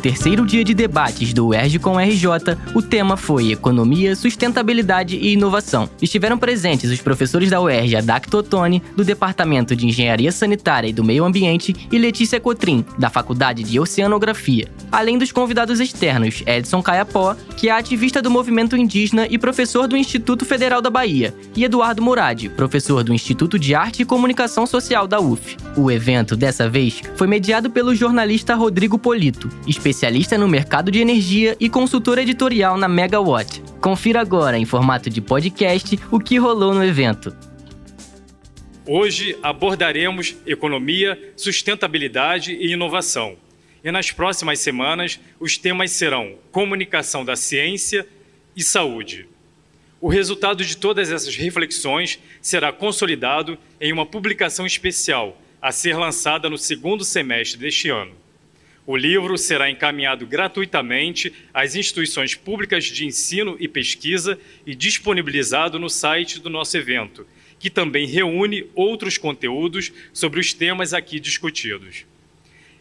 terceiro dia de debates do UERJ com RJ, o tema foi Economia, Sustentabilidade e Inovação. Estiveram presentes os professores da UERJ Adacto Ottoni, do Departamento de Engenharia Sanitária e do Meio Ambiente, e Letícia Cotrim, da Faculdade de Oceanografia. Além dos convidados externos, Edson Caiapó, que é ativista do movimento indígena e professor do Instituto Federal da Bahia, e Eduardo Murad, professor do Instituto de Arte e Comunicação Social da UF. O evento, dessa vez, foi mediado pelo jornalista Rodrigo Polito, especialista no mercado de energia e consultor editorial na Megawatt. Confira agora, em formato de podcast, o que rolou no evento. Hoje abordaremos economia, sustentabilidade e inovação. E nas próximas semanas, os temas serão comunicação da ciência e saúde. O resultado de todas essas reflexões será consolidado em uma publicação especial a ser lançada no segundo semestre deste ano. O livro será encaminhado gratuitamente às instituições públicas de ensino e pesquisa e disponibilizado no site do nosso evento, que também reúne outros conteúdos sobre os temas aqui discutidos.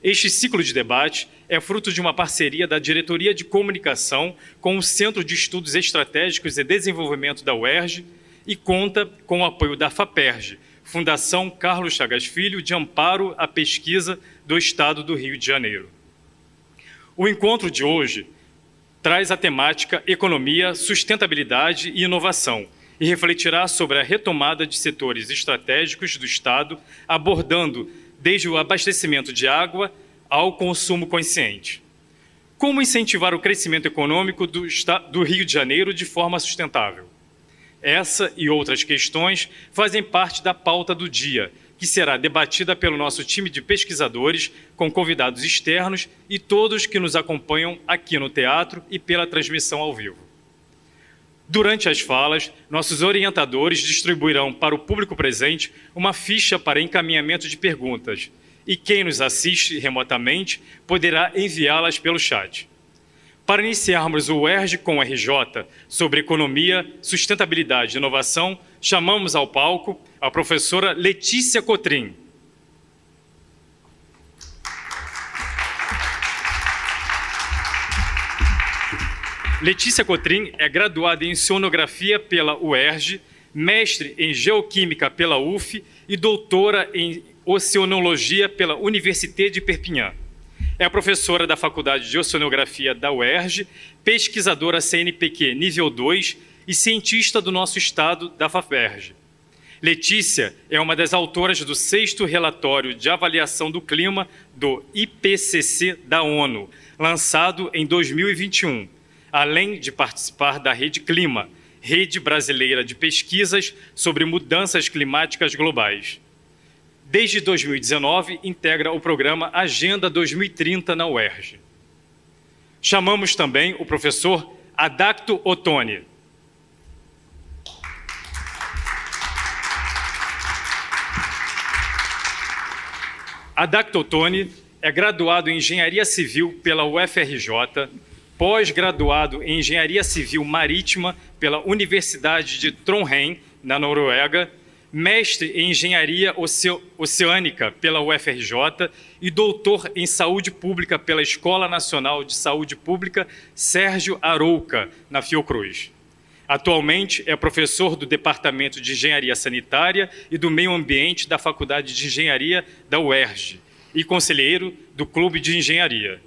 Este ciclo de debate é fruto de uma parceria da Diretoria de Comunicação com o Centro de Estudos Estratégicos e Desenvolvimento da UERJ e conta com o apoio da FAPERJ, Fundação Carlos Chagas Filho de Amparo à Pesquisa do Estado do Rio de Janeiro. O encontro de hoje traz a temática Economia, Sustentabilidade e Inovação e refletirá sobre a retomada de setores estratégicos do Estado, abordando desde o abastecimento de água ao consumo consciente. Como incentivar o crescimento econômico do, do Rio de Janeiro de forma sustentável? Essa e outras questões fazem parte da pauta do dia, que será debatida pelo nosso time de pesquisadores, com convidados externos e todos que nos acompanham aqui no teatro e pela transmissão ao vivo. Durante as falas, nossos orientadores distribuirão para o público presente uma ficha para encaminhamento de perguntas, e quem nos assiste remotamente poderá enviá-las pelo chat. Para iniciarmos o ERG com RJ sobre economia, sustentabilidade e inovação, chamamos ao palco a professora Letícia Cotrim. Letícia Cotrim é graduada em Sonografia pela UERJ, mestre em Geoquímica pela UF e doutora em Oceanologia pela Université de Perpignan. É professora da Faculdade de Oceanografia da UERJ, pesquisadora CNPq nível 2 e cientista do nosso estado da FAPERJ. Letícia é uma das autoras do sexto relatório de avaliação do clima do IPCC da ONU, lançado em 2021, além de participar da Rede Clima, Rede Brasileira de Pesquisas sobre Mudanças Climáticas Globais. Desde 2019, integra o programa Agenda 2030 na UERJ. Chamamos também o professor Adacto Ottoni. Adacto Ottoni é graduado em Engenharia Civil pela UFRJ, pós-graduado em Engenharia Civil Marítima pela Universidade de Trondheim, na Noruega, mestre em Engenharia Oceânica pela UFRJ e doutor em Saúde Pública pela Escola Nacional de Saúde Pública Sérgio Arouca, na Fiocruz. Atualmente é professor do Departamento de Engenharia Sanitária e do Meio Ambiente da Faculdade de Engenharia da UERJ e conselheiro do Clube de Engenharia.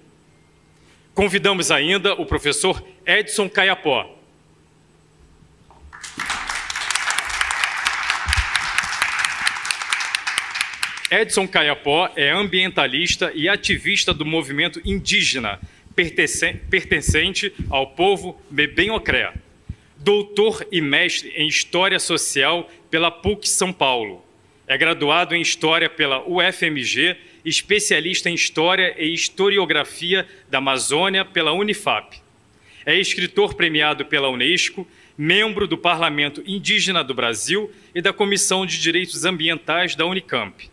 Convidamos ainda o professor Edson Caiapó, Edson Caiapó é ambientalista e ativista do movimento indígena pertencente ao povo Bebenocré. Doutor e mestre em História Social pela PUC São Paulo. É graduado em História pela UFMG, especialista em História e Historiografia da Amazônia pela Unifap. É escritor premiado pela Unesco, membro do Parlamento Indígena do Brasil e da Comissão de Direitos Ambientais da Unicamp.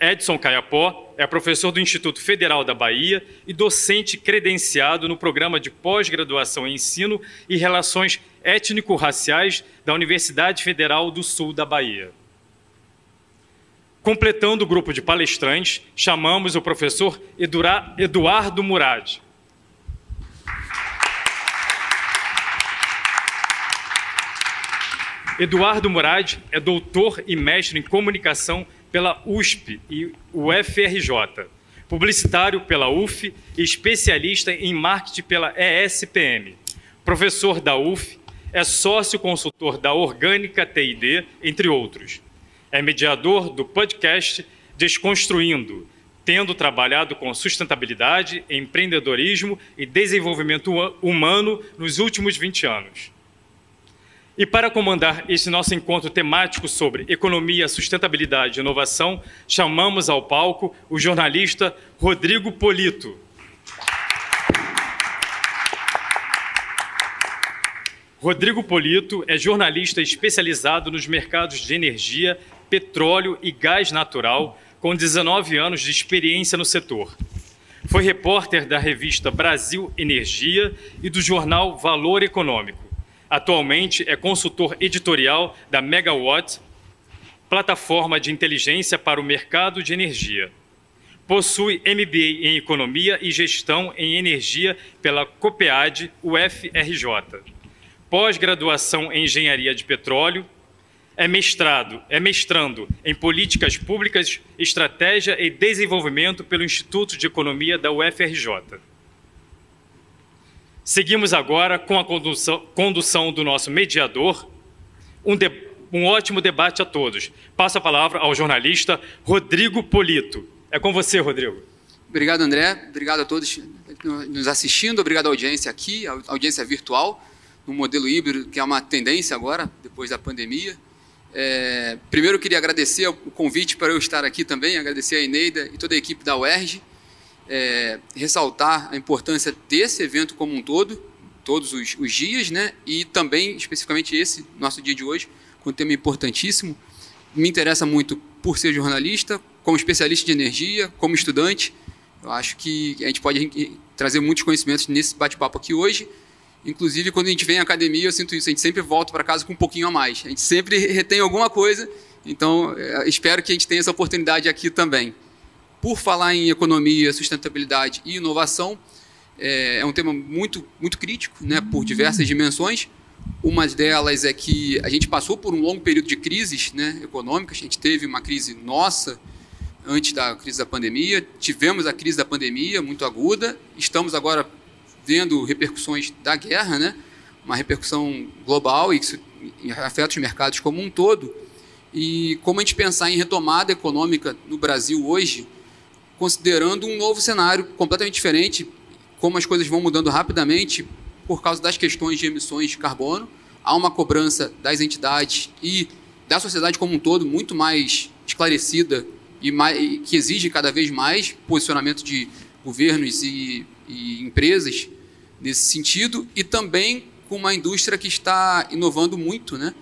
Edson Caiapó é professor do Instituto Federal da Bahia e docente credenciado no programa de pós-graduação em ensino e relações étnico-raciais da Universidade Federal do Sul da Bahia. Completando o grupo de palestrantes, chamamos o professor Eduardo Murad. Eduardo Murad é doutor e mestre em comunicação pela USP e UFRJ, publicitário pela UF e especialista em marketing pela ESPM. Professor da UF, é sócio consultor da Orgânica TID, entre outros. É mediador do podcast Desconstruindo, tendo trabalhado com sustentabilidade, empreendedorismo e desenvolvimento humano nos últimos 20 anos. E para comandar esse nosso encontro temático sobre economia, sustentabilidade e inovação, chamamos ao palco o jornalista Rodrigo Polito. Rodrigo Polito é jornalista especializado nos mercados de energia, petróleo e gás natural, com 19 anos de experiência no setor. Foi repórter da revista Brasil Energia e do jornal Valor Econômico Atualmente é consultor editorial da Megawatt, plataforma de inteligência para o mercado de energia. Possui MBA em Economia e Gestão em Energia pela COPEAD UFRJ. Pós-graduação em Engenharia de Petróleo. É mestrado, é mestrando em Políticas Públicas, Estratégia e Desenvolvimento pelo Instituto de Economia da UFRJ. Seguimos agora com a condução, condução do nosso mediador, um, de, um ótimo debate a todos. Passo a palavra ao jornalista Rodrigo Polito. É com você, Rodrigo. Obrigado, André. Obrigado a todos nos assistindo. Obrigado à audiência aqui, à audiência virtual, no modelo híbrido, que é uma tendência agora, depois da pandemia. É, primeiro, eu queria agradecer o convite para eu estar aqui também, agradecer a Eneida e toda a equipe da UERJ é, ressaltar a importância desse evento como um todo, todos os, os, dias, né? E também, especificamente esse, nosso dia de hoje, com um tema importantíssimo. Me interessa muito por ser jornalista, como especialista de energia, como estudante. Eu acho que a gente pode trazer muitos conhecimentos nesse bate-papo aqui hoje. Inclusive, quando a gente vem à academia, eu sinto isso. A gente sempre volta para casa com um pouquinho a mais. A gente sempre retém alguma coisa. Então, é, espero que a gente tenha essa oportunidade aqui também. Por falar em economia, sustentabilidade e inovação, é, é um tema muito, muito crítico, né, por diversas dimensões. Uma delas é que a gente passou por um longo período de crises né, econômicas. A gente teve uma crise nossa antes da crise da pandemia, tivemos a crise da pandemia muito aguda, estamos agora vendo repercussões da guerra, né, uma repercussão global e que afeta os mercados como um todo. E como a gente pensar em retomada econômica no Brasil hoje, considerando um novo cenário completamente diferente, como as coisas vão mudando rapidamente por causa das questões de emissões de carbono. Há uma cobrança das entidades e da sociedade como um todo muito mais esclarecida e, mais, que exige cada vez mais posicionamento de governos e, e empresas nesse sentido, e também com uma indústria que está inovando muito. Né?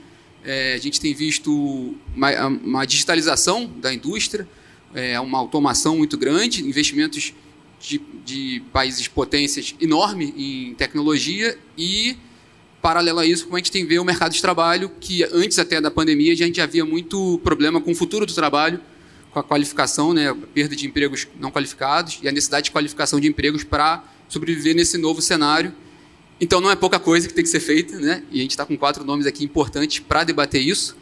É, a gente tem visto uma, uma digitalização da indústria, é, uma automação muito grande, investimentos de, de países potências enorme em tecnologia e paralelo a isso, como a gente tem ver o mercado de trabalho, que antes até da pandemia a gente havia muito problema com o futuro do trabalho, com a qualificação, né, a perda de empregos não qualificados e a necessidade de qualificação de empregos para sobreviver nesse novo cenário. Então não é pouca coisa que tem que ser feita, né? E a gente está com quatro nomes aqui importantes para debater isso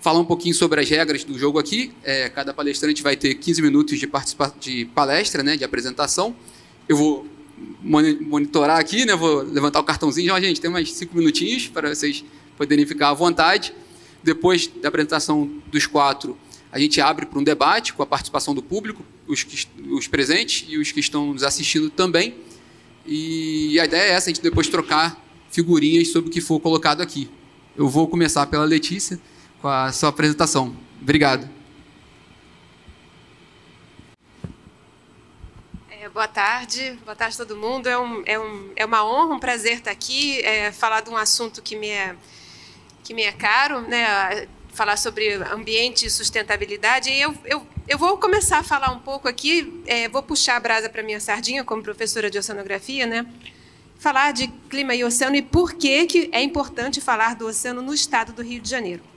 falar um pouquinho sobre as regras do jogo aqui. É, cada palestrante vai ter 15 minutos de, de palestra, né, de apresentação. Eu vou monitorar aqui, né, vou levantar o cartãozinho. Ó, gente, tem mais cinco minutinhos para vocês poderem ficar à vontade. Depois da apresentação dos quatro, a gente abre para um debate com a participação do público, os, que, os presentes e os que estão nos assistindo também. E a ideia é essa, a gente depois trocar figurinhas sobre o que for colocado aqui. Eu vou começar pela Letícia com a sua apresentação. Obrigado. É, boa tarde, boa tarde a todo mundo. É, um, é, um, é uma honra, um prazer estar aqui, é, falar de um assunto que me é, que me é caro, né? falar sobre ambiente e sustentabilidade. Eu, eu, eu vou começar a falar um pouco aqui, é, vou puxar a brasa para minha sardinha como professora de oceanografia, né? falar de clima e oceano e por que, que é importante falar do oceano no estado do Rio de Janeiro.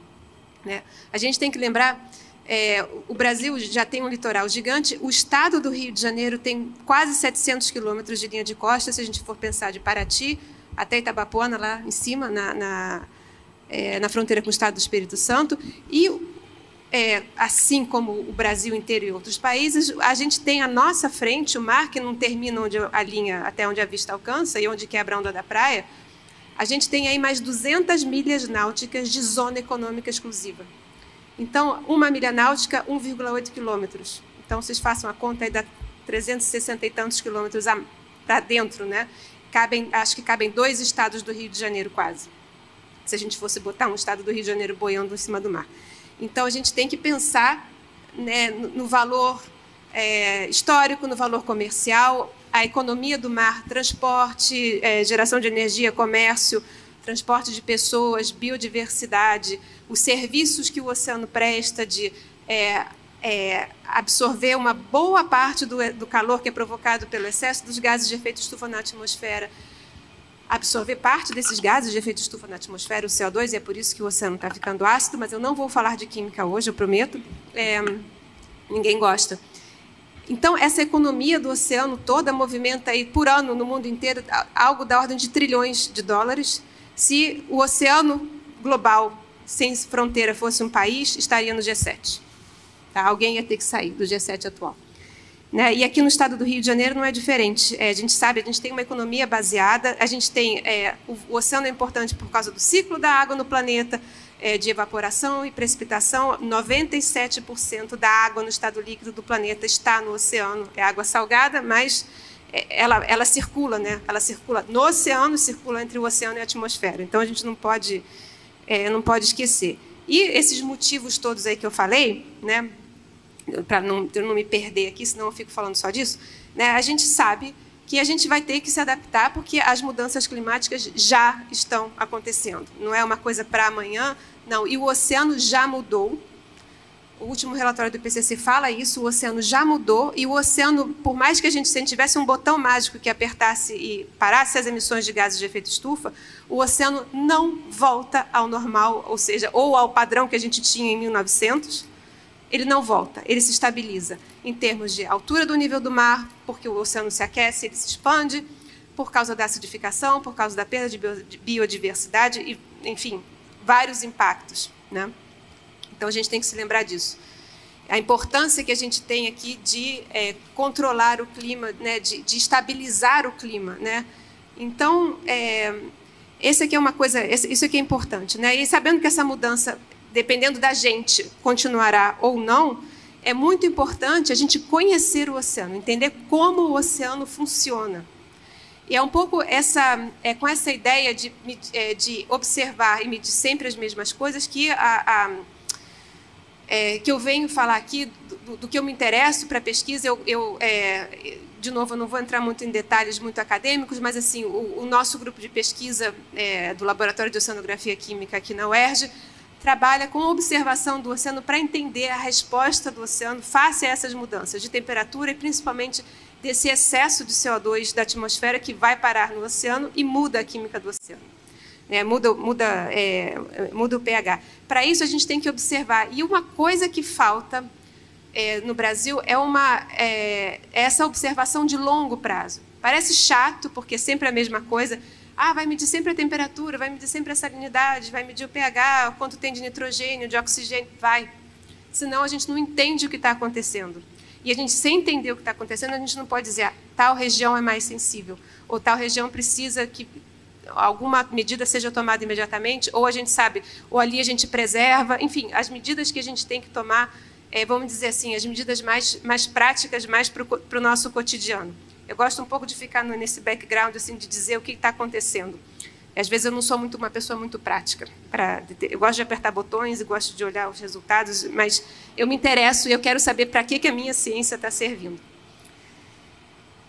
Né? A gente tem que lembrar, é, o Brasil já tem um litoral gigante, o estado do Rio de Janeiro tem quase 700 quilômetros de linha de costa, se a gente for pensar de Paraty até Itabapoana, lá em cima, na, na, é, na fronteira com o Estado do Espírito Santo, e é, assim como o Brasil inteiro e outros países, a gente tem à nossa frente o mar que não termina onde a linha até onde a vista alcança e onde quebra a onda da praia. A gente tem aí mais 200 milhas náuticas de zona econômica exclusiva. Então, uma milha náutica, 1,8 quilômetros. Então, vocês façam a conta aí, dá 360 e tantos quilômetros para dentro, né? Cabem, acho que cabem dois estados do Rio de Janeiro quase. Se a gente fosse botar um estado do Rio de Janeiro boiando em cima do mar. Então, a gente tem que pensar né, no valor é, histórico, no valor comercial, a economia do mar, transporte, é, geração de energia, comércio, transporte de pessoas, biodiversidade, os serviços que o oceano presta de é, é, absorver uma boa parte do, do calor que é provocado pelo excesso dos gases de efeito estufa na atmosfera, absorver parte desses gases de efeito estufa na atmosfera, o CO2, e é por isso que o oceano está ficando ácido, mas eu não vou falar de química hoje, eu prometo. É, ninguém gosta. Então, essa economia do oceano toda movimenta aí, por ano no mundo inteiro algo da ordem de trilhões de dólares. Se o oceano global sem fronteira fosse um país, estaria no G7. Tá? Alguém ia ter que sair do G7 atual. Né? E aqui no estado do Rio de Janeiro não é diferente. É, a gente sabe, a gente tem uma economia baseada, a gente tem é, o, o, oceano é importante por causa do ciclo da água no planeta, é, de evaporação e precipitação. 97% da água no estado líquido do planeta está no oceano. É água salgada, mas é, ela, ela circula, né? Ela circula no oceano, circula entre o oceano e a atmosfera. Então a gente não pode, é, não pode esquecer. E esses motivos todos aí que eu falei, né? para não, não me perder aqui, senão eu fico falando só disso, né, a gente sabe que a gente vai ter que se adaptar porque as mudanças climáticas já estão acontecendo. Não é uma coisa para amanhã, não. E o oceano já mudou. O último relatório do IPCC fala isso, o oceano já mudou e o oceano, por mais que a gente se tivesse um botão mágico que apertasse e parasse as emissões de gases de efeito estufa, o oceano não volta ao normal, ou seja, ou ao padrão que a gente tinha em 1900, ele não volta, ele se estabiliza em termos de altura do nível do mar, porque o oceano se aquece, ele se expande, por causa da acidificação, por causa da perda de biodiversidade, e, enfim, vários impactos. Né? Então a gente tem que se lembrar disso. A importância que a gente tem aqui de é, controlar o clima, né, de, de, estabilizar o clima. Né? Então, é, esse aqui é uma coisa, isso aqui é importante. Né? E sabendo que essa mudança dependendo da gente, continuará ou não, é muito importante a gente conhecer o oceano, entender como o oceano funciona. E é um pouco essa, é com essa ideia de, é, de observar e medir sempre as mesmas coisas que, a, a é, que eu venho falar aqui, do, do que eu me interesso para a pesquisa. Eu, eu é, de novo, eu não vou entrar muito em detalhes muito acadêmicos, mas assim, o, o nosso grupo de pesquisa é, do Laboratório de Oceanografia Química aqui na UERJ trabalha com observação do oceano para entender a resposta do oceano face a essas mudanças de temperatura e principalmente desse excesso de CO2 da atmosfera que vai parar no oceano e muda a química do oceano. É, muda, muda, é, muda o pH. Para isso, a gente tem que observar. E uma coisa que falta é, no Brasil é, uma, é, essa observação de longo prazo. Parece chato, porque sempre a mesma coisa, ah, vai medir sempre a temperatura, vai medir sempre a salinidade, vai medir o pH, quanto tem de nitrogênio, de oxigênio, vai. Senão a gente não entende o que está acontecendo. E a gente, sem entender o que está acontecendo, a gente não pode dizer, ah, tal região é mais sensível, ou tal região precisa que alguma medida seja tomada imediatamente, ou a gente sabe, ou ali a gente preserva, enfim, as medidas que a gente tem que tomar, é, vamos dizer assim, as medidas mais, mais práticas, mais para o nosso cotidiano. Eu gosto um pouco de ficar nesse background, assim, de dizer o que está acontecendo. Às vezes eu não sou muito uma pessoa muito prática. Eu gosto de apertar botões e gosto de olhar os resultados, mas eu me interesso e eu quero saber para que, que a minha ciência está servindo.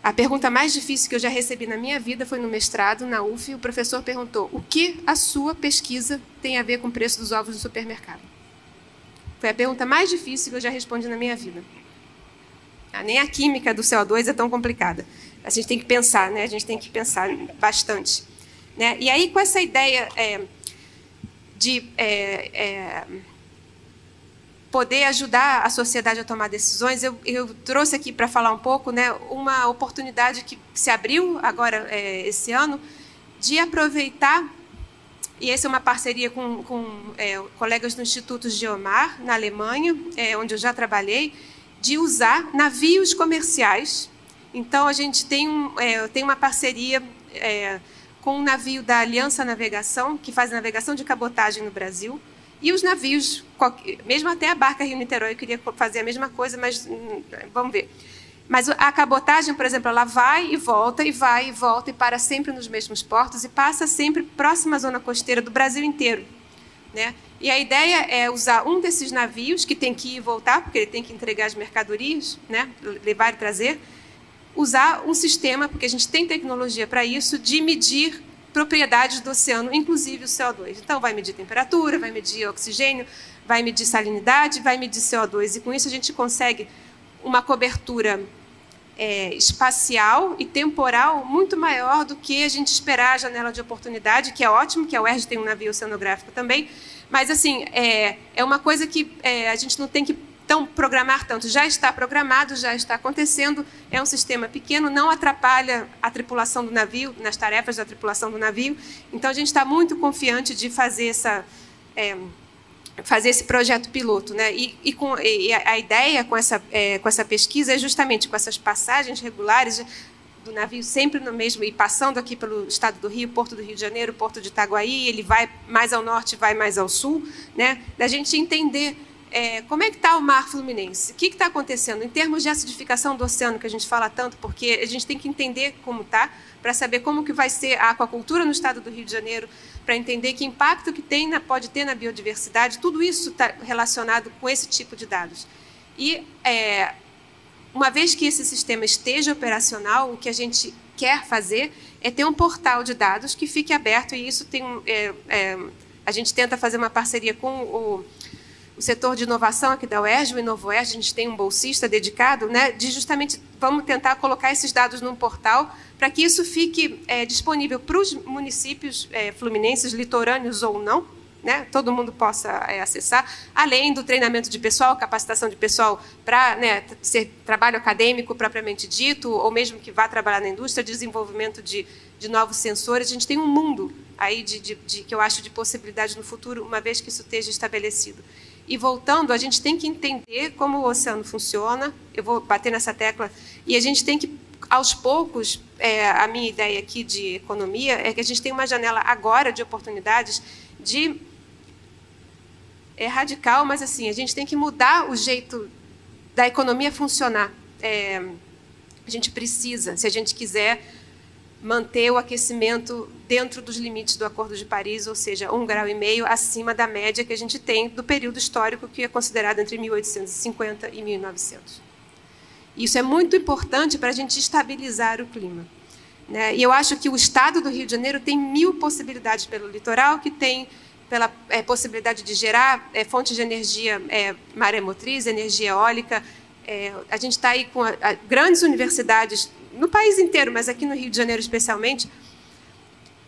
A pergunta mais difícil que eu já recebi na minha vida foi no mestrado, na UF, o professor perguntou: o que a sua pesquisa tem a ver com o preço dos ovos no supermercado? Foi a pergunta mais difícil que eu já respondi na minha vida. Ah, nem a química do CO2 é tão complicada. A gente tem que pensar, né? A gente tem que pensar bastante. Né? E aí, com essa ideia é, de é, é, poder ajudar a sociedade a tomar decisões, eu, eu trouxe aqui para falar um pouco né, uma oportunidade que se abriu agora é, esse ano de aproveitar E essa é uma parceria com, com é, colegas do Instituto Geomar, na Alemanha, é, onde eu já trabalhei, de usar navios comerciais. Então, a gente tem, um, é, tem uma parceria é, com um navio da Aliança Navegação, que faz navegação de cabotagem no Brasil, e os navios, mesmo até a barca Rio Niterói, eu queria fazer a mesma coisa, mas hum, vamos ver. Mas a cabotagem, por exemplo, ela vai e volta, e vai e volta, e para sempre nos mesmos portos, e passa sempre próxima à zona costeira do Brasil inteiro. Né? E a ideia é usar um desses navios, que tem que ir e voltar, porque ele tem que entregar as mercadorias, né? levar e trazer, usar um sistema, porque a gente tem tecnologia para isso, de medir propriedades do oceano, inclusive o CO2. Então, vai medir temperatura, vai medir oxigênio, vai medir salinidade, vai medir CO2. E com isso a gente consegue uma cobertura é, espacial e temporal muito maior do que a gente esperar a janela de oportunidade, que é ótimo, que a UERJ tem um navio oceanográfico também, mas assim é, é uma coisa que é, a gente não tem que tão programar tanto. Já está programado, já está acontecendo, é um sistema pequeno, não atrapalha a tripulação do navio, nas tarefas da tripulação do navio, então a gente está muito confiante de fazer essa é, fazer esse projeto piloto, né? E, e, com, e a ideia com essa é, com essa pesquisa é justamente com essas passagens regulares do navio sempre no mesmo e passando aqui pelo estado do Rio, Porto do Rio de Janeiro, Porto de Itaguaí, ele vai mais ao norte, vai mais ao sul, né? Da gente entender é, como é que está o mar fluminense? O que está acontecendo em termos de acidificação do oceano que a gente fala tanto? Porque a gente tem que entender como está para saber como que vai ser a aquacultura no estado do Rio de Janeiro, para entender que impacto que tem na, pode ter na biodiversidade, tudo isso está relacionado com esse tipo de dados. E é, uma vez que esse sistema esteja operacional, o que a gente quer fazer é ter um portal de dados que fique aberto e isso tem é, é, a gente tenta fazer uma parceria com o, o setor de inovação aqui da UERJ, o InovoERJ, a gente tem um bolsista dedicado, né, de justamente vamos tentar colocar esses dados num portal para que isso fique é, disponível para os municípios é, fluminenses, litorâneos ou não, né, todo mundo possa é, acessar, além do treinamento de pessoal, capacitação de pessoal para né, ser trabalho acadêmico propriamente dito, ou mesmo que vá trabalhar na indústria, desenvolvimento de, de novos sensores. A gente tem um mundo aí de, de, de, que eu acho de possibilidade no futuro, uma vez que isso esteja estabelecido. E voltando, a gente tem que entender como o oceano funciona. Eu vou bater nessa tecla. E a gente tem que, aos poucos, é, a minha ideia aqui de economia é que a gente tem uma janela agora de oportunidades de é radical, mas assim a gente tem que mudar o jeito da economia funcionar. É, a gente precisa, se a gente quiser manter o aquecimento dentro dos limites do Acordo de Paris, ou seja, um grau e meio acima da média que a gente tem do período histórico que é considerado entre 1850 e 1900. Isso é muito importante para a gente estabilizar o clima. Né? E eu acho que o Estado do Rio de Janeiro tem mil possibilidades pelo litoral, que tem pela é, possibilidade de gerar é, fontes de energia é, maremotriz, energia eólica. É, a gente está aí com a, a, grandes universidades no país inteiro, mas aqui no Rio de Janeiro especialmente,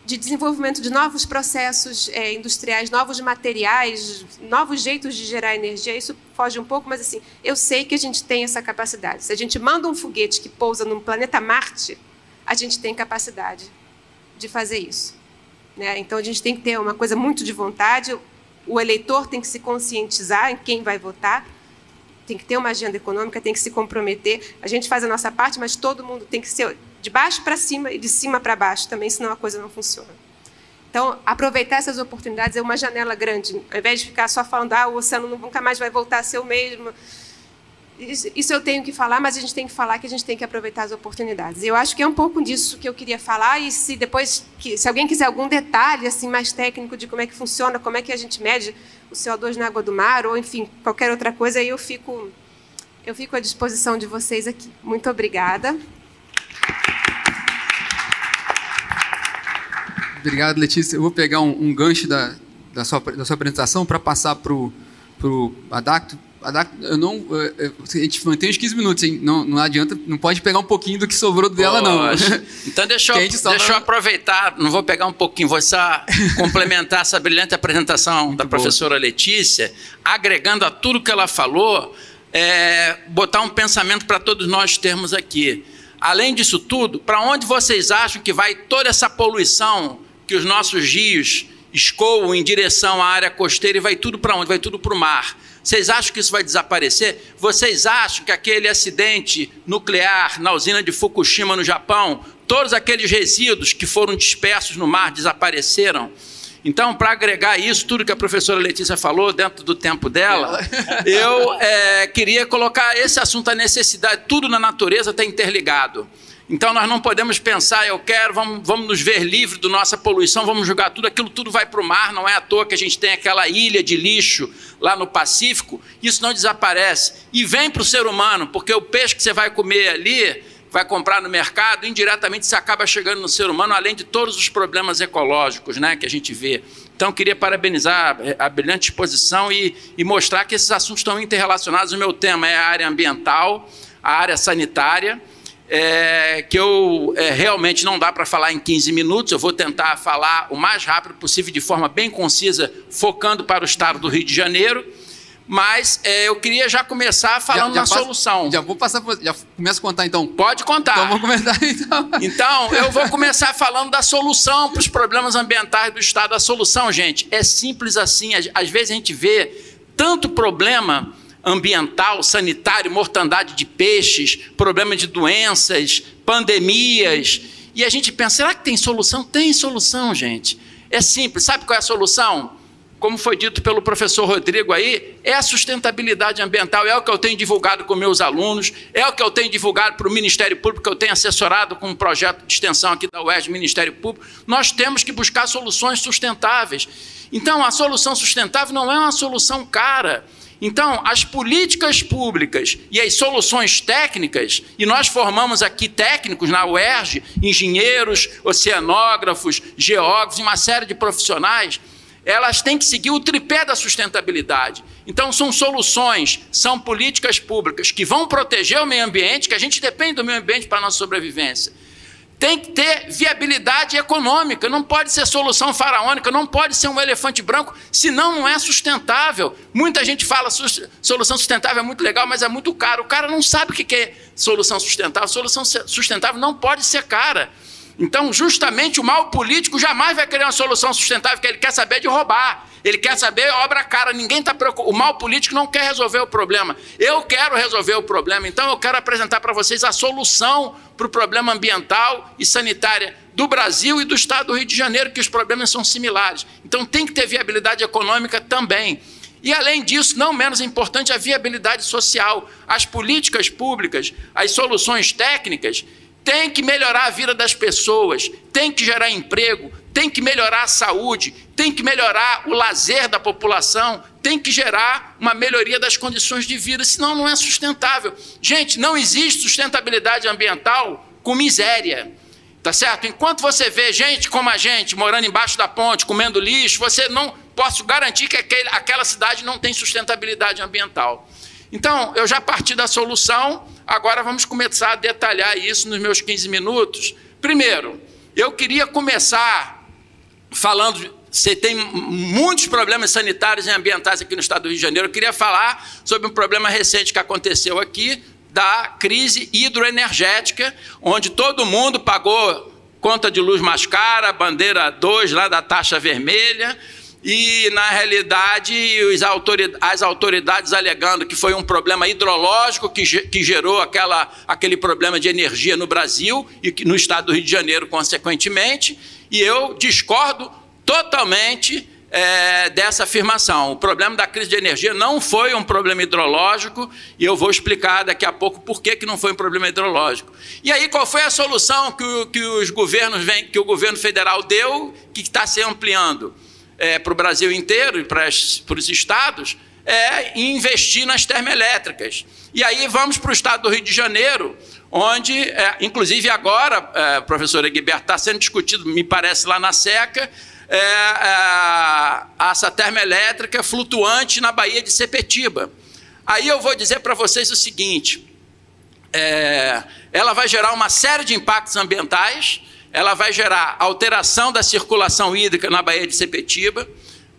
de desenvolvimento de novos processos é, industriais, novos materiais, novos jeitos de gerar energia. Isso foge um pouco, mas assim, eu sei que a gente tem essa capacidade. Se a gente manda um foguete que pousa no planeta Marte, a gente tem capacidade de fazer isso. Né? Então a gente tem que ter uma coisa muito de vontade. O eleitor tem que se conscientizar em quem vai votar tem que ter uma agenda econômica, tem que se comprometer. A gente faz a nossa parte, mas todo mundo tem que ser de baixo para cima e de cima para baixo também, senão a coisa não funciona. Então, aproveitar essas oportunidades é uma janela grande. Ao invés de ficar só falando, ah, o oceano nunca mais vai voltar a ser o mesmo, isso eu tenho que falar, mas a gente tem que falar que a gente tem que aproveitar as oportunidades. Eu acho que é um pouco disso que eu queria falar e se depois, se alguém quiser algum detalhe assim mais técnico de como é que funciona, como é que a gente mede o CO2 na água do mar ou enfim qualquer outra coisa, aí eu fico eu fico à disposição de vocês aqui. Muito obrigada. Obrigado, Letícia. Eu vou pegar um, um gancho da, da, sua, da sua apresentação para passar para o Adacto eu não, a gente mantém os 15 minutos, hein? Não, não adianta, não pode pegar um pouquinho do que sobrou dela, não. Então deixa eu, deixa eu aproveitar, não vou pegar um pouquinho, vou só complementar essa brilhante apresentação Muito da professora boa. Letícia, agregando a tudo que ela falou, é, botar um pensamento para todos nós termos aqui. Além disso tudo, para onde vocês acham que vai toda essa poluição que os nossos rios escoam em direção à área costeira e vai tudo para onde? Vai tudo para o mar. Vocês acham que isso vai desaparecer? Vocês acham que aquele acidente nuclear na usina de Fukushima, no Japão, todos aqueles resíduos que foram dispersos no mar desapareceram? Então, para agregar isso, tudo que a professora Letícia falou dentro do tempo dela, eu é, queria colocar esse assunto, a necessidade, tudo na natureza está interligado. Então nós não podemos pensar, eu quero, vamos, vamos nos ver livres da nossa poluição, vamos jogar tudo, aquilo tudo vai para o mar, não é à toa que a gente tem aquela ilha de lixo lá no Pacífico, isso não desaparece. E vem para o ser humano, porque o peixe que você vai comer ali, vai comprar no mercado, indiretamente você acaba chegando no ser humano, além de todos os problemas ecológicos né, que a gente vê. Então, queria parabenizar a brilhante exposição e, e mostrar que esses assuntos estão interrelacionados. O meu tema é a área ambiental, a área sanitária é, que eu é, realmente não dá para falar em 15 minutos, eu vou tentar falar o mais rápido possível, de forma bem concisa, focando para o estado do Rio de Janeiro. Mas é, eu queria já começar falando já, já na passa, solução. Já vou passar, já começo a contar então. Pode contar. Então vou começar então. Então eu vou começar falando da solução para os problemas ambientais do estado. A solução, gente, é simples assim. Às vezes a gente vê tanto problema ambiental, sanitário, mortandade de peixes, problema de doenças, pandemias. E a gente pensa, será que tem solução? Tem solução, gente. É simples. Sabe qual é a solução? Como foi dito pelo professor Rodrigo aí, é a sustentabilidade ambiental, é o que eu tenho divulgado com meus alunos, é o que eu tenho divulgado para o Ministério Público, que eu tenho assessorado com um projeto de extensão aqui da UERJ, Ministério Público. Nós temos que buscar soluções sustentáveis. Então, a solução sustentável não é uma solução cara. Então, as políticas públicas e as soluções técnicas, e nós formamos aqui técnicos na UERJ, engenheiros, oceanógrafos, geógrafos, uma série de profissionais, elas têm que seguir o tripé da sustentabilidade. Então, são soluções, são políticas públicas que vão proteger o meio ambiente, que a gente depende do meio ambiente para a nossa sobrevivência tem que ter viabilidade econômica, não pode ser solução faraônica, não pode ser um elefante branco, senão não é sustentável. Muita gente fala solução sustentável é muito legal, mas é muito caro. O cara não sabe o que é solução sustentável. Solução sustentável não pode ser cara. Então, justamente o mal político jamais vai querer uma solução sustentável, porque ele quer saber de roubar. Ele quer saber obra cara. Ninguém está preocupado. O mal político não quer resolver o problema. Eu quero resolver o problema. Então, eu quero apresentar para vocês a solução para o problema ambiental e sanitário do Brasil e do estado do Rio de Janeiro, que os problemas são similares. Então, tem que ter viabilidade econômica também. E, além disso, não menos importante, a viabilidade social. As políticas públicas, as soluções técnicas tem que melhorar a vida das pessoas, tem que gerar emprego, tem que melhorar a saúde, tem que melhorar o lazer da população, tem que gerar uma melhoria das condições de vida, senão não é sustentável. Gente, não existe sustentabilidade ambiental com miséria. Tá certo? Enquanto você vê gente como a gente morando embaixo da ponte, comendo lixo, você não posso garantir que aquele, aquela cidade não tem sustentabilidade ambiental. Então, eu já parti da solução, agora vamos começar a detalhar isso nos meus 15 minutos. Primeiro, eu queria começar falando. Você tem muitos problemas sanitários e ambientais aqui no estado do Rio de Janeiro. Eu queria falar sobre um problema recente que aconteceu aqui, da crise hidroenergética, onde todo mundo pagou conta de luz mais cara, bandeira 2 lá da taxa vermelha, e, na realidade, as autoridades alegando que foi um problema hidrológico que, gerou aquela, aquele problema de energia no Brasil e no estado do Rio de Janeiro, consequentemente, e eu discordo totalmente é, dessa afirmação. O problema da crise de energia não foi um problema hidrológico, e eu vou explicar daqui a pouco por que, que não foi um problema hidrológico. E aí, qual foi a solução que, que os governos vem, que o governo federal deu, que está se ampliando? É, para o Brasil inteiro e para, para os estados é investir nas termoelétricas. E aí vamos para o estado do Rio de Janeiro, onde, é, inclusive agora, é, professora Guiberto, está sendo discutido, me parece, lá na SECA, é, é, essa termoelétrica flutuante na Baía de Sepetiba. Aí eu vou dizer para vocês o seguinte: é, ela vai gerar uma série de impactos ambientais, ela vai gerar alteração da circulação hídrica na Baía de Sepetiba,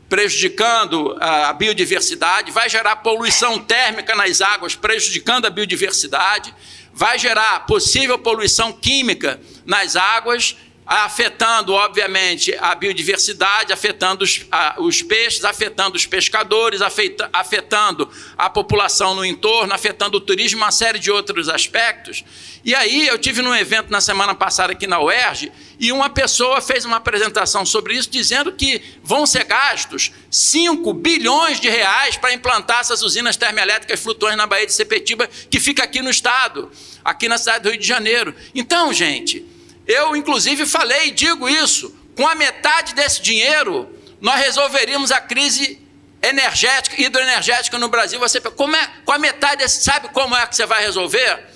prejudicando a biodiversidade, vai gerar poluição térmica nas águas, prejudicando a biodiversidade, vai gerar possível poluição química nas águas, afetando, obviamente, a biodiversidade, afetando os, a, os peixes, afetando os pescadores, afeta, afetando a população no entorno, afetando o turismo, uma série de outros aspectos. E aí eu tive num evento na semana passada aqui na UERJ e uma pessoa fez uma apresentação sobre isso, dizendo que vão ser gastos 5 bilhões de reais para implantar essas usinas termoelétricas flutuantes na Baía de Sepetiba, que fica aqui no estado, aqui na cidade do Rio de Janeiro. Então, gente, eu, inclusive, falei e digo isso: com a metade desse dinheiro, nós resolveríamos a crise energética, hidroenergética no Brasil. Você, como é, com a metade desse, sabe como é que você vai resolver?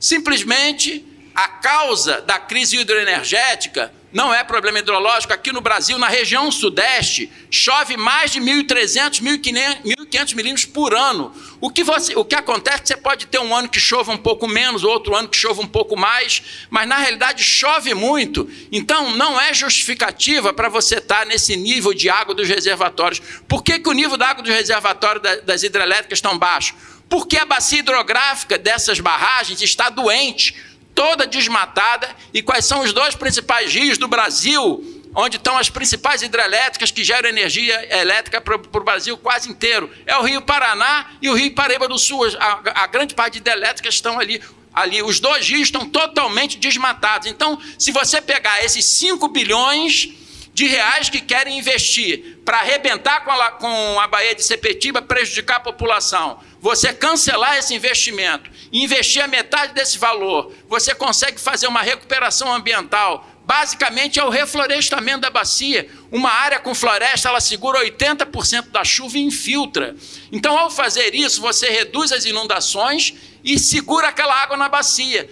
Simplesmente a causa da crise hidroenergética não é problema hidrológico. Aqui no Brasil, na região sudeste, chove mais de 1.300, 1.500 milímetros por ano. O que, você, o que acontece você pode ter um ano que chova um pouco menos, outro ano que chova um pouco mais, mas na realidade chove muito. Então, não é justificativa para você estar nesse nível de água dos reservatórios. Por que, que o nível da água dos reservatórios das hidrelétricas estão baixo? Porque a bacia hidrográfica dessas barragens está doente toda desmatada. E quais são os dois principais rios do Brasil, onde estão as principais hidrelétricas que geram energia elétrica para o Brasil quase inteiro? É o Rio Paraná e o Rio Paraíba do Sul. A, a grande parte de hidrelétricas estão ali. Ali, os dois rios estão totalmente desmatados. Então, se você pegar esses 5 bilhões de reais que querem investir para arrebentar com a, com a Baía de Sepetiba, prejudicar a população, você cancelar esse investimento, investir a metade desse valor, você consegue fazer uma recuperação ambiental. Basicamente é o reflorestamento da bacia. Uma área com floresta, ela segura 80% da chuva e infiltra. Então, ao fazer isso, você reduz as inundações e segura aquela água na bacia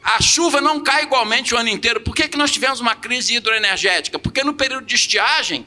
a chuva não cai igualmente o ano inteiro. Por que, que nós tivemos uma crise hidroenergética? Porque no período de estiagem,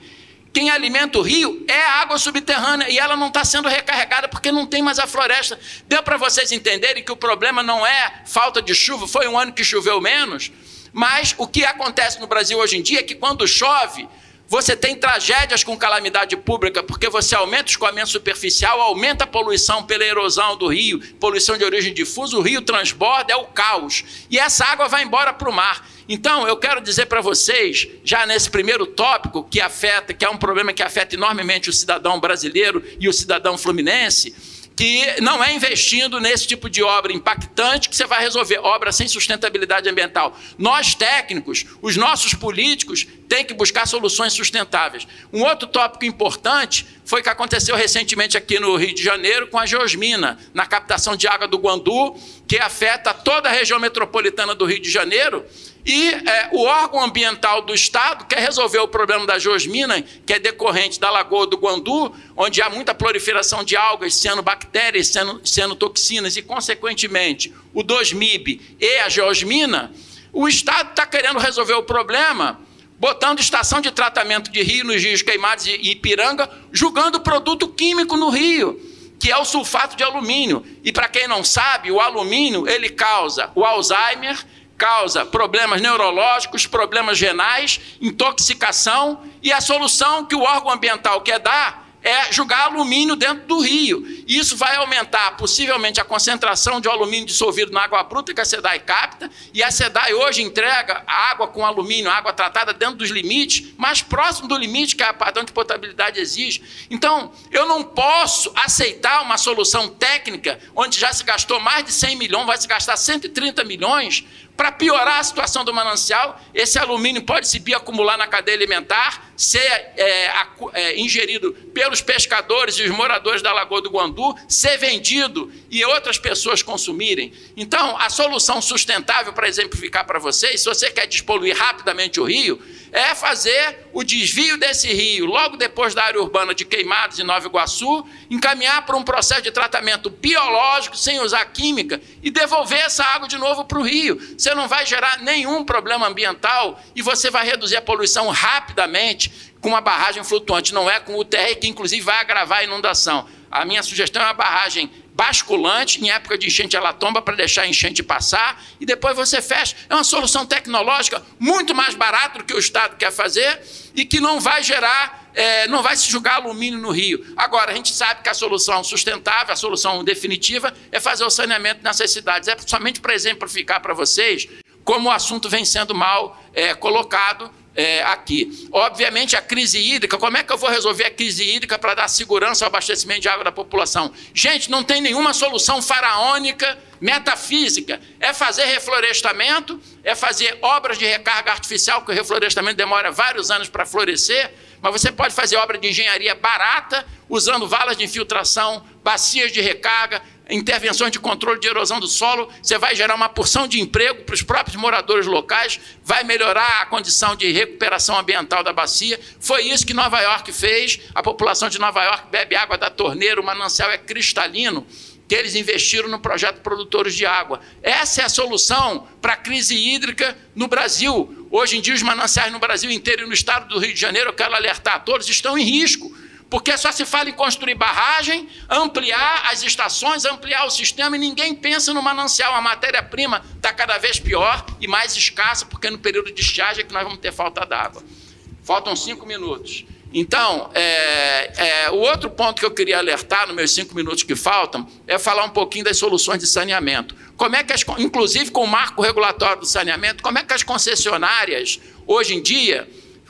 quem alimenta o rio é a água subterrânea e ela não está sendo recarregada porque não tem mais a floresta. Deu para vocês entenderem que o problema não é falta de chuva, foi um ano que choveu menos, mas o que acontece no Brasil hoje em dia é que quando chove, você tem tragédias com calamidade pública, porque você aumenta o escoamento superficial, aumenta a poluição pela erosão do rio, poluição de origem difusa, o rio transborda, é o caos. E essa água vai embora para o mar. Então, eu quero dizer para vocês, já nesse primeiro tópico, que afeta, que é um problema que afeta enormemente o cidadão brasileiro e o cidadão fluminense, que não é investindo nesse tipo de obra impactante que você vai resolver obra sem sustentabilidade ambiental. Nós, técnicos, os nossos políticos, têm que buscar soluções sustentáveis. Um outro tópico importante foi o que aconteceu recentemente aqui no Rio de Janeiro com a geosmina, na captação de água do Guandu, que afeta toda a região metropolitana do Rio de Janeiro e é, o órgão ambiental do Estado quer resolver o problema da geosmina, que é decorrente da Lagoa do Guandu, onde há muita proliferação de algas, cianobactérias, cianotoxinas, e, consequentemente, o 2MIB e a geosmina. O Estado está querendo resolver o problema botando estação de tratamento de rio nos rios queimados e Ipiranga, julgando produto químico no rio, que é o sulfato de alumínio. E para quem não sabe, o alumínio ele causa o Alzheimer, causa problemas neurológicos, problemas renais, intoxicação, e a solução que o órgão ambiental quer dar é jogar alumínio dentro do rio. Isso vai aumentar possivelmente a concentração de alumínio dissolvido na água bruta que a SEDAI capta, e a SEDAI hoje entrega água com alumínio, água tratada dentro dos limites, mais próximo do limite que a padrão de potabilidade exige. Então, eu não posso aceitar uma solução técnica onde já se gastou mais de 100 milhões, vai se gastar 130 milhões, para piorar a situação do manancial, esse alumínio pode se bioacumular na cadeia alimentar, ser é, é, ingerido pelos pescadores e os moradores da Lagoa do Guandu, ser vendido e outras pessoas consumirem. Então, a solução sustentável, para exemplificar para vocês, se você quer despoluir rapidamente o rio, é fazer o desvio desse rio logo depois da área urbana de Queimados em Nova Iguaçu, encaminhar para um processo de tratamento biológico sem usar química e devolver essa água de novo para o rio. Você não vai gerar nenhum problema ambiental e você vai reduzir a poluição rapidamente com uma barragem flutuante, não é com o TR que inclusive vai agravar a inundação. A minha sugestão é uma barragem basculante em época de enchente ela tomba para deixar a enchente passar e depois você fecha. É uma solução tecnológica muito mais barata do que o Estado quer fazer e que não vai gerar, é, não vai se jogar alumínio no rio. Agora, a gente sabe que a solução sustentável, a solução definitiva é fazer o saneamento nessas cidades. É somente para exemplificar para vocês como o assunto vem sendo mal é, colocado é, aqui. Obviamente, a crise hídrica, como é que eu vou resolver a crise hídrica para dar segurança ao abastecimento de água da população? Gente, não tem nenhuma solução faraônica, metafísica. É fazer reflorestamento, é fazer obras de recarga artificial, que o reflorestamento demora vários anos para florescer, mas você pode fazer obra de engenharia barata, usando valas de infiltração, bacias de recarga, intervenções de controle de erosão do solo, você vai gerar uma porção de emprego para os próprios moradores locais, vai melhorar a condição de recuperação ambiental da bacia. Foi isso que Nova York fez. A população de Nova York bebe água da torneira, o manancial é cristalino que eles investiram no projeto Produtores de Água. Essa é a solução para a crise hídrica no Brasil. Hoje em dia, os mananciais no Brasil inteiro e no estado do Rio de Janeiro, eu quero alertar a todos, estão em risco porque só se fala em construir barragem, ampliar as estações, ampliar o sistema e ninguém pensa no manancial. A matéria-prima está cada vez pior e mais escassa, porque no período de estiagem é que nós vamos ter falta d'água. Faltam cinco minutos. Então, é, é, o outro ponto que eu queria alertar nos meus cinco minutos que faltam é falar um pouquinho das soluções de saneamento. Como é que as, inclusive com o marco regulatório do saneamento, como é que as concessionárias, hoje em dia,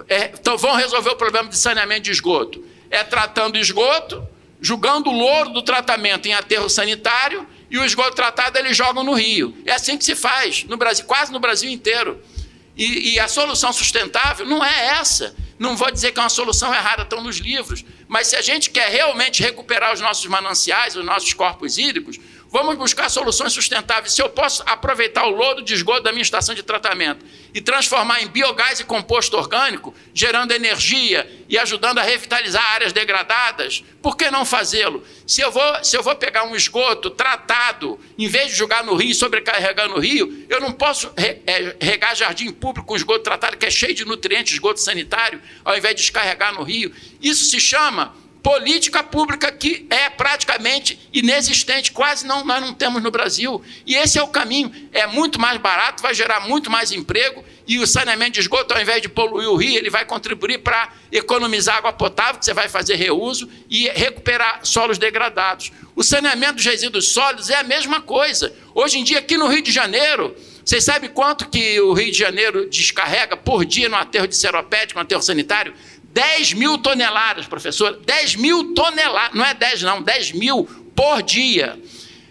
é, vão resolver o problema de saneamento de esgoto? É tratando esgoto, julgando o louro do tratamento em aterro sanitário e o esgoto tratado eles jogam no rio. É assim que se faz no Brasil, quase no Brasil inteiro. E, e, a solução sustentável não é essa. Não vou dizer que é uma solução errada, estão nos livros. Mas se a gente quer realmente recuperar os nossos mananciais, os nossos corpos hídricos, Vamos buscar soluções sustentáveis. Se eu posso aproveitar o lodo de esgoto da minha estação de tratamento e transformar em biogás e composto orgânico, gerando energia e ajudando a revitalizar áreas degradadas, por que não fazê-lo? Se eu vou, se eu vou pegar um esgoto tratado, em vez de jogar no rio, sobrecarregar no rio, eu não posso é, regar jardim público com esgoto tratado, que é cheio de nutrientes, esgoto sanitário, ao invés de descarregar no rio. Isso se chama política pública que é praticamente inexistente, quase não, nós não temos no Brasil. E esse é o caminho. É muito mais barato, vai gerar muito mais emprego e o saneamento de esgoto, ao invés de poluir o rio, ele vai contribuir para economizar água potável, que você vai fazer reuso e recuperar solos degradados. O saneamento dos resíduos sólidos é a mesma coisa. Hoje em dia, aqui no Rio de Janeiro, vocês sabem quanto que o Rio de Janeiro descarrega por dia no aterro de seropédico, no aterro sanitário? 10 mil toneladas, professor. 10 mil toneladas. Não é 10, não, 10 mil por dia.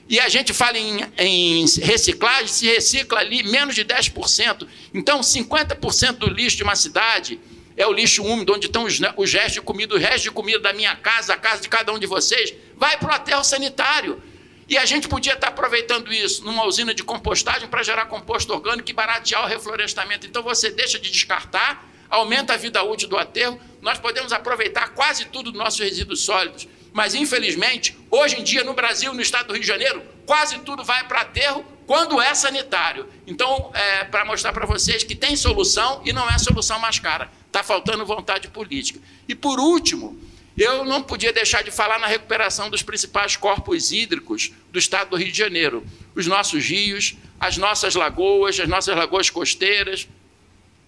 E a gente fala em, em reciclagem, se recicla ali menos de 10%. Então, 50% do lixo de uma cidade é o lixo úmido, onde estão os, os restos de comida, o resto de comida da minha casa, a casa de cada um de vocês, vai para o aterro sanitário. E a gente podia estar aproveitando isso numa usina de compostagem para gerar composto orgânico e baratear o reflorestamento. Então você deixa de descartar aumenta a vida útil do aterro, nós podemos aproveitar quase tudo dos nossos resíduos sólidos. Mas, infelizmente, hoje em dia, no Brasil, no estado do Rio de Janeiro, quase tudo vai para aterro quando é sanitário. Então, é, para mostrar para vocês que tem solução e não é solução mais cara. Está faltando vontade política. E, por último, eu não podia deixar de falar na recuperação dos principais corpos hídricos do estado do Rio de Janeiro. Os nossos rios, as nossas lagoas, as nossas lagoas costeiras,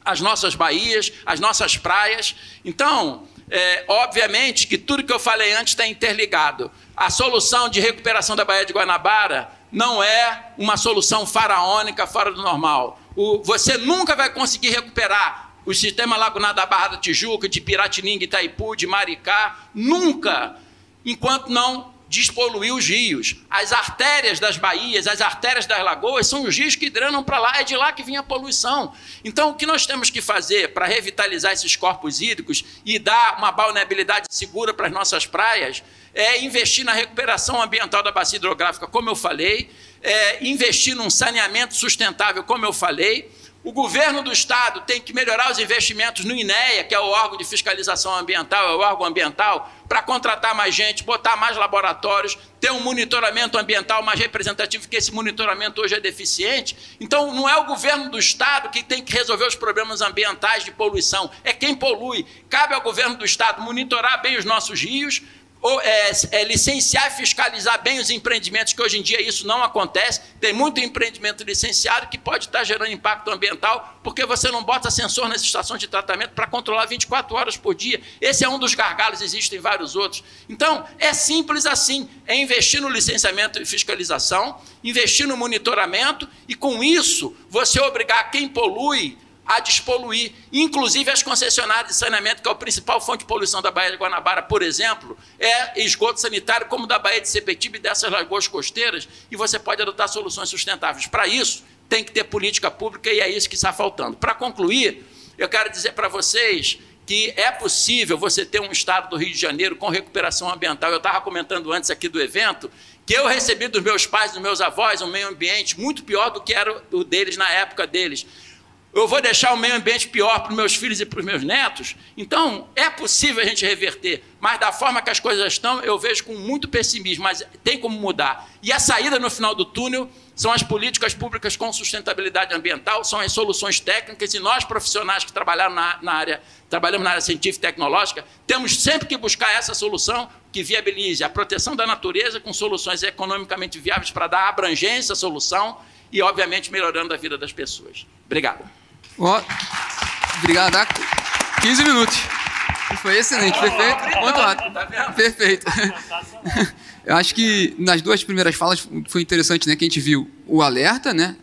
as nossas baías, as nossas praias. Então, é, obviamente que tudo que eu falei antes está interligado. A solução de recuperação da Baía de Guanabara não é uma solução faraônica fora do normal. O, você nunca vai conseguir recuperar o sistema lagunar da Barra da Tijuca, de Piratininga, Itaipu, de Maricá, nunca, enquanto não despoluir os rios. As artérias das baías, as artérias das lagoas são os rios que drenam para lá, é de lá que vinha a poluição. Então, o que nós temos que fazer para revitalizar esses corpos hídricos e dar uma balneabilidade segura para as nossas praias é investir na recuperação ambiental da bacia hidrográfica, como eu falei, é investir num saneamento sustentável, como eu falei o governo do estado tem que melhorar os investimentos no INEA, que é o órgão de fiscalização ambiental, é o órgão ambiental, para contratar mais gente, botar mais laboratórios, ter um monitoramento ambiental mais representativo, porque esse monitoramento hoje é deficiente. Então, não é o governo do estado que tem que resolver os problemas ambientais de poluição, é quem polui. Cabe ao governo do estado monitorar bem os nossos rios, ou, é, é, licenciar e fiscalizar bem os empreendimentos, que hoje em dia isso não acontece. Tem muito empreendimento licenciado que pode estar gerando impacto ambiental, porque você não bota sensor nas estações de tratamento para controlar 24 horas por dia. Esse é um dos gargalos, existem vários outros. Então, é simples assim: é investir no licenciamento e fiscalização, investir no monitoramento, e com isso você obrigar quem polui a despoluir. Inclusive as concessionárias de saneamento, que é a principal fonte de poluição da Baía de Guanabara, por exemplo, é esgoto sanitário, como da Baía de Sepetiba e dessas lagoas costeiras, e você pode adotar soluções sustentáveis. Para isso, tem que ter política pública e é isso que está faltando. Para concluir, eu quero dizer para vocês que é possível você ter um estado do Rio de Janeiro com recuperação ambiental. Eu estava comentando antes aqui do evento que eu recebi dos meus pais, dos meus avós, um meio ambiente muito pior do que era o deles na época deles eu vou deixar o meio ambiente pior para os meus filhos e para os meus netos. Então, é possível a gente reverter, mas da forma que as coisas estão, eu vejo com muito pessimismo, mas tem como mudar. E a saída no final do túnel são as políticas públicas com sustentabilidade ambiental, são as soluções técnicas, e nós, profissionais que trabalharam na, na área, trabalhamos na área científica e tecnológica, temos sempre que buscar essa solução que viabilize a proteção da natureza com soluções economicamente viáveis para dar abrangência à solução e, obviamente, melhorando a vida das pessoas. Obrigado. Oh, obrigado. 15 minutos. Foi excelente, perfeito. Muito rápido. Tá perfeito. Eu acho que nas duas primeiras falas foi interessante, né? Que a gente viu o alerta, né?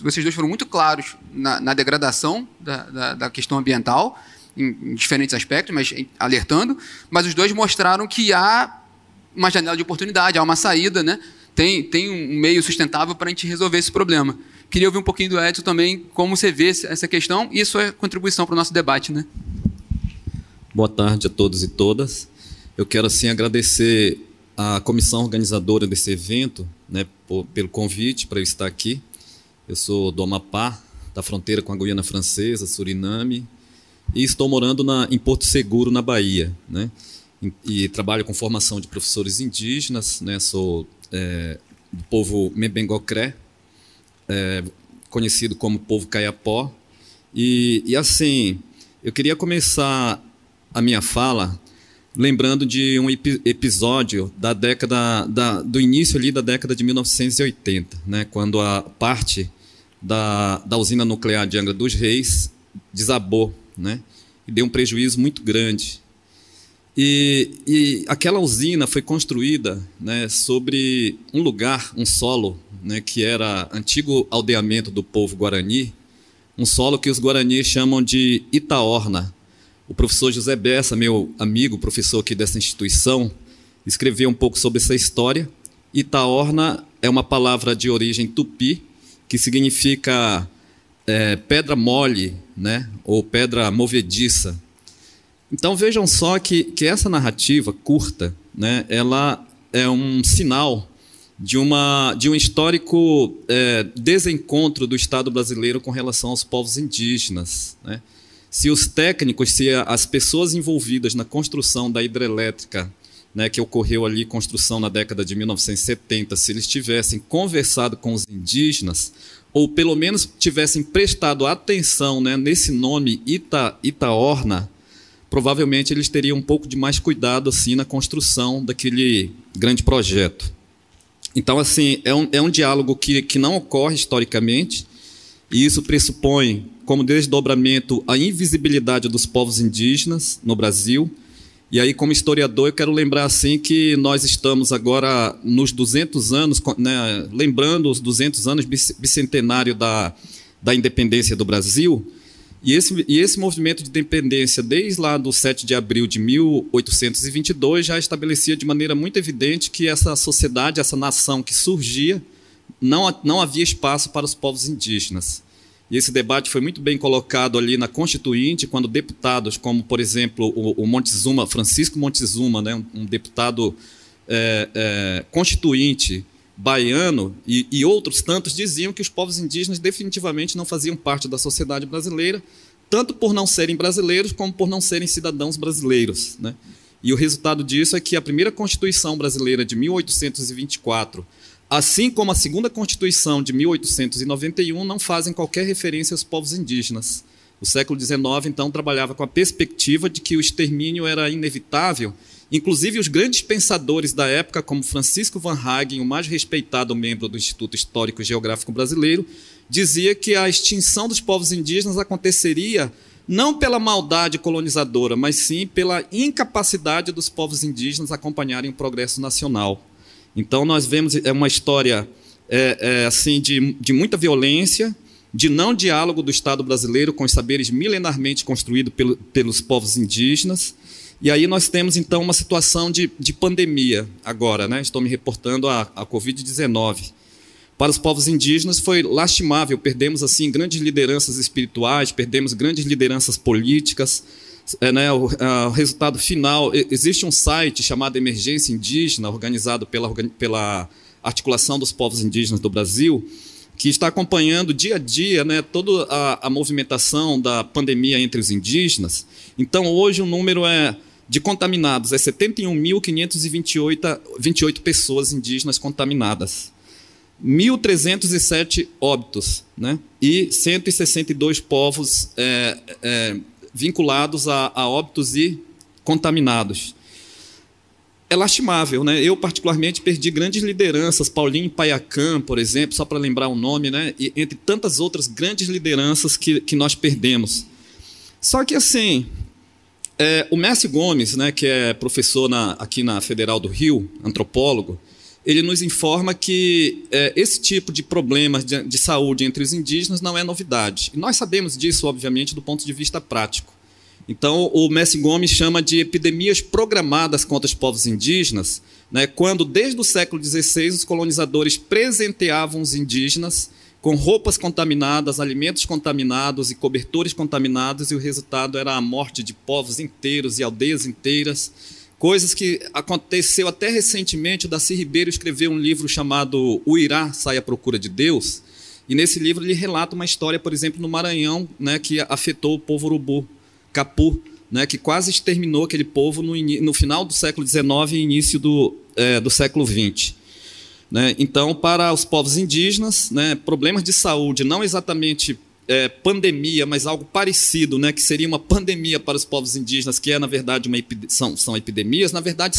Vocês dois foram muito claros na, na degradação da, da, da, questão ambiental, em, em, diferentes aspectos, mas alertando. Mas os dois mostraram que há uma janela de oportunidade, há uma saída, né? Tem, tem um meio sustentável para a gente resolver esse problema. Queria ouvir um pouquinho do Edson também, como você vê essa questão e sua contribuição para o nosso debate. Né? Boa tarde a todos e todas. Eu quero, assim, agradecer à comissão organizadora desse evento né, por, pelo convite para eu estar aqui. Eu sou do Amapá, da fronteira com a Guiana Francesa, Suriname, e estou morando na, em Porto Seguro, na Bahia. Né? E, e trabalho com formação de professores indígenas, né? sou é, do povo Membengocré, é, conhecido como povo caiapó. E, e assim, eu queria começar a minha fala lembrando de um episódio da década da, do início ali da década de 1980, né, quando a parte da, da usina nuclear de Angra dos Reis desabou, né, e deu um prejuízo muito grande. E, e aquela usina foi construída né, sobre um lugar, um solo né, que era antigo aldeamento do povo guarani, um solo que os guaranis chamam de Itaorna. O professor José Bessa, meu amigo, professor aqui dessa instituição, escreveu um pouco sobre essa história. Itaorna é uma palavra de origem tupi, que significa é, pedra mole, né, ou pedra movediça. Então vejam só que, que essa narrativa curta, né, ela é um sinal de, uma, de um histórico é, desencontro do Estado brasileiro com relação aos povos indígenas. Né? Se os técnicos, se as pessoas envolvidas na construção da hidrelétrica, né, que ocorreu ali, construção na década de 1970, se eles tivessem conversado com os indígenas, ou pelo menos tivessem prestado atenção né, nesse nome Ita, Itaorna, provavelmente eles teriam um pouco de mais cuidado assim na construção daquele grande projeto. Então, assim, é um, é um diálogo que, que não ocorre historicamente, e isso pressupõe, como desdobramento, a invisibilidade dos povos indígenas no Brasil. E aí, como historiador, eu quero lembrar assim que nós estamos agora nos 200 anos, né, lembrando os 200 anos bicentenário da, da independência do Brasil, e esse, e esse movimento de dependência, desde lá do 7 de abril de 1822, já estabelecia de maneira muito evidente que essa sociedade, essa nação que surgia, não, não havia espaço para os povos indígenas. E esse debate foi muito bem colocado ali na Constituinte, quando deputados como, por exemplo, o, o Montezuma, Francisco Montezuma, né, um, um deputado é, é, constituinte, baiano e, e, outros tantos diziam que os povos indígenas definitivamente não faziam parte da sociedade brasileira, tanto por não serem brasileiros como por não serem cidadãos brasileiros. Né? E o resultado disso é que a primeira Constituição brasileira de 1824, assim como a segunda Constituição de 1891, não fazem qualquer referência aos povos indígenas. O século XIX, então, trabalhava com a perspectiva de que o extermínio era inevitável Inclusive, os grandes pensadores da época, como Francisco Van Hagen, o mais respeitado membro do Instituto Histórico e Geográfico Brasileiro, dizia que a extinção dos povos indígenas aconteceria não pela maldade colonizadora, mas sim pela incapacidade dos povos indígenas acompanharem o progresso nacional. Então, nós vemos é uma história é, é, assim de, de muita violência, de não diálogo do Estado brasileiro com os saberes milenarmente construídos pelo, pelos povos indígenas. E aí nós temos, então, uma situação de, de pandemia agora, né? estou me reportando à, à Covid-19. Para os povos indígenas foi lastimável, perdemos assim grandes lideranças espirituais, perdemos grandes lideranças políticas. É, né, o, a, o, resultado final, existe um site chamado Emergência Indígena, organizado pela, pela Articulação dos Povos Indígenas do Brasil, que está acompanhando dia a dia né, toda a, a movimentação da pandemia entre os indígenas. Então, hoje o número é de contaminados é 71.528 pessoas indígenas contaminadas. 1.307 óbitos né? e 162 povos é, é, vinculados a, a, óbitos e contaminados. É lastimável, né? Eu, particularmente, perdi grandes lideranças, Paulinho Paiacã, por exemplo, só para lembrar o nome, né? E, entre tantas outras grandes lideranças que, que nós perdemos. Só que, assim, é, o Messi Gomes, né, que é professor na, aqui na Federal do Rio, antropólogo, ele nos informa que é, esse tipo de problemas de, de, saúde entre os indígenas não é novidade. E nós sabemos disso, obviamente, do ponto de vista prático. Então, o Messi Gomes chama de epidemias programadas contra os povos indígenas, né, quando, desde o século XVI, os colonizadores presenteavam os indígenas com roupas contaminadas, alimentos contaminados e cobertores contaminados, e o resultado era a morte de povos inteiros e aldeias inteiras Coisas que aconteceu até recentemente. O Darcy Ribeiro escreveu um livro chamado O Irá Sai à Procura de Deus. E nesse livro ele relata uma história, por exemplo, no Maranhão, né, que afetou o povo urubu, capu, né, que quase exterminou aquele povo no, no final do século XIX e início do, é, do século XX. Né? Então, para os povos indígenas, né, problemas de saúde não exatamente é, pandemia, mas algo parecido, né, que seria uma pandemia para os povos indígenas, que é, na verdade, uma são, são epidemias, na verdade,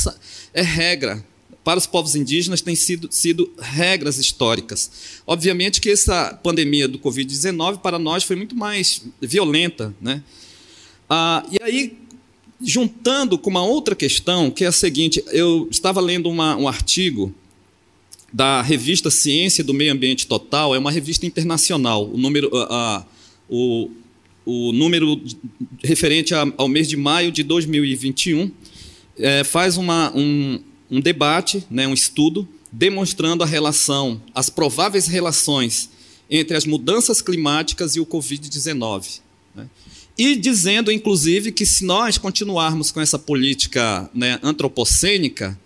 é regra. Para os povos indígenas, tem sido, sido regras históricas. Obviamente que essa pandemia do Covid-19, para nós, foi muito mais violenta. Né? Ah, e aí, juntando com uma outra questão, que é a seguinte: eu estava lendo uma, um artigo da revista Ciência do Meio Ambiente Total, é uma revista internacional. O número, a, o, o número referente ao mês de maio de 2021 é, faz uma, um, um debate, né, um estudo, demonstrando a relação, as prováveis relações entre as mudanças climáticas e o Covid-19. Né? E dizendo, inclusive, que se nós continuarmos com essa política né, antropocênica,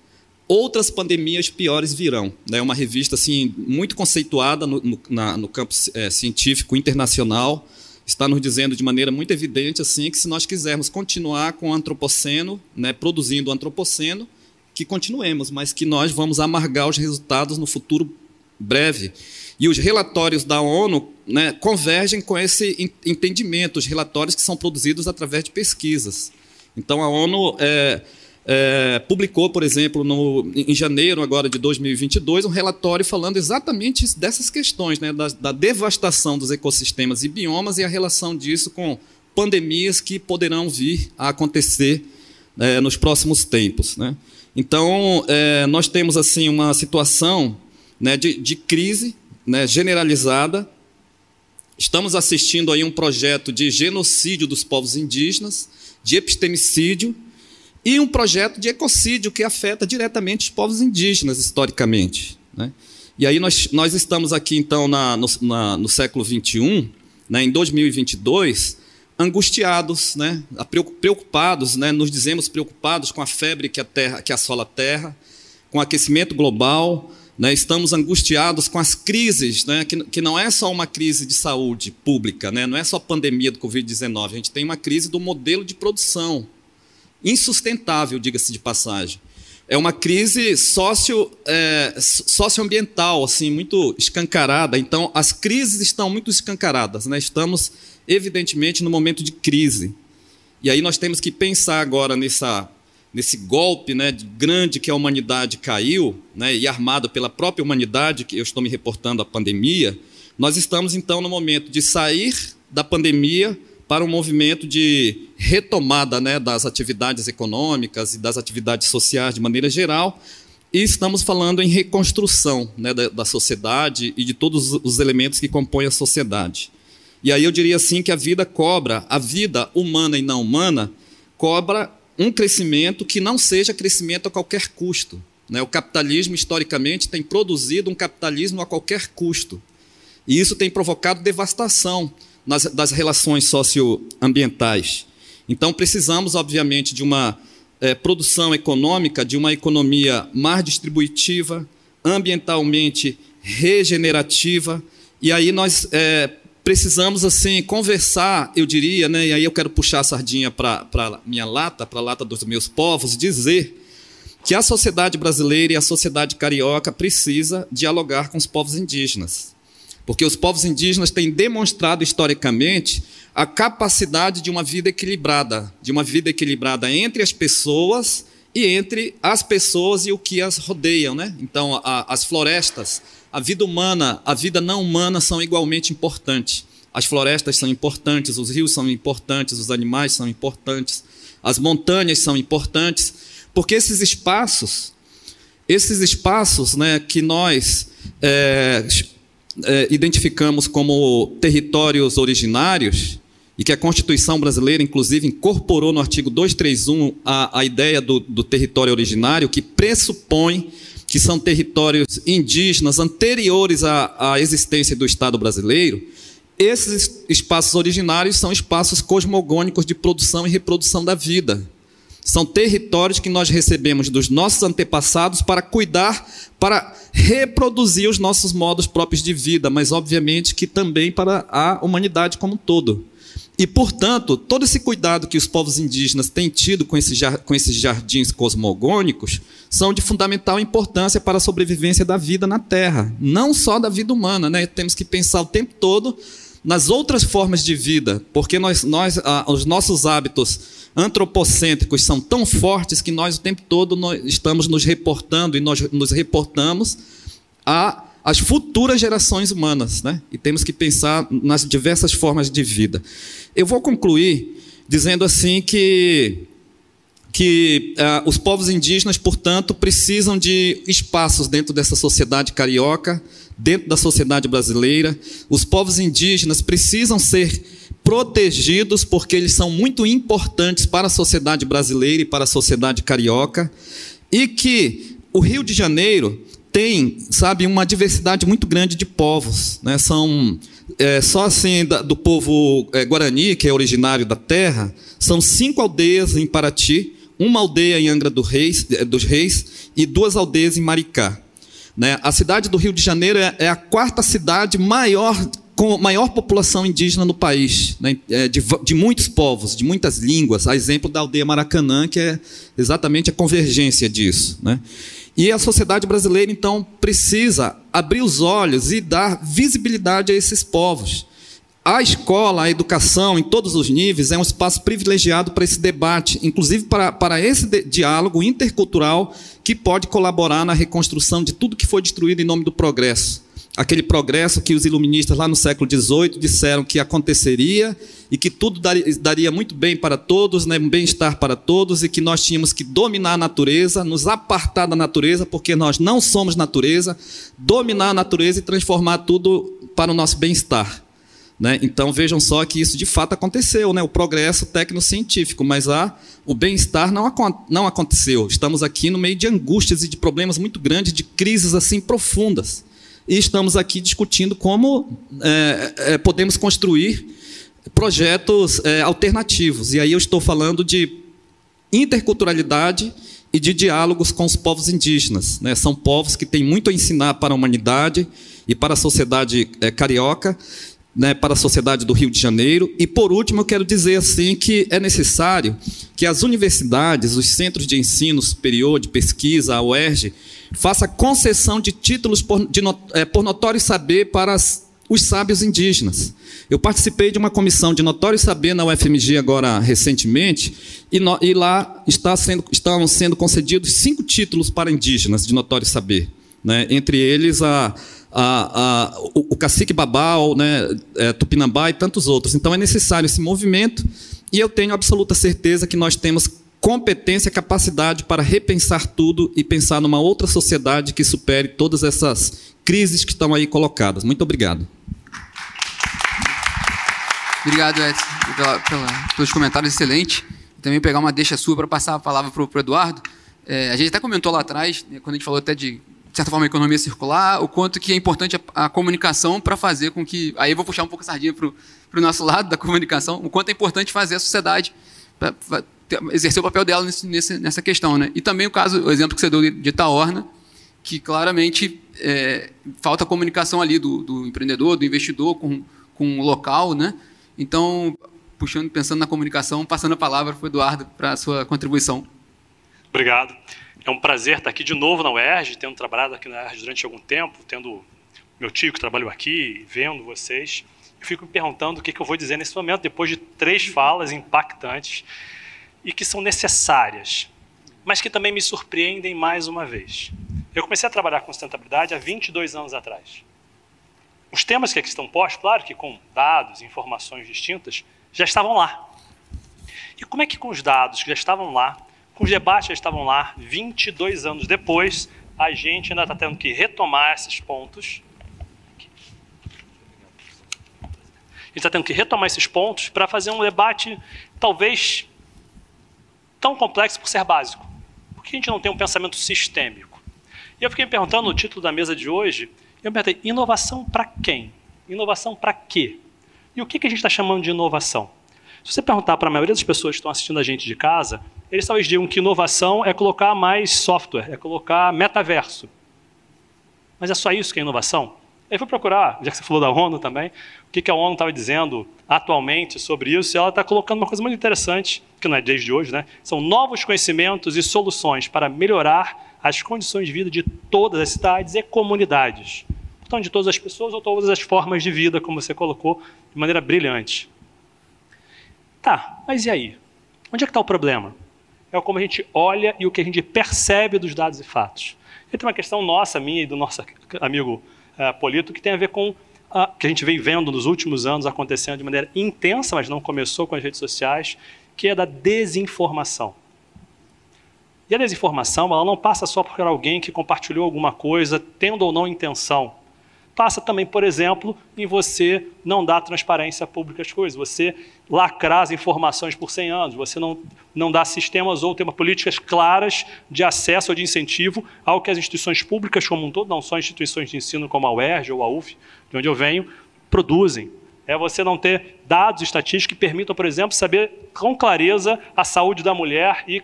outras pandemias piores virão. É uma revista assim muito conceituada no, no, na, no campo é, científico internacional, está nos dizendo de maneira muito evidente assim que se nós quisermos continuar com o antropoceno, né, produzindo o antropoceno, que continuemos, mas que nós vamos amargar os resultados no futuro breve. E os relatórios da ONU né, convergem com esse entendimento, os relatórios que são produzidos através de pesquisas. Então a ONU é, é, publicou, por exemplo, no, em janeiro agora de 2022, um relatório falando exatamente dessas questões, né, da, da, devastação dos ecossistemas e biomas e a relação disso com pandemias que poderão vir a acontecer é, nos próximos tempos. Né? Então, é, nós temos assim uma situação né, de, de crise né, generalizada. Estamos assistindo aí um projeto de genocídio dos povos indígenas, de epistemicídio, e um projeto de ecocídio que afeta diretamente os povos indígenas, historicamente. Né? E aí nós, nós estamos aqui, então, na, no, na, no século XXI, né, em 2022, angustiados, né, preocupados, né, nos dizemos preocupados com a febre que, a terra, que assola a Terra, com o aquecimento global, né, estamos angustiados com as crises, né, que, que não é só uma crise de saúde pública, né, não é só a pandemia do Covid-19, a gente tem uma crise do modelo de produção, insustentável, diga-se de passagem. É uma crise socio, é, socioambiental, assim, muito escancarada. Então, as crises estão muito escancaradas. Né? Estamos, evidentemente, no momento de crise. E aí nós temos que pensar agora nessa, nesse golpe né, grande que a humanidade caiu, né, e armado pela própria humanidade, que eu estou me reportando à pandemia, nós estamos então no momento de sair da pandemia para um movimento de retomada né, das atividades econômicas e das atividades sociais de maneira geral, e estamos falando em reconstrução né, da, da sociedade e de todos os elementos que compõem a sociedade. E aí eu diria assim que a vida cobra, a vida humana e não humana, cobra um crescimento que não seja crescimento a qualquer custo. Né? O capitalismo, historicamente, tem produzido um capitalismo a qualquer custo. E isso tem provocado devastação nas, das relações socioambientais. Então, precisamos, obviamente, de uma é, produção econômica, de uma economia mais distributiva, ambientalmente regenerativa, e aí nós é, precisamos assim conversar, eu diria, né, e aí eu quero puxar a sardinha para a minha lata, para a lata dos meus povos, dizer que a sociedade brasileira e a sociedade carioca precisa dialogar com os povos indígenas. Porque os povos indígenas têm demonstrado historicamente a capacidade de uma vida equilibrada, de uma vida equilibrada entre as pessoas e entre as pessoas e o que as rodeiam, né? Então, a, as florestas, a vida humana, a vida não humana são igualmente importantes. As florestas são importantes, os rios são importantes, os animais são importantes, as montanhas são importantes, porque esses espaços, esses espaços, né, que nós é, é, identificamos como territórios originários, e que a Constituição brasileira, inclusive, incorporou no artigo 231 a, a ideia do, do território originário, que pressupõe que são territórios indígenas anteriores à, à existência do Estado brasileiro, esses espaços originários são espaços cosmogônicos de produção e reprodução da vida. São territórios que nós recebemos dos nossos antepassados para cuidar, para reproduzir os nossos modos próprios de vida, mas obviamente que também para a humanidade como um todo. E, portanto, todo esse cuidado que os povos indígenas têm tido com esses, com esses jardins cosmogônicos são de fundamental importância para a sobrevivência da vida na Terra, não só da vida humana. Né? Temos que pensar o tempo todo nas outras formas de vida, porque nós, nós, ah, os nossos hábitos antropocêntricos são tão fortes que nós o tempo todo estamos nos reportando e nós nos reportamos a as futuras gerações humanas, né? E temos que pensar nas diversas formas de vida. Eu vou concluir dizendo assim que que uh, os povos indígenas, portanto, precisam de espaços dentro dessa sociedade carioca, dentro da sociedade brasileira. Os povos indígenas precisam ser protegidos porque eles são muito importantes para a sociedade brasileira e para a sociedade carioca, e que o Rio de Janeiro tem, sabe, uma diversidade muito grande de povos. Né? São é, só assim da, do povo é, guarani, que é originário da terra, são cinco aldeias em Paraty, uma aldeia em Angra do Reis, é, dos Reis e duas aldeias em Maricá. Né? A cidade do Rio de Janeiro é, é a quarta cidade maior com maior população indígena no país, né? É, de, de, muitos povos, de muitas línguas. A exemplo da aldeia Maracanã, que é exatamente a convergência disso. Né? E a sociedade brasileira, então, precisa abrir os olhos e dar visibilidade a esses povos. A escola, a educação, em todos os níveis, é um espaço privilegiado para esse debate, inclusive para, para esse diálogo intercultural que pode colaborar na reconstrução de tudo que foi destruído em nome do progresso aquele progresso que os iluministas lá no século XVIII disseram que aconteceria e que tudo daria, muito bem para todos, né, bem-estar para todos, e que nós tínhamos que dominar a natureza, nos apartar da natureza, porque nós não somos natureza, dominar a natureza e transformar tudo para o nosso bem-estar. Né? Então vejam só que isso de fato aconteceu, né? o progresso tecnocientífico, mas a, o bem-estar não, não aconteceu. Estamos aqui no meio de angústias e de problemas muito grandes, de crises assim profundas e estamos aqui discutindo como é, é, podemos construir projetos é, alternativos. E aí eu estou falando de interculturalidade e de diálogos com os povos indígenas. Né? São povos que têm muito a ensinar para a humanidade e para a sociedade é, carioca, né, para a sociedade do Rio de Janeiro. E, por último, eu quero dizer assim que é necessário que as universidades, os centros de ensino superior, de pesquisa, a UERJ, faça concessão de títulos por, de, é, por notório saber para as os sábios indígenas. Eu participei de uma comissão de notório saber na UFMG agora recentemente, e, no, e lá está sendo, estão sendo concedidos cinco títulos para indígenas de notório saber. Né? Entre eles a, a, a, o, o cacique Babau, né, é, Tupinambá e tantos outros. Então é necessário esse movimento, e eu tenho absoluta certeza que nós temos competência, capacidade para repensar tudo e pensar numa outra sociedade que supere todas essas crises que estão aí colocadas. Muito obrigado. Obrigado, Edson, pela, pela, pelos comentários excelentes. Também pegar uma deixa sua para passar a palavra para o Eduardo. É, a gente até comentou lá atrás, né, quando a gente falou até de, de certa forma, economia circular, o quanto que é importante a, a comunicação para fazer com que... Aí eu vou puxar um pouco a sardinha para o nosso lado da comunicação, o quanto é importante fazer a sociedade pra, pra exercer o papel dela nesse, nessa questão. Né? E também o caso, o exemplo que você deu de Itaorna, que claramente é, falta comunicação ali do, do empreendedor, do investidor com, com o local, né? Então, puxando, pensando na comunicação, passando a palavra para o Eduardo para a sua contribuição. Obrigado. É um prazer estar aqui de novo na UERJ, tendo trabalhado aqui na UERJ durante algum tempo, tendo meu tio que trabalhou aqui, vendo vocês. Eu fico me perguntando o que, eu vou dizer nesse momento, depois de três falas impactantes e que são necessárias, mas que também me surpreendem mais uma vez. Eu comecei a trabalhar com sustentabilidade há 22 anos atrás. Os temas que aqui estão postos, claro que com dados, informações distintas, já estavam lá. E como é que com os dados que já estavam lá, com os debates que já estavam lá, 22 anos depois, a gente ainda está tendo que retomar esses pontos. A gente está tendo que retomar esses pontos para fazer um debate, talvez, tão complexo por ser básico. Por que a gente não tem um pensamento sistêmico? E eu fiquei me perguntando no título da mesa de hoje, eu perguntei, inovação para quem? Inovação para quê? E o que, que a gente está chamando de inovação? Se você perguntar para a maioria das pessoas que estão assistindo a gente de casa, eles talvez digam que inovação é colocar mais software, é colocar metaverso. Mas é só isso que é inovação? Aí fui procurar, já que você falou da ONU também, que, que a ONU estava dizendo atualmente sobre isso, e ela está colocando uma coisa muito interessante, que não é desde hoje, né? São novos conhecimentos e soluções para melhorar as condições de vida de todas as cidades e comunidades. Portanto, de todas as pessoas ou todas as formas de vida, como você colocou de maneira brilhante. Tá, mas e aí? Onde é que está o problema? É como a gente olha e o que a gente percebe dos dados e fatos. E tem uma questão nossa, minha e do nosso amigo uh, Polito, que tem a ver com que a gente vem vendo nos últimos anos acontecendo de maneira intensa, mas não começou com as redes sociais, que é da desinformação. E a desinformação ela não passa só por alguém que compartilhou alguma coisa, tendo ou não intenção. Passa também, por exemplo, em você não dar transparência pública às coisas, você lacrar as informações por 100 anos, você não, não dar sistemas ou ter políticas claras de acesso ou de incentivo ao que as instituições públicas como um todo, não só instituições de ensino como a UERJ ou a UF, de onde eu venho, produzem. É você não ter dados estatísticos que permitam, por exemplo, saber com clareza a saúde da mulher e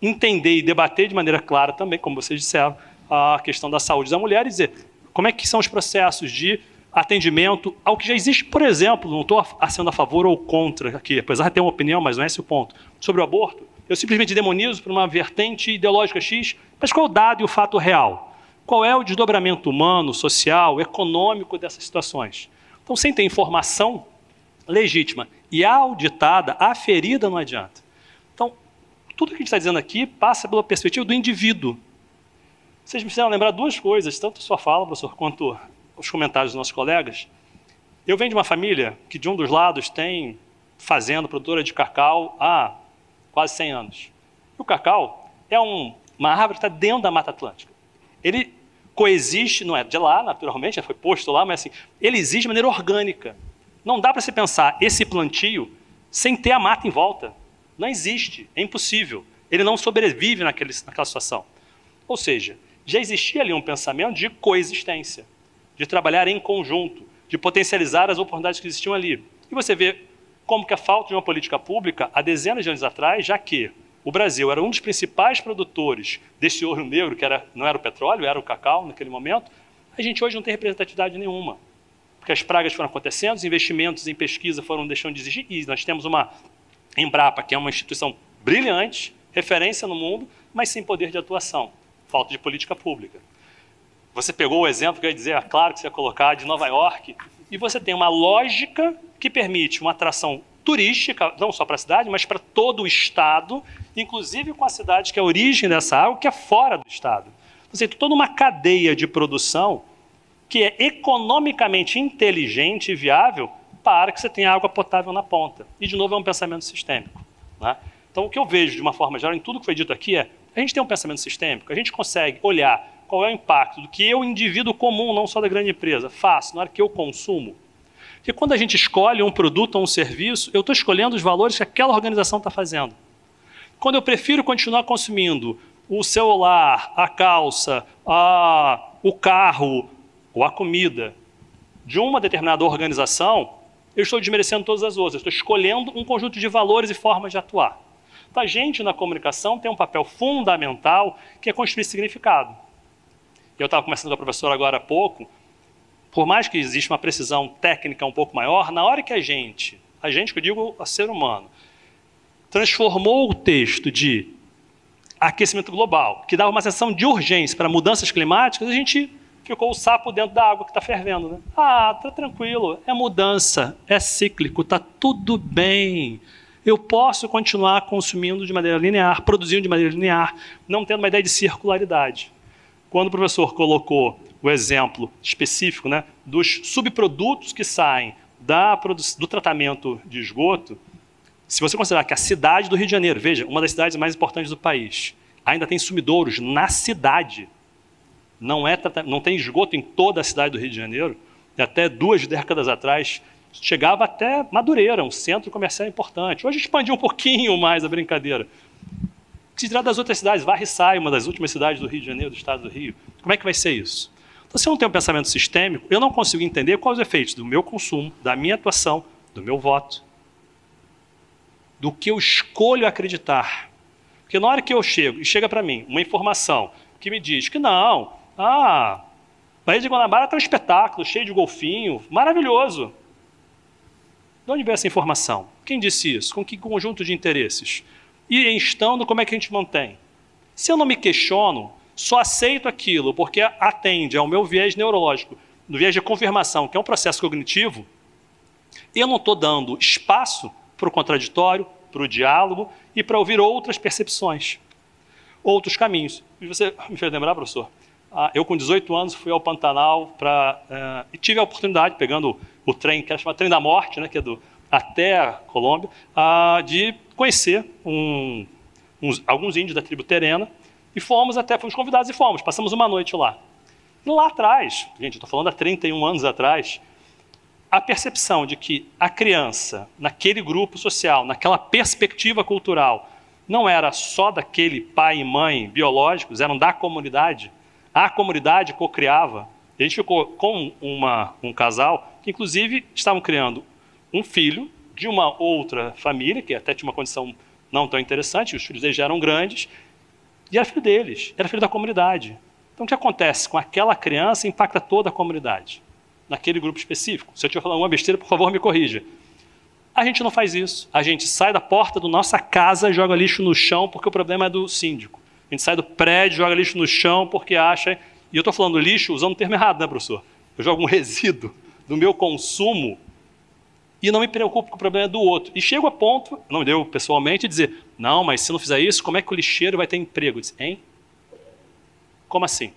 entender e debater de maneira clara também, como vocês disseram, a questão da saúde da mulher e dizer como é que são os processos de atendimento ao que já existe, por exemplo, não estou sendo a favor ou contra aqui, apesar de ter uma opinião, mas não é esse o ponto, sobre o aborto, eu simplesmente demonizo por uma vertente ideológica X, mas qual é o dado e o fato real? Qual é o desdobramento humano, social, econômico dessas situações? Então, sem ter informação legítima e auditada, aferida não adianta. Tudo que a gente está dizendo aqui passa pela perspectiva do indivíduo. Vocês me fizeram lembrar duas coisas, tanto sua fala, professor, quanto os comentários dos nossos colegas. Eu venho de uma família que, de um dos lados, tem fazenda produtora de cacau há quase 100 anos. E o cacau é um, uma árvore que está dentro da Mata Atlântica. Ele coexiste, não é de lá, naturalmente, já foi posto lá, mas assim, ele existe de maneira orgânica. Não dá para se pensar esse plantio sem ter a mata em volta. Não existe, é impossível. Ele não sobrevive naquele, naquela situação. Ou seja, já existia ali um pensamento de coexistência, de trabalhar em conjunto, de potencializar as oportunidades que existiam ali. E você vê como que a falta de uma política pública, há dezenas de anos atrás, já que o Brasil era um dos principais produtores desse ouro negro, que era, não era o petróleo, era o cacau naquele momento, a gente hoje não tem representatividade nenhuma. Porque as pragas foram acontecendo, os investimentos em pesquisa foram deixando de existir, e nós temos uma Embrapa, que é uma instituição brilhante, referência no mundo, mas sem poder de atuação, falta de política pública. Você pegou o exemplo que eu ia dizer, é claro que você ia colocar, de Nova York, e você tem uma lógica que permite uma atração turística, não só para a cidade, mas para todo o estado, inclusive com a cidade que é a origem dessa água, que é fora do estado. Você tem toda uma cadeia de produção que é economicamente inteligente e viável para que você tenha água potável na ponta. E, de novo, é um pensamento sistêmico. Né? Então, o que eu vejo, de uma forma geral, em tudo que foi dito aqui é a gente tem um pensamento sistêmico, a gente consegue olhar qual é o impacto do que eu, indivíduo comum, não só da grande empresa, faço na hora que eu consumo. Porque quando a gente escolhe um produto ou um serviço, eu estou escolhendo os valores que aquela organização está fazendo. Quando eu prefiro continuar consumindo o celular, a calça, a, o carro ou a comida de uma determinada organização, eu estou desmerecendo todas as outras. estou escolhendo um conjunto de valores e formas de atuar. Então, a gente na comunicação tem um papel fundamental que é construir significado. Eu estava conversando com a professora agora há pouco. Por mais que exista uma precisão técnica um pouco maior, na hora que a gente, a gente que eu digo a ser humano, transformou o texto de aquecimento global, que dava uma sensação de urgência para mudanças climáticas, a gente ficou o sapo dentro da água que está fervendo. Né? Ah, tá tranquilo, é mudança, é cíclico, tá tudo bem. Eu posso continuar consumindo de maneira linear, produzindo de maneira linear, não tendo uma ideia de circularidade. Quando o professor colocou o exemplo específico né, dos subprodutos que saem da, do tratamento de esgoto, se você considerar que a cidade do Rio de Janeiro, veja, uma das cidades mais importantes do país, ainda tem sumidouros na cidade, não, é, não tem esgoto em toda a cidade do Rio de Janeiro, até duas décadas atrás chegava até Madureira, um centro comercial importante. Hoje expandiu um pouquinho mais a brincadeira. Se tirar das outras cidades, Varriçai, uma das últimas cidades do Rio de Janeiro, do estado do Rio, como é que vai ser isso? Então, se eu não tenho um pensamento sistêmico, eu não consigo entender quais os efeitos do meu consumo, da minha atuação, do meu voto, do que eu escolho acreditar. Porque na hora que eu chego, e chega para mim uma informação que me diz que não, ah, Baía de Guanabara está um espetáculo, cheio de golfinho, maravilhoso. De onde veio essa informação? Quem disse isso? Com que conjunto de interesses? E estando, como é que a gente mantém? Se eu não me questiono, só aceito aquilo porque atende ao meu viés neurológico, no viés de confirmação, que é um processo cognitivo, eu não estou dando espaço para o contraditório, para o diálogo e para ouvir outras percepções, outros caminhos. E você me fez lembrar, professor? Ah, eu, com 18 anos, fui ao Pantanal pra, uh, e tive a oportunidade, pegando o trem, que é chamado Trem da Morte, né, que é do, até a Colômbia, de conhecer um, uns, alguns índios da tribo terena. E fomos até, fomos convidados e fomos, passamos uma noite lá. E lá atrás, gente, estou falando há 31 anos atrás, a percepção de que a criança, naquele grupo social, naquela perspectiva cultural, não era só daquele pai e mãe biológicos, eram da comunidade, a comunidade co-criava. A gente ficou com uma, um casal que, inclusive, estavam criando um filho de uma outra família, que até tinha uma condição não tão interessante, os filhos deles já eram grandes, e era filho deles, era filho da comunidade. Então, o que acontece com aquela criança impacta toda a comunidade, naquele grupo específico. Se eu estiver falando uma besteira, por favor, me corrija. A gente não faz isso. A gente sai da porta da nossa casa joga lixo no chão porque o problema é do síndico. A gente sai do prédio, joga lixo no chão porque acha. E eu estou falando lixo usando o termo errado, né, professor? Eu jogo um resíduo do meu consumo e não me preocupo com o problema do outro. E chego a ponto, não deu pessoalmente, dizer: não, mas se não fizer isso, como é que o lixeiro vai ter emprego? Eu disse, hein? Como assim?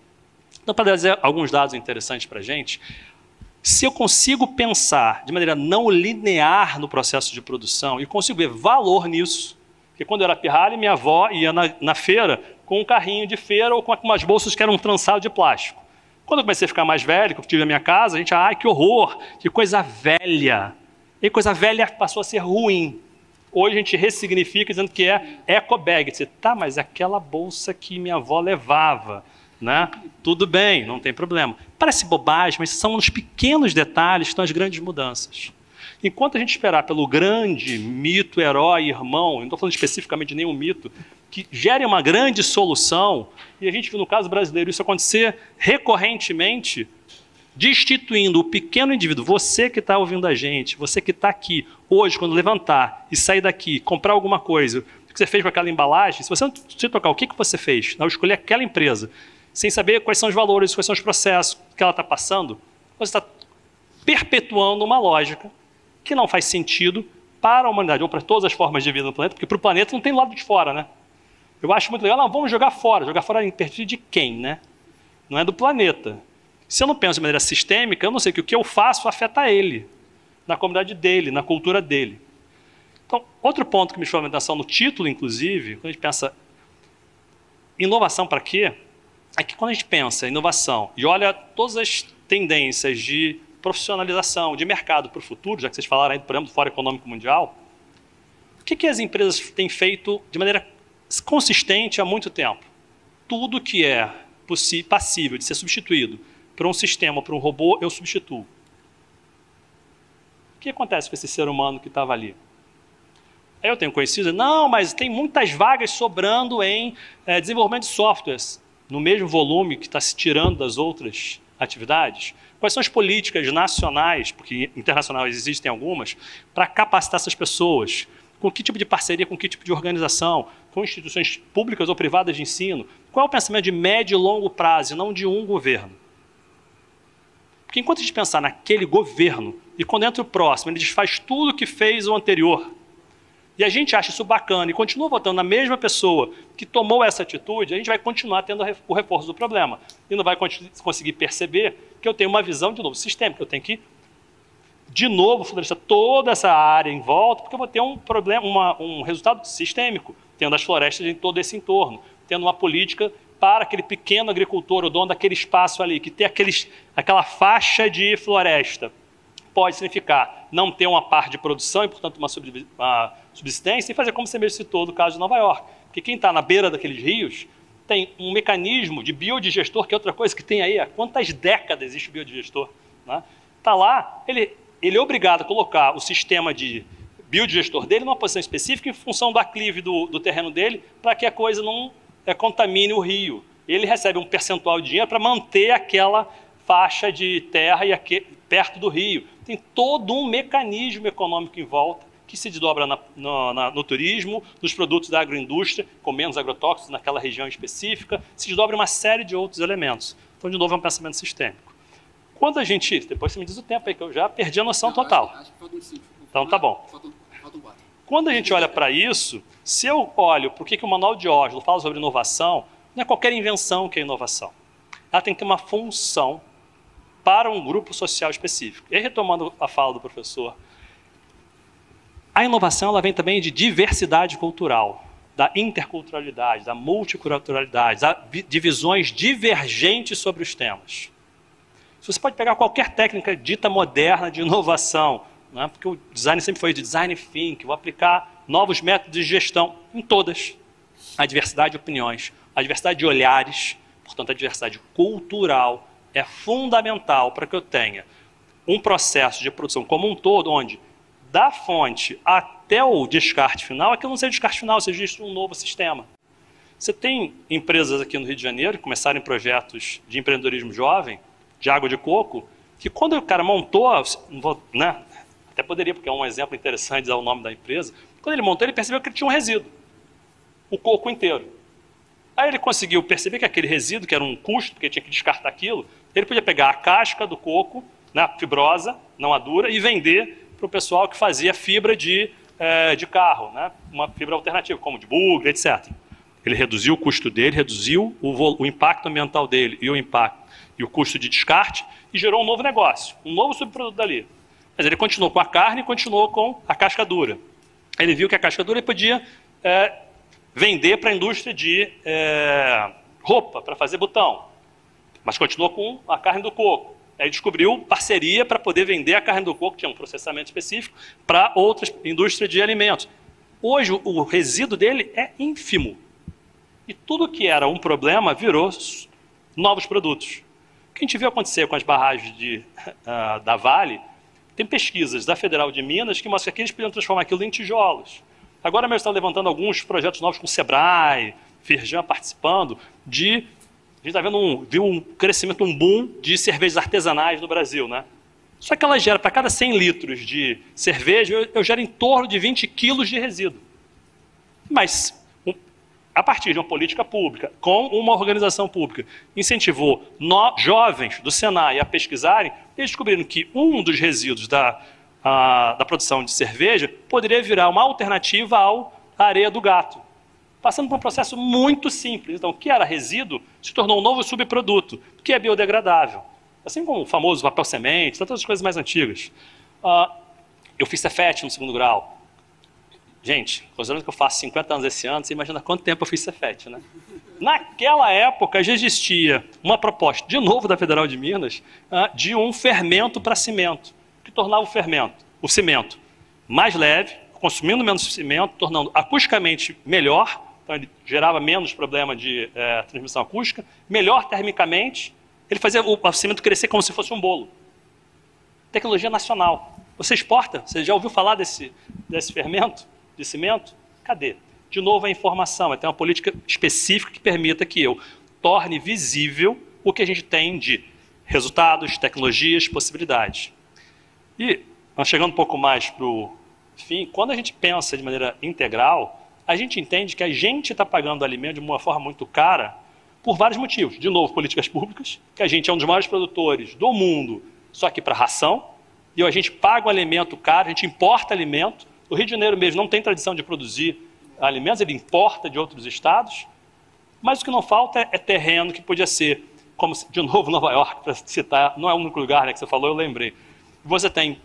Então, para trazer alguns dados interessantes para a gente, se eu consigo pensar de maneira não linear no processo de produção e consigo ver valor nisso, porque quando eu era pirralho, minha avó ia na, na feira com um carrinho de feira ou com umas bolsas que eram um trançado de plástico. Quando eu comecei a ficar mais velho, que eu tive a minha casa, a gente, ai, que horror, que coisa velha. E coisa velha passou a ser ruim. Hoje a gente ressignifica dizendo que é eco bag. Você, tá, mas aquela bolsa que minha avó levava, né? Tudo bem, não tem problema. Parece bobagem, mas são os pequenos detalhes que estão as grandes mudanças. Enquanto a gente esperar pelo grande mito, herói, irmão, não estou falando especificamente de nenhum mito, que gere uma grande solução, e a gente viu no caso brasileiro isso acontecer recorrentemente, destituindo o pequeno indivíduo, você que está ouvindo a gente, você que está aqui, hoje, quando levantar e sair daqui, comprar alguma coisa, o que você fez com aquela embalagem, se você não se tocar o que, que você fez, ao escolher aquela empresa, sem saber quais são os valores, quais são os processos que ela está passando, você está perpetuando uma lógica que não faz sentido para a humanidade, ou para todas as formas de vida no planeta, porque para o planeta não tem lado de fora, né? Eu acho muito legal, não, vamos jogar fora. Jogar fora em perfil de quem, né? Não é do planeta. Se eu não penso de maneira sistêmica, eu não sei que o que eu faço afeta ele, na comunidade dele, na cultura dele. Então, outro ponto que me chamou a atenção no título, inclusive, quando a gente pensa inovação para quê? É que quando a gente pensa em inovação e olha todas as tendências de profissionalização, de mercado para o futuro, já que vocês falaram aí do exemplo, do Fórum Econômico Mundial, o que, que as empresas têm feito de maneira consistente há muito tempo? Tudo que é passível de ser substituído por um sistema, por um robô, eu substituo. O que acontece com esse ser humano que estava ali? Eu tenho conhecido, não, mas tem muitas vagas sobrando em é, desenvolvimento de softwares, no mesmo volume que está se tirando das outras atividades. Quais são as políticas nacionais, porque internacionais existem algumas, para capacitar essas pessoas? Com que tipo de parceria, com que tipo de organização? Com instituições públicas ou privadas de ensino? Qual é o pensamento de médio e longo prazo, não de um governo? Porque enquanto a gente pensar naquele governo, e quando entra o próximo, ele desfaz tudo o que fez o anterior, e a gente acha isso bacana e continua votando na mesma pessoa que tomou essa atitude, a gente vai continuar tendo o reforço do problema. E não vai conseguir perceber que eu tenho uma visão, de novo, sistêmica. Eu tenho que, de novo, florescer toda essa área em volta, porque eu vou ter um problema, uma, um resultado sistêmico, tendo as florestas em todo esse entorno, tendo uma política para aquele pequeno agricultor, o dono daquele espaço ali, que tem aqueles, aquela faixa de floresta. Pode significar não ter uma parte de produção e, portanto, uma subsistência, e fazer como você mesmo citou do caso de Nova York. Porque quem está na beira daqueles rios tem um mecanismo de biodigestor, que é outra coisa que tem aí há quantas décadas existe o biodigestor. Está né? Tá lá, ele, ele é obrigado a colocar o sistema de biodigestor dele numa posição específica em função do aclive do, do terreno dele, para que a coisa não é, contamine o rio. Ele recebe um percentual de dinheiro para manter aquela faixa de terra e aqui, perto do rio. Tem todo um mecanismo econômico em volta que se desdobra na, no, na, no, turismo, nos produtos da agroindústria, com menos agrotóxicos naquela região específica, se desdobra uma série de outros elementos. Então, de novo, é um pensamento sistêmico. Quando a gente. Depois você me diz o tempo aí, que eu já perdi a noção total. Então, tá bom. Quando a gente olha para isso, se eu olho para o que, que o Manual de Oslo fala sobre inovação, não é qualquer invenção que é inovação. Ela tem que ter uma função para um grupo social específico. E retomando a fala do professor a inovação ela vem também de diversidade cultural, da interculturalidade, da multiculturalidade, de visões divergentes sobre os temas. Você pode pegar qualquer técnica dita moderna de inovação, né? porque o design sempre foi de design thinking, vou aplicar novos métodos de gestão em todas. A diversidade de opiniões, a diversidade de olhares, portanto, a diversidade cultural é fundamental para que eu tenha um processo de produção como um todo, onde da fonte até o descarte final, aquilo não seja descarte final, seja um novo sistema. Você tem empresas aqui no Rio de Janeiro que começaram projetos de empreendedorismo jovem, de água de coco, que quando o cara montou, né, até poderia, porque é um exemplo interessante dar o nome da empresa, quando ele montou, ele percebeu que ele tinha um resíduo, o coco inteiro. Aí ele conseguiu perceber que aquele resíduo, que era um custo, porque tinha que descartar aquilo, ele podia pegar a casca do coco, né, fibrosa, não a dura, e vender para o pessoal que fazia fibra de, é, de carro, né? uma fibra alternativa, como de bugre, etc. Ele reduziu o custo dele, reduziu o, o impacto ambiental dele e o impacto e o custo de descarte e gerou um novo negócio, um novo subproduto dali. Mas ele continuou com a carne e continuou com a casca dura. Ele viu que a casca dura ele podia é, vender para a indústria de é, roupa, para fazer botão, mas continuou com a carne do coco. Aí descobriu parceria para poder vender a carne do coco, que tinha um processamento específico, para outras indústrias de alimentos. Hoje, o resíduo dele é ínfimo. E tudo que era um problema virou novos produtos. Que a gente viu acontecer com as barragens de, uh, da Vale, tem pesquisas da Federal de Minas que mostram que eles podiam transformar aquilo em tijolos. Agora mesmo estão levantando alguns projetos novos com o Sebrae, Firjan participando, de a gente está vendo um, viu um crescimento, um boom de cervejas artesanais no Brasil, né? Só que ela gera, para cada 100 litros de cerveja, eu, eu gero em torno de 20 quilos de resíduo. Mas a partir de uma política pública, com uma organização pública, incentivou no, jovens do Senai a pesquisarem, eles descobriram que um dos resíduos da, a, da produção de cerveja poderia virar uma alternativa ao areia do gato. Passando por um processo muito simples. Então, o que era resíduo se tornou um novo subproduto, que é biodegradável. Assim como o famoso papel semente, tantas coisas mais antigas. Uh, eu fiz Cefet no segundo grau. Gente, considerando que eu faço 50 anos esse ano, você imagina quanto tempo eu fiz Cefet, né? Naquela época já existia uma proposta, de novo da Federal de Minas, uh, de um fermento para cimento, que tornava o fermento, o cimento, mais leve, consumindo menos cimento, tornando acusticamente melhor, então ele gerava menos problema de é, transmissão acústica, melhor termicamente, ele fazia o cimento crescer como se fosse um bolo. Tecnologia nacional. Você exporta? Você já ouviu falar desse, desse fermento, de cimento? Cadê? De novo, a informação. Tem uma política específica que permita que eu torne visível o que a gente tem de resultados, tecnologias, possibilidades. E, chegando um pouco mais para o fim, quando a gente pensa de maneira integral, a gente entende que a gente está pagando alimento de uma forma muito cara por vários motivos. De novo, políticas públicas, que a gente é um dos maiores produtores do mundo, só que para ração, e a gente paga o alimento caro, a gente importa alimento. O Rio de Janeiro mesmo não tem tradição de produzir alimentos, ele importa de outros estados. Mas o que não falta é terreno que podia ser, como de novo Nova York, para citar, não é o único lugar né, que você falou, eu lembrei. Você tem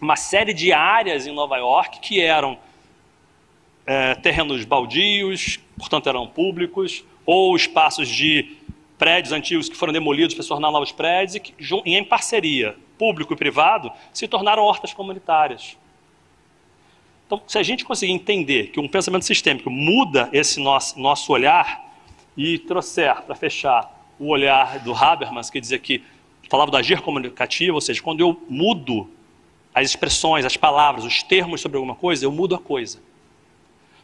uma série de áreas em Nova York que eram é, terrenos baldios, portanto eram públicos, ou espaços de prédios antigos que foram demolidos para se tornar novos prédios e que, em parceria público e privado, se tornaram hortas comunitárias. Então, se a gente conseguir entender que um pensamento sistêmico muda esse nosso, nosso olhar e trouxer, para fechar, o olhar do Habermas, que dizia que falava do agir comunicativo, ou seja, quando eu mudo as expressões, as palavras, os termos sobre alguma coisa, eu mudo a coisa.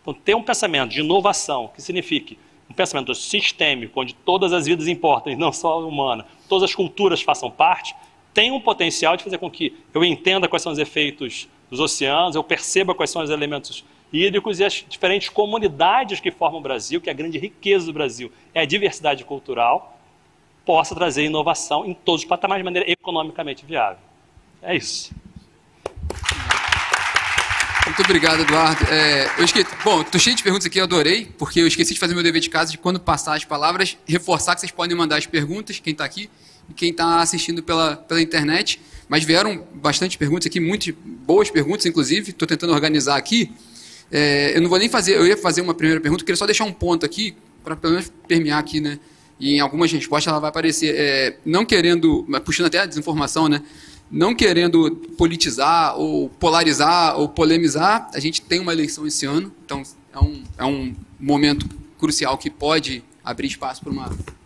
Então, ter um pensamento de inovação que signifique um pensamento sistêmico, onde todas as vidas importam, e não só a humana, todas as culturas façam parte, tem um potencial de fazer com que eu entenda quais são os efeitos dos oceanos, eu perceba quais são os elementos hídricos e as diferentes comunidades que formam o Brasil, que é a grande riqueza do Brasil é a diversidade cultural, possa trazer inovação em todos os patamares de maneira economicamente viável. É isso. Muito obrigado, Eduardo. É, eu bom, estou cheio de perguntas aqui, eu adorei, porque eu esqueci de fazer meu dever de casa de quando passar as palavras, reforçar que vocês podem mandar as perguntas, quem está aqui e quem está assistindo pela, pela internet. Mas vieram bastante perguntas aqui, muitas boas perguntas, inclusive. Estou tentando organizar aqui. É, eu não vou nem fazer, eu ia fazer uma primeira pergunta, queria só deixar um ponto aqui, para pelo menos permear aqui, né? E em algumas respostas ela vai aparecer. É, não querendo, puxando até a desinformação, né? não querendo politizar ou polarizar ou polemizar, a gente tem uma eleição esse ano, então é um, é um momento crucial que pode abrir espaço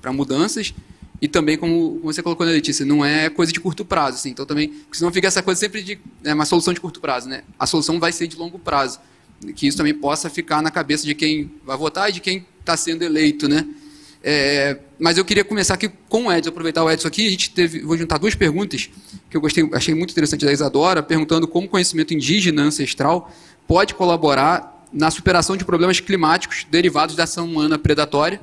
para mudanças. E também, como você colocou na Letícia, não é coisa de curto prazo. Assim, então também, porque senão fica essa coisa sempre de é uma solução de curto prazo. Né? A solução vai ser de longo prazo. Que isso também possa ficar na cabeça de quem vai votar e de quem está sendo eleito. Né? É, mas eu queria começar aqui com o Edson, aproveitar o Edson aqui. A gente teve, vou juntar duas perguntas que eu gostei, achei muito interessante da Isadora, perguntando como o conhecimento indígena ancestral pode colaborar na superação de problemas climáticos derivados da ação humana predatória.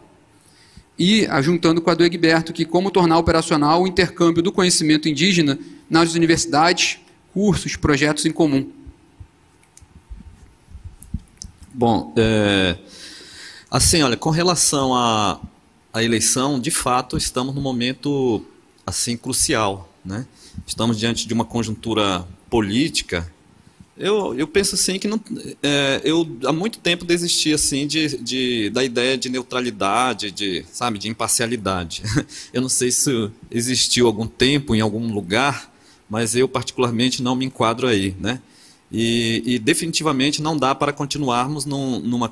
E, juntando com a do Egberto, que como tornar operacional o intercâmbio do conhecimento indígena nas universidades, cursos, projetos em comum. Bom, é, assim, olha, com relação a a eleição, de fato, estamos num momento assim crucial, né? Estamos diante de uma conjuntura política. Eu, eu penso assim que não, é, eu há muito tempo desisti assim de, de, da ideia de neutralidade, de sabe, de imparcialidade. Eu não sei se existiu algum tempo em algum lugar, mas eu particularmente não me enquadro aí, né? E, e definitivamente não dá para continuarmos num, numa,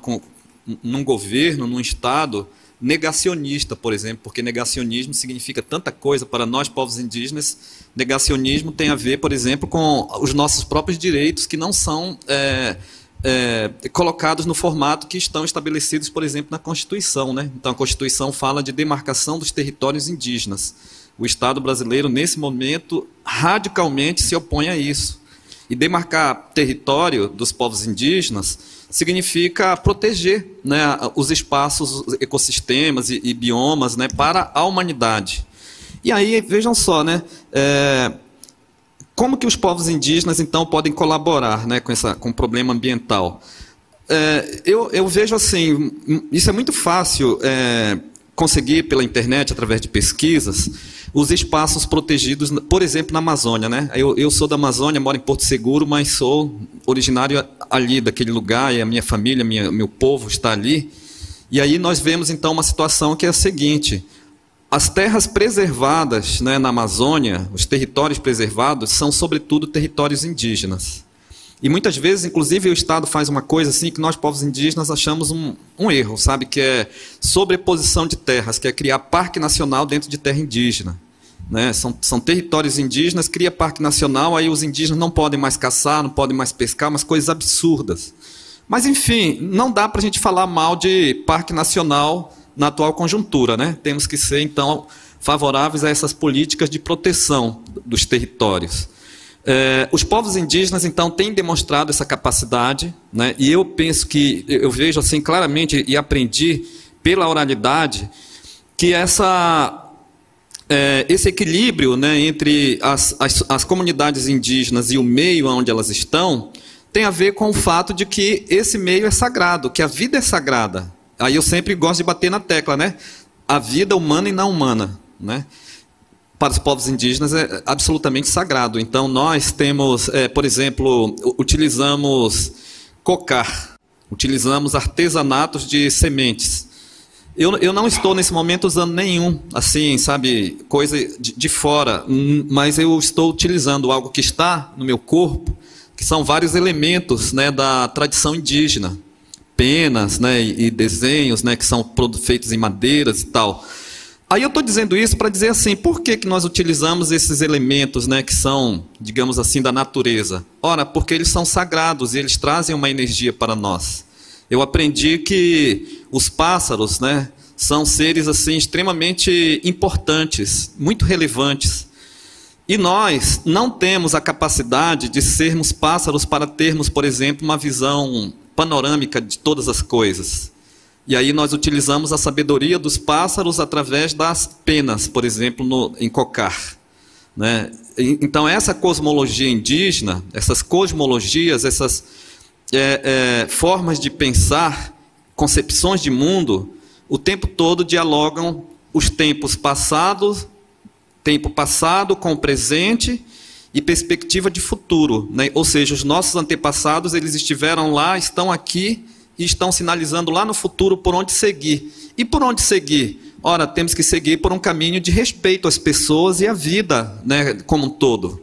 num governo, num estado negacionista, por exemplo, porque negacionismo significa tanta coisa para nós, povos indígenas. Negacionismo tem a ver, por exemplo, com os nossos próprios direitos que não são é, é, colocados no formato que estão estabelecidos, por exemplo, na Constituição. Né? Então, a Constituição fala de demarcação dos territórios indígenas. O Estado brasileiro, nesse momento, radicalmente se opõe a isso. E demarcar território dos povos indígenas significa proteger né, os espaços, os ecossistemas e, e, biomas né, para a humanidade. E aí, vejam só, né, é, como que os povos indígenas, então, podem colaborar né, com, essa, com o problema ambiental? É, eu, eu, vejo assim, isso é muito fácil é, conseguir pela internet, através de pesquisas, os espaços protegidos, por exemplo, na Amazônia. Né? Eu, eu sou da Amazônia, moro em Porto Seguro, mas sou originário ali, daquele lugar, e a minha família, minha, meu povo está ali. E aí nós vemos, então, uma situação que é a seguinte: as terras preservadas né, na Amazônia, os territórios preservados, são, sobretudo, territórios indígenas. E muitas vezes, inclusive, o Estado faz uma coisa assim que nós, povos indígenas, achamos um, um, erro, sabe? Que é sobreposição de terras, que é criar parque nacional dentro de terra indígena. Né? São, são territórios indígenas, cria parque nacional, aí os indígenas não podem mais caçar, não podem mais pescar, umas coisas absurdas. Mas, enfim, não dá para a gente falar mal de parque nacional na atual conjuntura. Né? Temos que ser, então, favoráveis a essas políticas de proteção dos territórios. É, os povos indígenas, então, têm demonstrado essa capacidade, né? e eu penso que, eu vejo assim claramente e aprendi pela oralidade, que essa, é, esse equilíbrio né, entre as, as, as comunidades indígenas e o meio onde elas estão tem a ver com o fato de que esse meio é sagrado, que a vida é sagrada. Aí eu sempre gosto de bater na tecla, né? A vida humana e não humana, né? Para os povos indígenas é absolutamente sagrado. Então, nós temos, é, por exemplo, utilizamos cocar, utilizamos artesanatos de sementes. Eu, eu não estou nesse momento usando nenhum, assim, sabe, coisa de, de fora, hum, mas eu estou utilizando algo que está no meu corpo, que são vários elementos né, da tradição indígena, penas né, e, e desenhos né, que são feitos em madeiras e tal. Aí eu estou dizendo isso para dizer assim, por que, que nós utilizamos esses elementos né, que são, digamos assim, da natureza? Ora, porque eles são sagrados e eles trazem uma energia para nós. Eu aprendi que os pássaros né, são seres assim extremamente importantes, muito relevantes. E nós não temos a capacidade de sermos pássaros para termos, por exemplo, uma visão panorâmica de todas as coisas. E aí nós utilizamos a sabedoria dos pássaros através das penas, por exemplo, no, em cocar. Né? Então, essa cosmologia indígena, essas cosmologias, essas é, é, formas de pensar, concepções de mundo, o tempo todo dialogam os tempos passados, tempo passado com o presente e perspectiva de futuro. Né? Ou seja, os nossos antepassados, eles estiveram lá, estão aqui e estão sinalizando lá no futuro por onde seguir. E por onde seguir? Ora, temos que seguir por um caminho de respeito às pessoas e à vida, né, como um todo.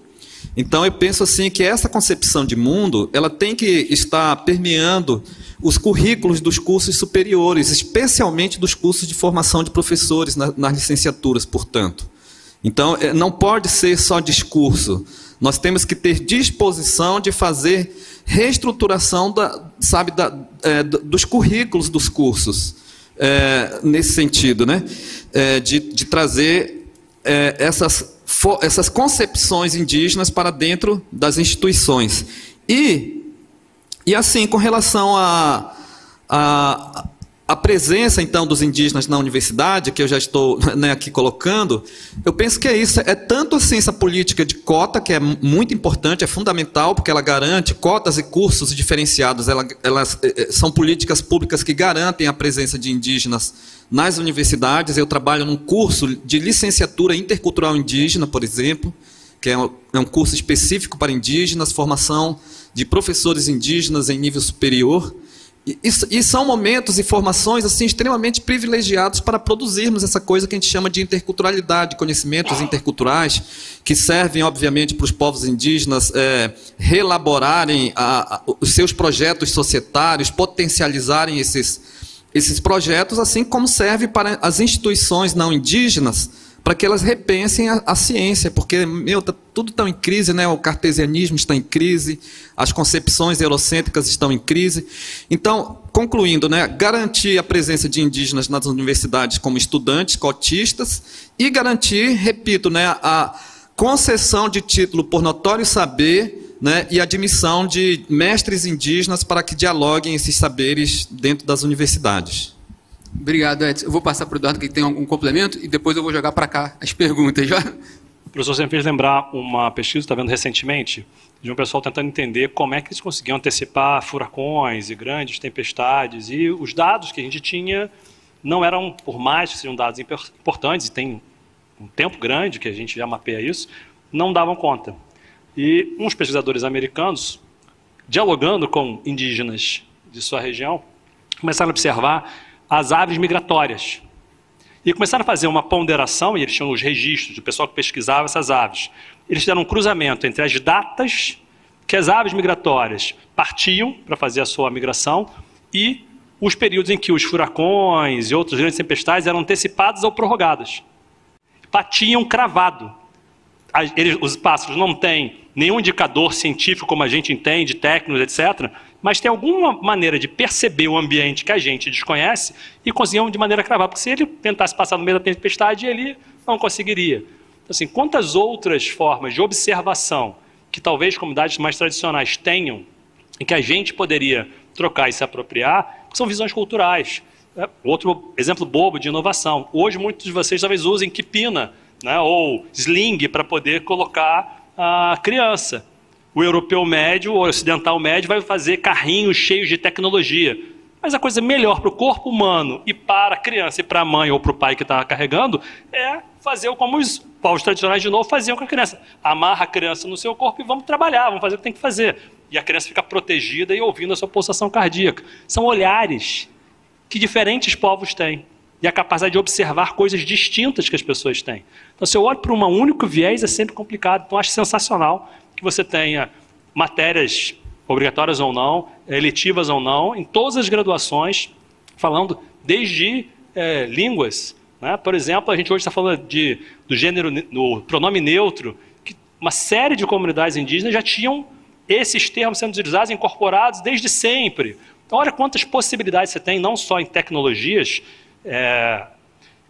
Então eu penso assim que essa concepção de mundo, ela tem que estar permeando os currículos dos cursos superiores, especialmente dos cursos de formação de professores nas, licenciaturas, portanto. Então, é, não pode ser só discurso. Nós temos que ter disposição de fazer reestruturação da, sabe, da, é, dos currículos dos cursos, é, nesse sentido, né? É, de, de trazer é, essas, essas concepções indígenas para dentro das instituições. E, e assim, com relação a, a, a presença, então, dos indígenas na universidade, que eu já estou né, aqui colocando, eu penso que é isso. É tanto assim essa política de cota, que é muito importante, é fundamental, porque ela garante cotas e cursos diferenciados. Ela, elas é, é, são políticas públicas que garantem a presença de indígenas nas universidades. Eu trabalho num curso de licenciatura intercultural indígena, por exemplo, que é um, é um curso específico para indígenas, formação de professores indígenas em nível superior. E, e, são momentos e formações assim extremamente privilegiados para produzirmos essa coisa que a gente chama de interculturalidade, conhecimentos interculturais, que servem, obviamente, para os povos indígenas é, relaborarem a, a, os seus projetos societários, potencializarem esses, esses projetos, assim como serve para as instituições não indígenas para que elas repensem a, a, ciência, porque meu, tá tudo tão em crise, né? O cartesianismo está em crise, as concepções eurocêntricas estão em crise. Então, concluindo, né, garantir a presença de indígenas nas universidades como estudantes cotistas e garantir, repito, né, a concessão de título por notório saber né, e admissão de mestres indígenas para que dialoguem esses saberes dentro das universidades. Obrigado, Edson. Eu vou passar para o Eduardo que tem algum complemento e depois eu vou jogar para cá as perguntas já. O professor sempre fez lembrar uma pesquisa, está vendo recentemente, de um pessoal tentando entender como é que eles conseguiam antecipar furacões e grandes tempestades. E os dados que a gente tinha não eram, por mais que sejam dados importantes, e tem um tempo grande que a gente já mapeia isso, não davam conta. E uns pesquisadores americanos, dialogando com indígenas de sua região, começaram a observar as aves migratórias. E começaram a fazer uma ponderação, e eles tinham os registros do pessoal que pesquisava essas aves. Eles fizeram um cruzamento entre as datas que as aves migratórias partiam para fazer a sua migração e os períodos em que os furacões e outras grandes tempestades eram antecipadas ou prorrogadas. Batiam cravado. Eles, os pássaros não têm nenhum indicador científico como a gente entende, técnicos, etc., mas tem alguma maneira de perceber o ambiente que a gente desconhece e conseguiam de maneira cravada. Porque se ele tentasse passar no meio da tempestade, ele não conseguiria. Então, assim, quantas outras formas de observação que talvez comunidades mais tradicionais tenham e que a gente poderia trocar e se apropriar, são visões culturais. É, outro exemplo bobo de inovação. Hoje, muitos de vocês talvez usem quipina né, ou sling para poder colocar a criança o europeu médio, o ocidental médio, vai fazer carrinhos cheios de tecnologia. Mas a coisa melhor para o corpo humano e para a criança e para a mãe ou para o pai que está carregando é fazer como os povos tradicionais de novo faziam com a criança. Amarra a criança no seu corpo e vamos trabalhar, vamos fazer o que tem que fazer. E a criança fica protegida e ouvindo a sua pulsação cardíaca. São olhares que diferentes povos têm. E a capacidade de observar coisas distintas que as pessoas têm. Então, se eu olho para um único viés, é sempre complicado. Então, acho sensacional que você tenha matérias obrigatórias ou não, eletivas ou não, em todas as graduações, falando desde é, línguas. Né? Por exemplo, a gente hoje está falando de, do gênero, do pronome neutro, que uma série de comunidades indígenas já tinham esses termos sendo utilizados, incorporados desde sempre. Então, olha quantas possibilidades você tem, não só em tecnologias, é,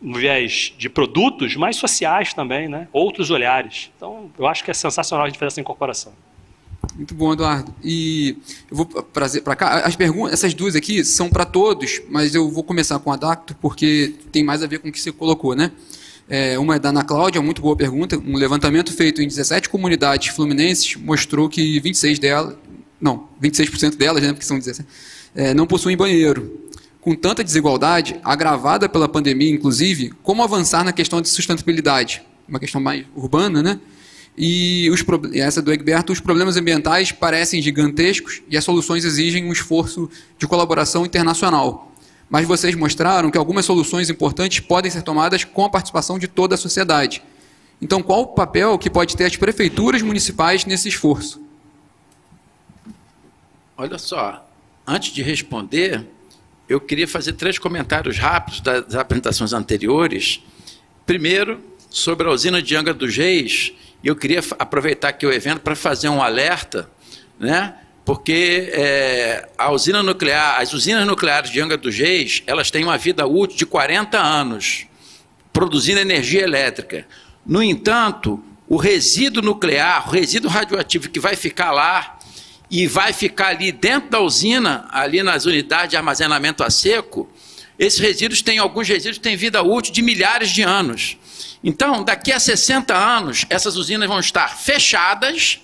no viés de produtos, mas sociais também, né? outros olhares. Então, eu acho que é sensacional a gente fazer essa incorporação. Muito bom, Eduardo. E eu vou trazer para cá. As perguntas, essas duas aqui são para todos, mas eu vou começar com a Dacto porque tem mais a ver com o que você colocou, né? É, uma é da Ana Cláudia, muito boa pergunta. Um levantamento feito em 17 comunidades fluminenses mostrou que 26 delas, não, 26% delas, né, porque são 17, é, não possuem banheiro com tanta desigualdade, agravada pela pandemia, inclusive, como avançar na questão de sustentabilidade? Uma questão mais urbana, né? E os, essa do Egberto, os problemas ambientais parecem gigantescos e as soluções exigem um esforço de colaboração internacional. Mas vocês mostraram que algumas soluções importantes podem ser tomadas com a participação de toda a sociedade. Então, qual o papel que pode ter as prefeituras municipais nesse esforço? Olha só, antes de responder, eu queria fazer três comentários rápidos das apresentações anteriores. Primeiro, sobre a usina de Angra dos Reis, eu queria aproveitar aqui o evento para fazer um alerta, né? porque é, a usina nuclear, as usinas nucleares de Angra dos Reis, elas têm uma vida útil de 40 anos, produzindo energia elétrica. No entanto, o resíduo nuclear, o resíduo radioativo que vai ficar lá, e vai ficar ali dentro da usina, ali nas unidades de armazenamento a seco, esses resíduos têm, alguns resíduos têm vida útil de milhares de anos. Então, daqui a 60 anos, essas usinas vão estar fechadas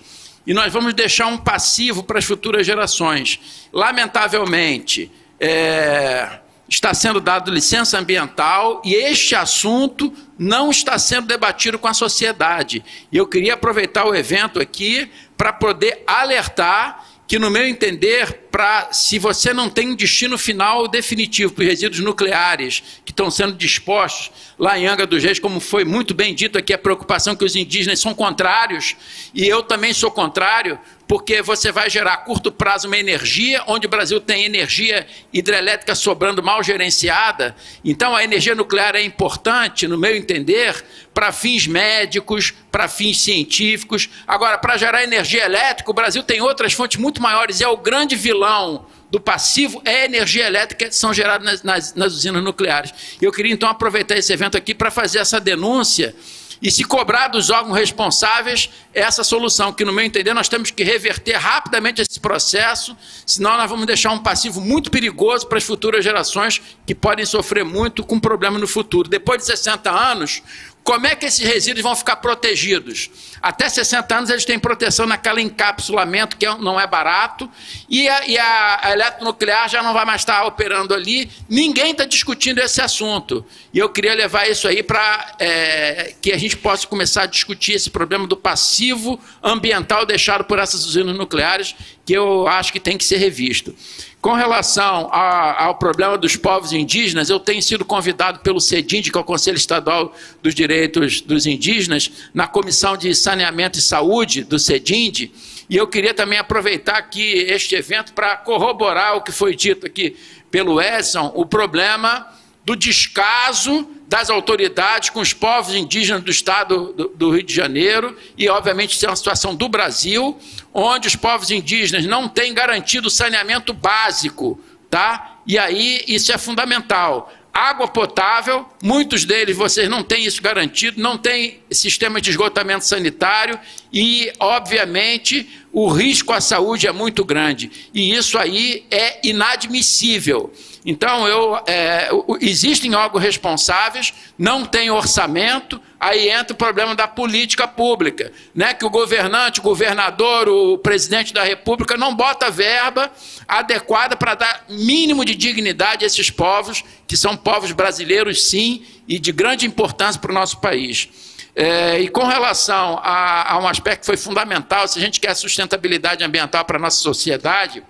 e nós vamos deixar um passivo para as futuras gerações. Lamentavelmente, é, está sendo dado licença ambiental e este assunto não está sendo debatido com a sociedade. E eu queria aproveitar o evento aqui para poder alertar que, no meu entender, para se você não tem um destino final definitivo para os resíduos nucleares estão sendo dispostos lá em Angra dos Reis, como foi muito bem dito aqui, a preocupação que os indígenas são contrários, e eu também sou contrário, porque você vai gerar a curto prazo uma energia, onde o Brasil tem energia hidrelétrica sobrando mal gerenciada. Então a energia nuclear é importante, no meu entender, para fins médicos, para fins científicos. Agora, para gerar energia elétrica, o Brasil tem outras fontes muito maiores, e é o grande vilão do passivo é energia elétrica que são geradas nas, nas, nas usinas nucleares. Eu queria então aproveitar esse evento aqui para fazer essa denúncia e se cobrar dos órgãos responsáveis essa solução, que no meu entender nós temos que reverter rapidamente esse processo, senão nós vamos deixar um passivo muito perigoso para as futuras gerações que podem sofrer muito com problema no futuro. Depois de 60 anos, como é que esses resíduos vão ficar protegidos? Até 60 anos eles têm proteção naquele encapsulamento que é não é barato, e a, e a, eletronuclear já não vai mais estar operando ali. Ninguém está discutindo esse assunto. E eu queria levar isso aí para é, que a gente possa começar a discutir esse problema do passivo ambiental deixado por essas usinas nucleares, que eu acho que tem que ser revisto. Com relação a, ao problema dos povos indígenas, eu tenho sido convidado pelo CEDIND, que é o Conselho Estadual dos Direitos dos Indígenas, na Comissão de Saneamento e Saúde do CEDIND, e eu queria também aproveitar aqui este evento para corroborar o que foi dito aqui pelo Edson, o problema do descaso das autoridades com os povos indígenas do estado do, Rio de Janeiro e, obviamente, isso é uma situação do Brasil, onde os povos indígenas não têm garantido saneamento básico, tá? E aí isso é fundamental. Água potável, muitos deles vocês não têm isso garantido, não tem sistema de esgotamento sanitário e, obviamente, o risco à saúde é muito grande. E isso aí é inadmissível. Então, eu, é, existem órgãos responsáveis, não tem orçamento, aí entra o problema da política pública, né? que o governante, o governador, o presidente da república não bota verba adequada para dar mínimo de dignidade a esses povos, que são povos brasileiros, sim, e de grande importância para o nosso país. É, e com relação a, a um aspecto que foi fundamental, se a gente quer sustentabilidade ambiental para a nossa sociedade,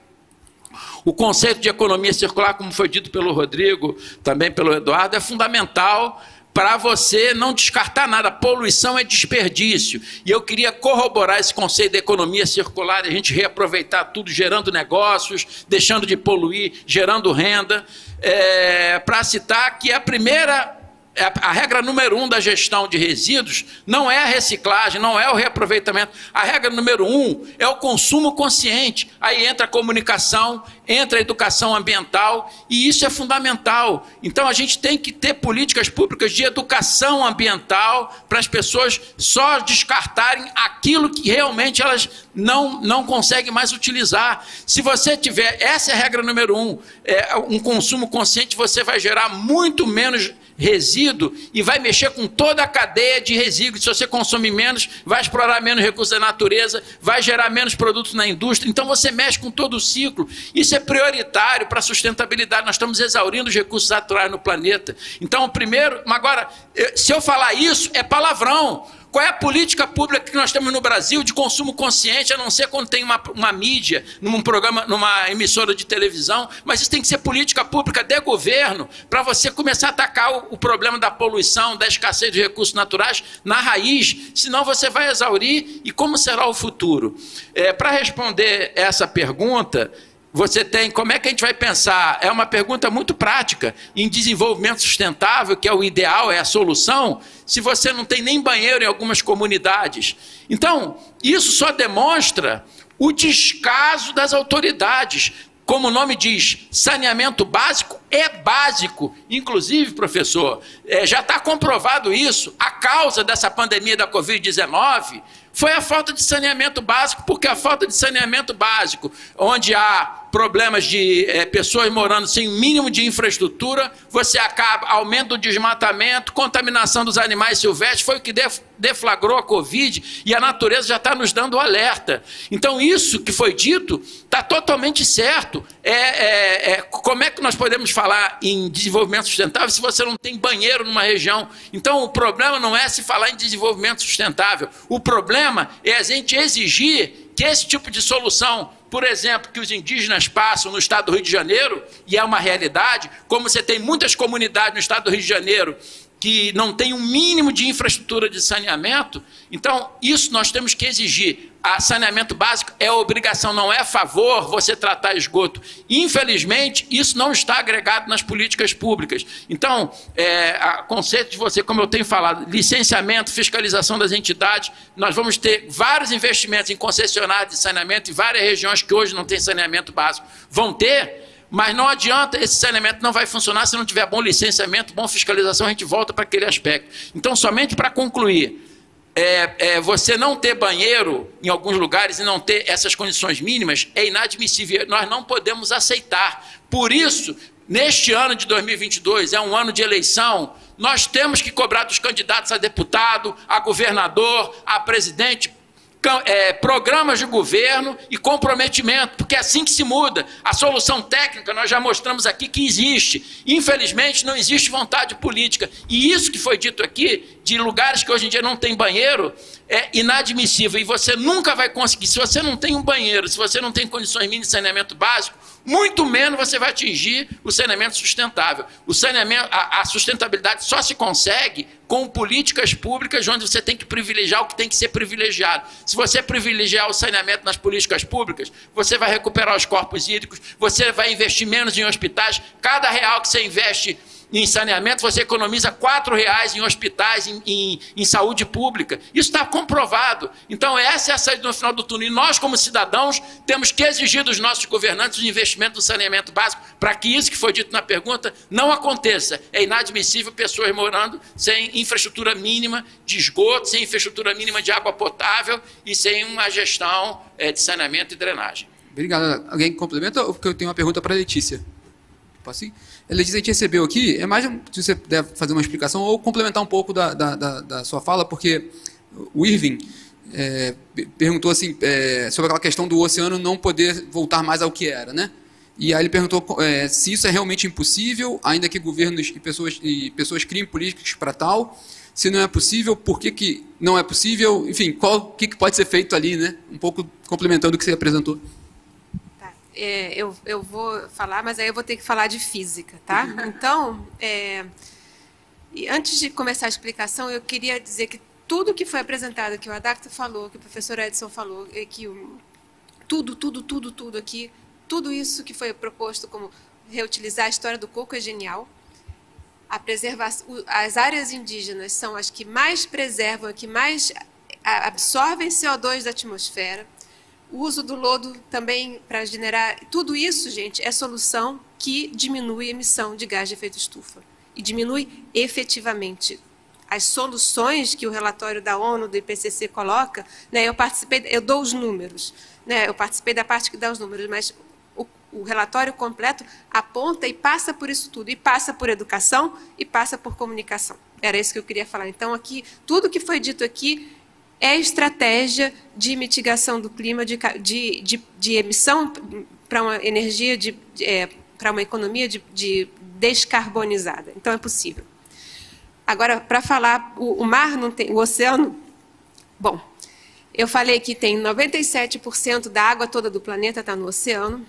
o conceito de economia circular, como foi dito pelo Rodrigo, também pelo Eduardo, é fundamental para você não descartar nada. Poluição é desperdício. E eu queria corroborar esse conceito da economia circular, a gente reaproveitar tudo, gerando negócios, deixando de poluir, gerando renda. É, para citar que a primeira a regra número um da gestão de resíduos não é a reciclagem, não é o reaproveitamento. A regra número um é o consumo consciente. Aí entra a comunicação, entra a educação ambiental, e isso é fundamental. Então a gente tem que ter políticas públicas de educação ambiental para as pessoas só descartarem aquilo que realmente elas não, não conseguem mais utilizar. Se você tiver, essa é a regra número um, é, um consumo consciente, você vai gerar muito menos resíduo e vai mexer com toda a cadeia de resíduos. Se você consome menos, vai explorar menos recursos da natureza, vai gerar menos produtos na indústria. Então você mexe com todo o ciclo. Isso é prioritário para a sustentabilidade. Nós estamos exaurindo os recursos naturais no planeta. Então, primeiro, agora, se eu falar isso, é palavrão. Qual é a política pública que nós temos no Brasil de consumo consciente, a não ser quando tem uma, uma mídia, num programa, numa emissora de televisão, mas isso tem que ser política pública de governo para você começar a atacar o, o, problema da poluição, da escassez de recursos naturais na raiz, senão você vai exaurir e como será o futuro? É, para responder essa pergunta, você tem, como é que a gente vai pensar? É uma pergunta muito prática. Em desenvolvimento sustentável, que é o ideal, é a solução, se você não tem nem banheiro em algumas comunidades. Então, isso só demonstra o descaso das autoridades. Como o nome diz, saneamento básico é básico. Inclusive, professor, é, já está comprovado isso. A causa dessa pandemia da Covid-19 foi a falta de saneamento básico, porque a falta de saneamento básico, onde há problemas de é, pessoas morando sem mínimo de infraestrutura, você acaba aumento do desmatamento, contaminação dos animais silvestres, foi o que deflagrou a Covid e a natureza já está nos dando alerta. Então, isso que foi dito está totalmente certo. É, é, é, como é que nós podemos falar em desenvolvimento sustentável se você não tem banheiro numa região? Então, o problema não é se falar em desenvolvimento sustentável, o problema é a gente exigir que esse tipo de solução por exemplo, que os indígenas passam no estado do Rio de Janeiro, e é uma realidade, como você tem muitas comunidades no estado do Rio de Janeiro que não tem um mínimo de infraestrutura de saneamento, então isso nós temos que exigir. A saneamento básico é obrigação, não é favor você tratar esgoto. Infelizmente, isso não está agregado nas políticas públicas. Então, é, a conceito de você, como eu tenho falado, licenciamento, fiscalização das entidades, nós vamos ter vários investimentos em concessionários de saneamento em várias regiões que hoje não têm saneamento básico. Vão ter, Mas não adianta, esse saneamento não vai funcionar se não tiver bom licenciamento, bom fiscalização, a gente volta para aquele aspecto. Então, somente para concluir, é, é, você não ter banheiro em alguns lugares e não ter essas condições mínimas é inadmissível. Nós não podemos aceitar. Por isso, neste ano de 2022, é um ano de eleição, nós temos que cobrar dos candidatos a deputado, a governador, a presidente, é, programas de governo e comprometimento, porque é assim que se muda. A solução técnica nós já mostramos aqui que existe. Infelizmente, não existe vontade política. E isso que foi dito aqui, de lugares que hoje em dia não tem banheiro, é inadmissível. E você nunca vai conseguir. Se você não tem um banheiro, se você não tem condições mínimas de saneamento básico, muito menos você vai atingir o saneamento sustentável. O saneamento, a, a, sustentabilidade só se consegue com políticas públicas onde você tem que privilegiar o que tem que ser privilegiado. Se você privilegiar o saneamento nas políticas públicas, você vai recuperar os corpos hídricos, você vai investir menos em hospitais. Cada real que você investe em saneamento, você economiza quatro reais em hospitais, em, em, em saúde pública. Isso está comprovado. Então, essa é a saída no final do túnel. E nós, como cidadãos, temos que exigir dos nossos governantes o investimento no saneamento básico para que isso que foi dito na pergunta não aconteça. É inadmissível pessoas morando sem infraestrutura mínima de esgoto, sem infraestrutura mínima de água potável e sem uma gestão é, de saneamento e drenagem. Obrigado. Alguém complementa ou porque eu tenho uma pergunta para a Letícia? Posso ir? A gente recebeu aqui, é mais se você deve fazer uma explicação ou complementar um pouco da, da, da, da sua fala, porque o Irving é, perguntou assim, é, sobre aquela questão do oceano não poder voltar mais ao que era, né? E aí ele perguntou é, se isso é realmente impossível, ainda que governos e pessoas, e pessoas criem políticas para tal. Se não é possível, por que, que não é possível? Enfim, o que, que pode ser feito ali, né? Um pouco complementando o que você apresentou é, eu, eu vou falar, mas aí eu vou ter que falar de física, tá? Então, é, antes de começar a explicação, eu queria dizer que tudo que foi apresentado, que o Adacta falou, que o professor Edson falou, que o, tudo, tudo, tudo, tudo aqui, tudo isso que foi proposto como reutilizar a história do coco é genial. A preservação, as áreas indígenas são as que mais preservam, que mais absorvem CO2 da atmosfera. O uso do lodo também para generar. Tudo isso, gente, é solução que diminui a emissão de gás de efeito estufa. E diminui efetivamente. As soluções que o relatório da ONU, do IPCC, coloca, né, eu participei, eu dou os números, né, eu participei da parte que dá os números, mas o, o relatório completo aponta e passa por isso tudo, e passa por educação e passa por comunicação. Era isso que eu queria falar. Então, aqui, tudo que foi dito aqui é estratégia de mitigação do clima, de, de, de, de emissão para uma energia, de, é, para uma economia de, de, descarbonizada. Então, é possível. Agora, para falar, o, o, mar não tem, o oceano, bom, eu falei que tem 97% da água toda do planeta está no oceano.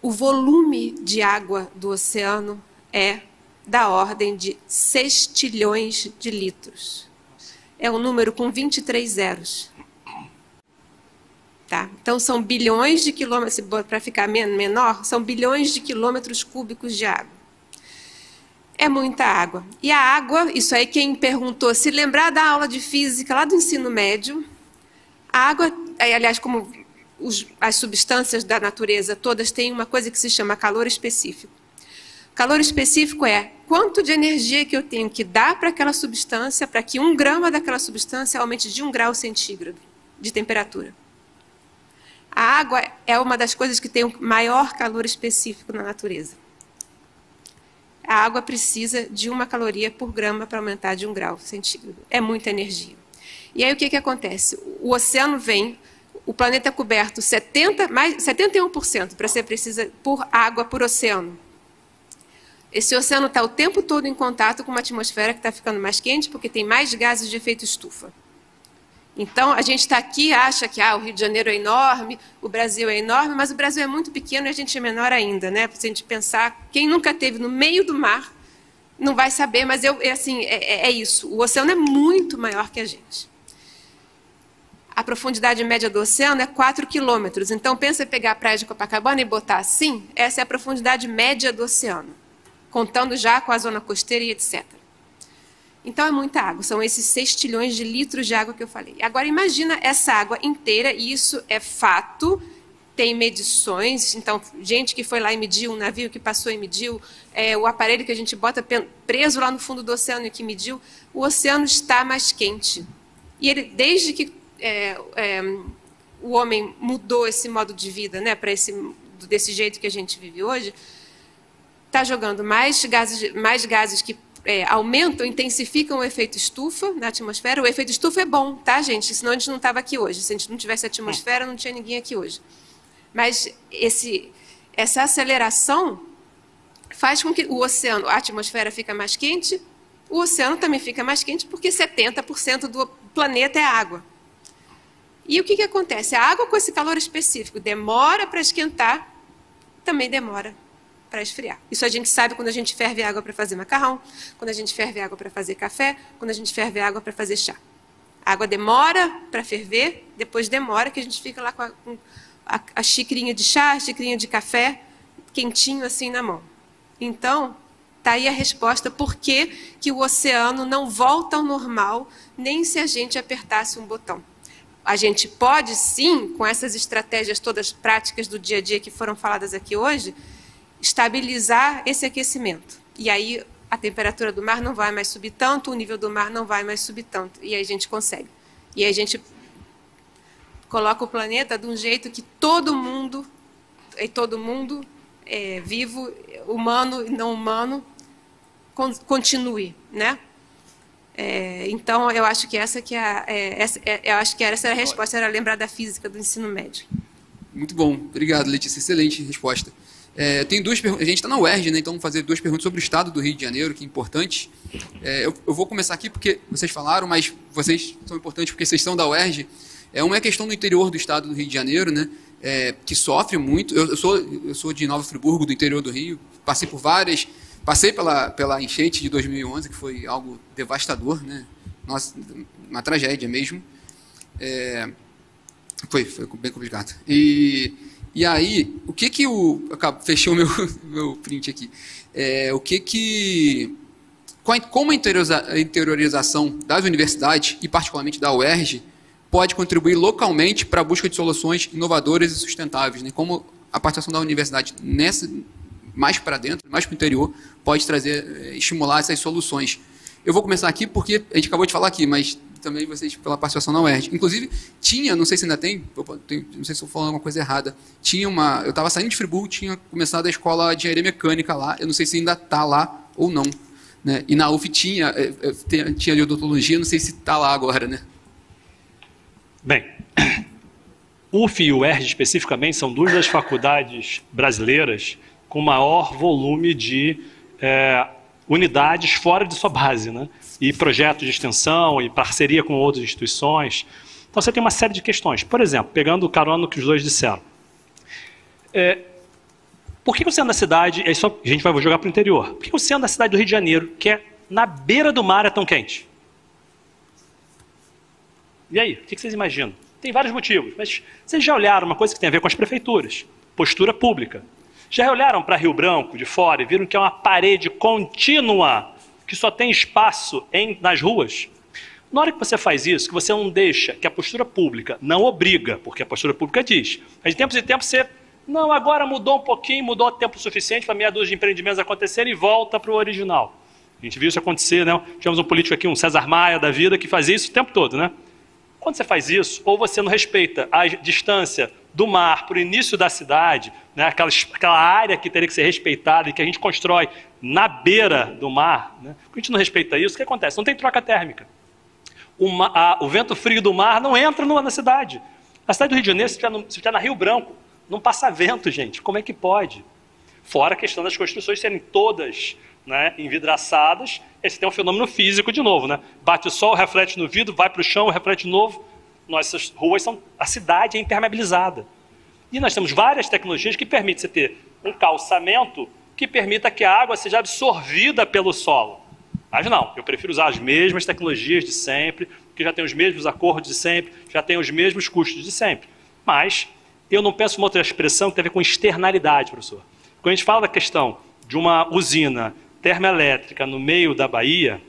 O volume de água do oceano é da ordem de 6 trilhões de litros é um número com 23 zeros. Tá? Então, são bilhões de quilômetros, para ficar menor, são bilhões de quilômetros cúbicos de água. É muita água. E a água, isso aí quem perguntou, se lembrar da aula de física lá do ensino médio, a água, aliás, como os, as substâncias da natureza todas têm uma coisa que se chama calor específico. Calor específico é quanto de energia que eu tenho que dar para aquela substância para que um grama daquela substância aumente de um grau centígrado de temperatura. A água é uma das coisas que tem o maior calor específico na natureza. A água precisa de uma caloria por grama para aumentar de um grau centígrado. É muita energia. E aí o que, que acontece? O oceano vem, o planeta é coberto 70, mais, 71%, para ser precisa, por água por oceano. Esse oceano está o tempo todo em contato com uma atmosfera que está ficando mais quente porque tem mais gases de efeito estufa. Então, a gente está aqui acha que ah, o Rio de Janeiro é enorme, o Brasil é enorme, mas o Brasil é muito pequeno e a gente é menor ainda. Né? Se a gente pensar, quem nunca esteve no meio do mar não vai saber, mas eu, é, assim, é, é, é isso. O oceano é muito maior que a gente. A profundidade média do oceano é 4 quilômetros. Então, pensa em pegar a praia de Copacabana e botar assim, essa é a profundidade média do oceano contando já com a zona costeira e etc. Então é muita água, são esses 6 trilhões de litros de água que eu falei. Agora imagina essa água inteira, e isso é fato, tem medições, então, gente que foi lá e mediu, um navio que passou e mediu, é, o aparelho que a gente bota preso lá no fundo do oceano e que mediu, o oceano está mais quente. E ele, desde que é, é, o homem mudou esse modo de vida né, para esse desse jeito que a gente vive hoje, está jogando mais gases, mais gases que é, aumentam, intensificam o efeito estufa na atmosfera. O efeito estufa é bom, tá, gente? Senão a gente não estava aqui hoje. Se a gente não tivesse atmosfera, não tinha ninguém aqui hoje. Mas esse, essa aceleração faz com que o oceano, a atmosfera fica mais quente, o oceano também fica mais quente porque 70% do planeta é água. E o que, que acontece? A água com esse calor específico demora para esquentar, também demora para esfriar. Isso a gente sabe quando a gente ferve água para fazer macarrão, quando a gente ferve água para fazer café, quando a gente ferve água para fazer chá. A água demora para ferver, depois demora que a gente fica lá com a, com a, a xicrinha de chá, a xicrinha de café, quentinho assim na mão. Então, está aí a resposta por que, que o oceano não volta ao normal, nem se a gente apertasse um botão. A gente pode sim, com essas estratégias todas práticas do dia a dia que foram faladas aqui hoje, estabilizar esse aquecimento. E aí a temperatura do mar não vai mais subir tanto, o nível do mar não vai mais subir tanto. E aí a gente consegue. E aí a gente coloca o planeta de um jeito que todo mundo, e todo mundo é, vivo, humano e não humano, continue, né? É, então eu acho que essa que é, é, essa, é, eu acho que essa era a resposta, era lembrar da física do ensino médio. Muito bom, obrigado, Letícia, excelente resposta. É, tem duas perguntas. A gente está na UERJ, né? Então vamos fazer duas perguntas sobre o estado do Rio de Janeiro, que é importante. É, eu, eu, vou começar aqui porque vocês falaram, mas vocês são importantes porque vocês são da UERJ. É uma questão do interior do estado do Rio de Janeiro, né? É, que sofre muito. Eu, eu, sou, eu sou de Nova Friburgo, do interior do Rio. Passei por várias. Passei pela, pela enchente de 2011, que foi algo devastador, né? Nossa, uma tragédia mesmo. É, foi, foi bem complicado. E e aí, o que que o... Fechei o meu, meu print aqui. É, o que que... Como a interiorização das universidades, e particularmente da UERJ, pode contribuir localmente para a busca de soluções inovadoras e sustentáveis? Né? Como a participação da universidade nessa, mais para dentro, mais para o interior, pode trazer, é, estimular essas soluções. Eu vou começar aqui porque a gente acabou de falar aqui, mas também vocês pela participação na UERJ. Inclusive, tinha, não sei se ainda tem, não sei se eu falando alguma coisa errada, tinha uma, eu estava saindo de Friburgo, tinha começado a escola de engenharia mecânica lá, eu não sei se ainda está lá ou não. Né? E na UF tinha, é, é, tinha ali odontologia, não sei se está lá agora, né? Bem, UF e UERJ especificamente são duas das faculdades brasileiras com maior volume de é, unidades fora de sua base, né? e projetos de extensão e parceria com outras instituições. Então você tem uma série de questões. Por exemplo, pegando o carona que os dois disseram. É, por que o centro da cidade, é só, a gente vai jogar para o interior, por que o centro da cidade do Rio de Janeiro, que é na beira do mar, é tão quente? E aí, o que vocês imaginam? Tem vários motivos, mas vocês já olharam uma coisa que tem a ver com as prefeituras, postura pública. Já olharam para Rio Branco de fora e viram que é uma parede contínua que só tem espaço em, nas ruas. Na hora que você faz isso, que você não deixa, que a postura pública não obriga, porque a postura pública diz, mas de tempos em tempos você, não, agora mudou um pouquinho, mudou tempo suficiente para meia dúzia de empreendimentos acontecerem e volta para o original. A gente viu isso acontecer, né? Tivemos um político aqui, um César Maia da vida, que fazia isso o tempo todo, né? Quando você faz isso, ou você não respeita a distância do mar para o início da cidade, né, aquela, aquela área que teria que ser respeitada e que a gente constrói na beira do mar, né, a gente não respeita isso, o que acontece? Não tem troca térmica. O, a, o vento frio do mar não entra no, na cidade. A cidade do Rio de Janeiro, se estiver na Rio Branco, não passa vento, gente. Como é que pode? Fora a questão das construções serem todas né, envidraçadas, esse tem um fenômeno físico de novo, né? Bate o sol, reflete no vidro, vai para o chão, reflete de novo. Nossas ruas são. A cidade é impermeabilizada. E nós temos várias tecnologias que permitem você ter um calçamento que permita que a água seja absorvida pelo solo. Mas não, eu prefiro usar as mesmas tecnologias de sempre, que já tem os mesmos acordos de sempre, já tem os mesmos custos de sempre. Mas eu não penso uma outra expressão que tem a ver com externalidade, professor. Quando a gente fala da questão de uma usina termoelétrica no meio da Bahia,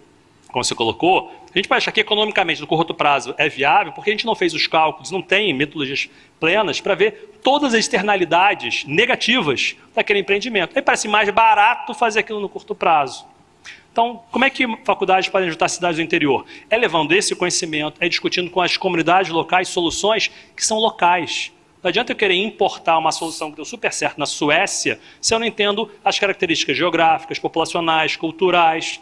como você colocou, A gente pode achar que economicamente, no curto prazo, é viável, porque a gente não fez os cálculos, não tem metodologias plenas para ver todas as externalidades negativas daquele empreendimento. Aí parece mais barato fazer aquilo no curto prazo. Então, como é que faculdades podem ajudar cidades do interior? É levando esse conhecimento, é discutindo com as comunidades locais soluções que são locais. Não adianta eu querer importar uma solução que deu super certo na Suécia se eu não entendo as características geográficas, populacionais, culturais.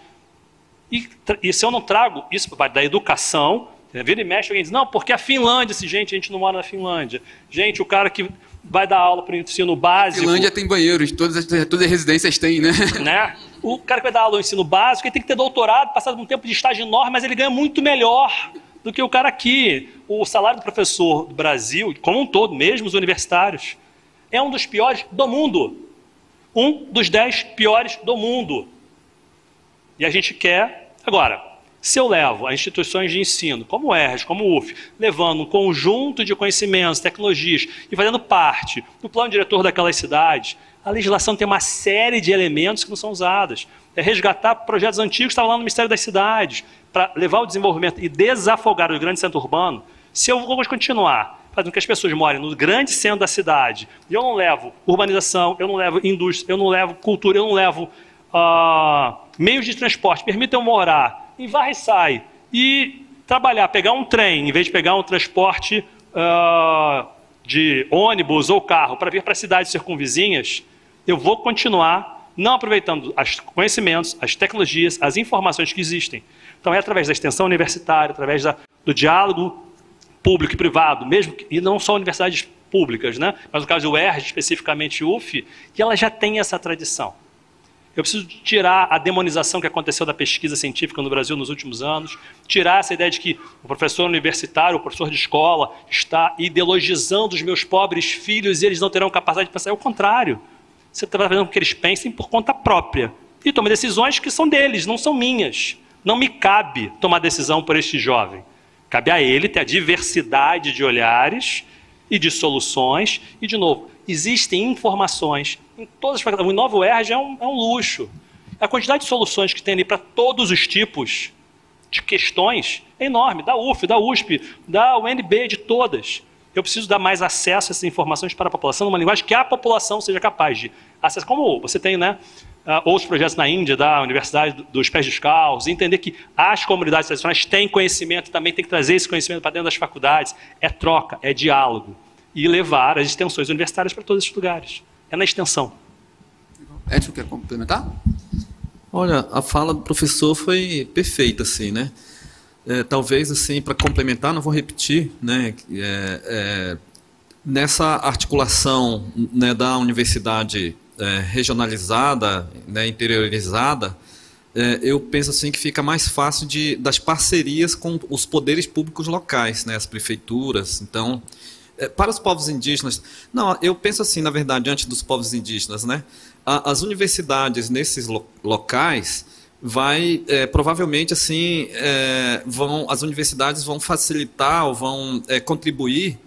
E, e se eu não trago isso da educação, vira e mexe, alguém diz, não, porque a Finlândia, se gente, a gente não mora na Finlândia. Gente, o cara que vai dar aula para o ensino básico. Finlândia tem banheiros, todas as, todas as residências têm, né? né? O cara que vai dar aula no ensino básico, ele tem que ter doutorado, passado um tempo de estágio enorme, mas ele ganha muito melhor do que o cara aqui. O salário do professor do Brasil, como um todo, mesmo os universitários, é um dos piores do mundo. Um dos dez piores do mundo. E a gente quer. Agora, se eu levo a instituições de ensino, como o ERS, como o UF, levando um conjunto de conhecimentos, tecnologias e fazendo parte do plano diretor daquelas cidades, a legislação tem uma série de elementos que não são usados. É resgatar projetos antigos que estavam lá no Ministério das Cidades, para levar o desenvolvimento e desafogar o grande centro urbano. Se eu vou continuar fazendo que as pessoas morem no grande centro da cidade, e eu não levo urbanização, eu não levo indústria, eu não levo cultura, eu não levo uh, meios de transporte, permitam morar em varre sai e trabalhar, pegar um trem, em vez de pegar um transporte uh, de ônibus ou carro para vir para cidades circunvizinhas, eu vou continuar não aproveitando os conhecimentos, as tecnologias, as informações que existem. Então, é através da extensão universitária, através da, do diálogo público e privado, mesmo que, e não só universidades públicas, né? mas no caso do UERJ, especificamente UF, que ela já tem essa tradição. Eu preciso tirar a demonização que aconteceu da pesquisa científica no Brasil nos últimos anos, tirar essa ideia de que o professor universitário, o professor de escola, está ideologizando os meus pobres filhos e eles não terão capacidade de pensar. É o contrário. Você está fazendo com que eles pensem por conta própria e tomem decisões que são deles, não são minhas. Não me cabe tomar decisão por este jovem. Cabe a ele ter a diversidade de olhares e de soluções. E, de novo, existem informações em todas as faculdades. O Novo ERG é um, é um luxo. A quantidade de soluções que tem ali para todos os tipos de questões é enorme. Da UF, da USP, da UNB, de todas. Eu preciso dar mais acesso a essas informações para a população, numa linguagem que a população seja capaz de acessar. Como você tem né, uh, outros projetos na Índia, da Universidade dos Pés Descalços, entender que as comunidades tradicionais têm conhecimento, também tem que trazer esse conhecimento para dentro das faculdades. É troca, é diálogo. E levar as extensões universitárias para todos esses lugares é na extensão. Edson, quer complementar? Olha, a fala do professor foi perfeita, assim, né? É, talvez, assim, para complementar, não vou repetir, né? É, é, nessa articulação né, da universidade é, regionalizada, né, interiorizada, é, eu penso assim que fica mais fácil de, das parcerias com os poderes públicos locais, né, as prefeituras. Então, para os povos indígenas, não, eu penso assim, na verdade, antes dos povos indígenas, né? as universidades nesses locais vai é, provavelmente assim é, vão as universidades vão facilitar ou vão é, contribuir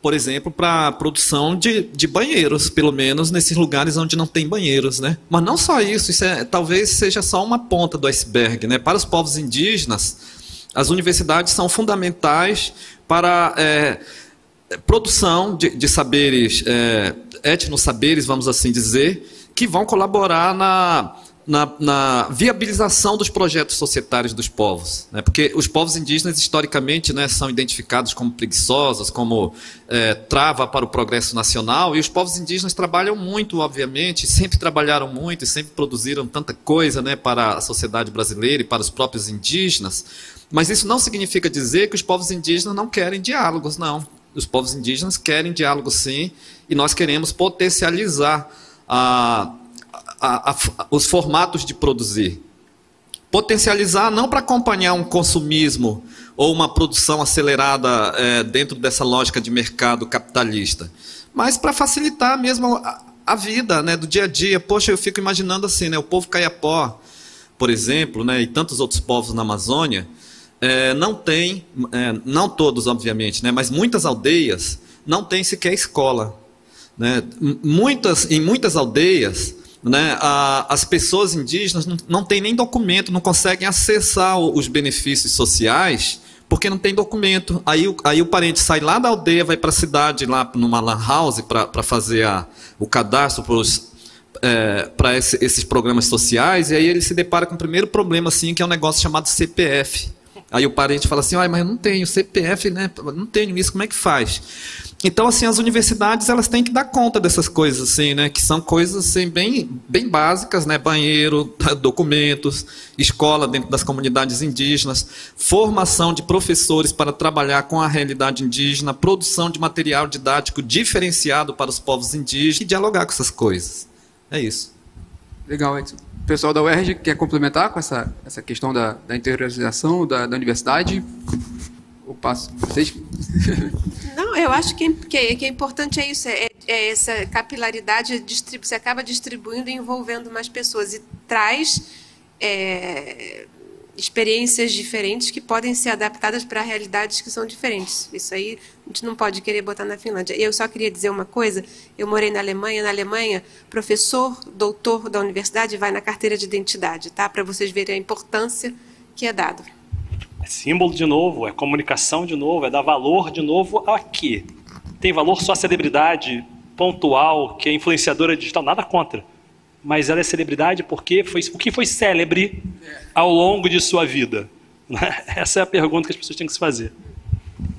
por exemplo para a produção de, de banheiros pelo menos nesses lugares onde não tem banheiros né mas não só isso isso é, talvez seja só uma ponta do iceberg né para os povos indígenas as universidades são fundamentais para é, produção de, de saberes, é, etnossaberes, vamos assim dizer, que vão colaborar na, na, na, viabilização dos projetos societários dos povos. Né? Porque os povos indígenas, historicamente, né, são identificados como preguiçosos, como é, trava para o progresso nacional, e os povos indígenas trabalham muito, obviamente, sempre trabalharam muito e sempre produziram tanta coisa né, para a sociedade brasileira e para os próprios indígenas. Mas isso não significa dizer que os povos indígenas não querem diálogos, não os povos indígenas querem diálogo sim, e nós queremos potencializar a, a, a, os formatos de produzir. Potencializar não para acompanhar um consumismo ou uma produção acelerada é, dentro dessa lógica de mercado capitalista, mas para facilitar mesmo a, a, vida né, do dia a dia. Poxa, eu fico imaginando assim, né, o povo caiapó, por exemplo, né, e tantos outros povos na Amazônia, é, não tem, é, não todos, obviamente, né, mas muitas aldeias não têm sequer escola. Né? Muitas, em muitas aldeias, né, a, as pessoas indígenas não, não têm nem documento, não conseguem acessar os benefícios sociais porque não tem documento. Aí, aí o parente sai lá da aldeia, vai para a cidade, lá numa lan house, para fazer a, o cadastro para é, esse, esses programas sociais, e aí ele se depara com o primeiro problema, assim, que é um negócio chamado CPF. Aí o parente fala assim, ah, mas eu não tenho CPF, né? Não tenho isso, como é que faz? Então, assim, as universidades elas têm que dar conta dessas coisas, assim, né? Que são coisas assim, bem, bem básicas, né? Banheiro, documentos, escola dentro das comunidades indígenas, formação de professores para trabalhar com a realidade indígena, produção de material didático diferenciado para os povos indígenas e dialogar com essas coisas. É isso. Legal, Edson. O pessoal da UERJ quer complementar com essa, essa questão da, da interiorização da, da universidade? Ou passo? Vocês? Não, eu acho que, que, que é importante é isso, é, é essa capilaridade, você acaba distribuindo e envolvendo mais pessoas e traz é, experiências diferentes que podem ser adaptadas para realidades que são diferentes. Isso aí a gente não pode querer botar na Finlândia. Eu só queria dizer uma coisa, eu morei na Alemanha, na Alemanha, professor, doutor da universidade vai na carteira de identidade, tá? Para vocês verem a importância que é dado. É símbolo de novo, é comunicação de novo, é dar valor de novo aqui. Tem valor só a celebridade pontual, que é influenciadora digital, nada contra. Mas ela é celebridade porque foi o que foi célebre ao longo de sua vida. Essa é a pergunta que as pessoas têm que se fazer.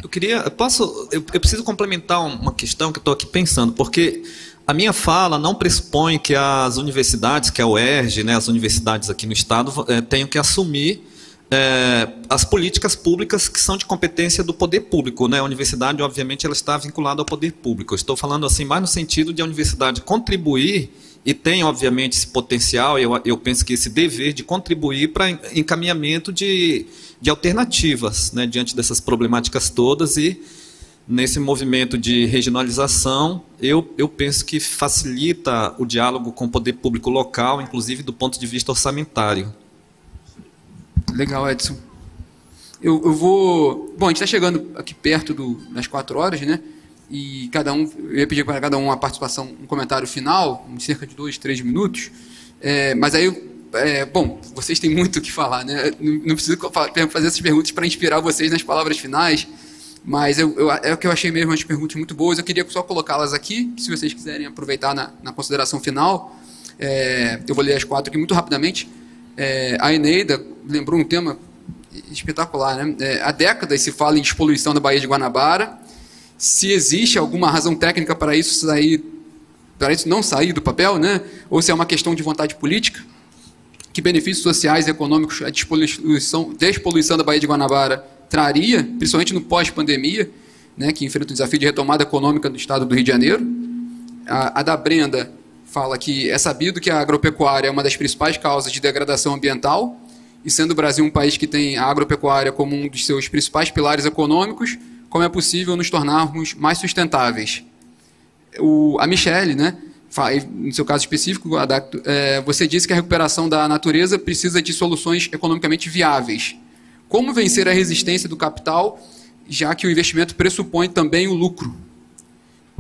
Eu queria, posso, eu, eu preciso complementar uma questão que estou aqui pensando, porque a minha fala não pressupõe que as universidades, que é a UERJ, né, as universidades aqui no estado, é, tenham que assumir é, as políticas públicas que são de competência do poder público. Né? A universidade, obviamente, ela está vinculada ao poder público. Eu estou falando assim mais no sentido de a universidade contribuir e tem, obviamente, esse potencial, eu, eu penso que esse dever de contribuir para encaminhamento de, de alternativas né, diante dessas problemáticas todas e nesse movimento de regionalização, eu, eu penso que facilita o diálogo com o poder público local, inclusive do ponto de vista orçamentário. Legal, Edson. Eu, eu vou. Bom, a gente está chegando aqui perto do, das quatro horas, né? E cada um, eu ia pedir para cada um uma participação, um comentário final, em cerca de dois, três minutos. É, mas aí, é, bom, vocês têm muito o que falar, né? Não, preciso fazer essas perguntas para inspirar vocês nas palavras finais. Mas eu, eu, é o que eu achei mesmo as perguntas muito boas. Eu queria só colocá-las aqui, se vocês quiserem aproveitar na, na consideração final. É, eu vou ler as quatro aqui muito rapidamente. É, a Eneida lembrou um tema espetacular, né? É, há décadas se fala em despoluição da Baía de Guanabara. Se existe alguma razão técnica para isso sair, para isso não sair do papel, né? Ou se é uma questão de vontade política? Que benefícios sociais e econômicos a despoluição, despoluição da Baía de Guanabara traria, principalmente no pós-pandemia, né? Que enfrenta o desafio de retomada econômica do Estado do Rio de Janeiro. A, a da Brenda fala que é sabido que a agropecuária é uma das principais causas de degradação ambiental, e sendo o Brasil um país que tem a agropecuária como um dos seus principais pilares econômicos, como é possível nos tornarmos mais sustentáveis? O, a Michelle, né, no seu caso específico, é, você disse que a recuperação da natureza precisa de soluções economicamente viáveis. Como vencer a resistência do capital, já que o investimento pressupõe também o lucro?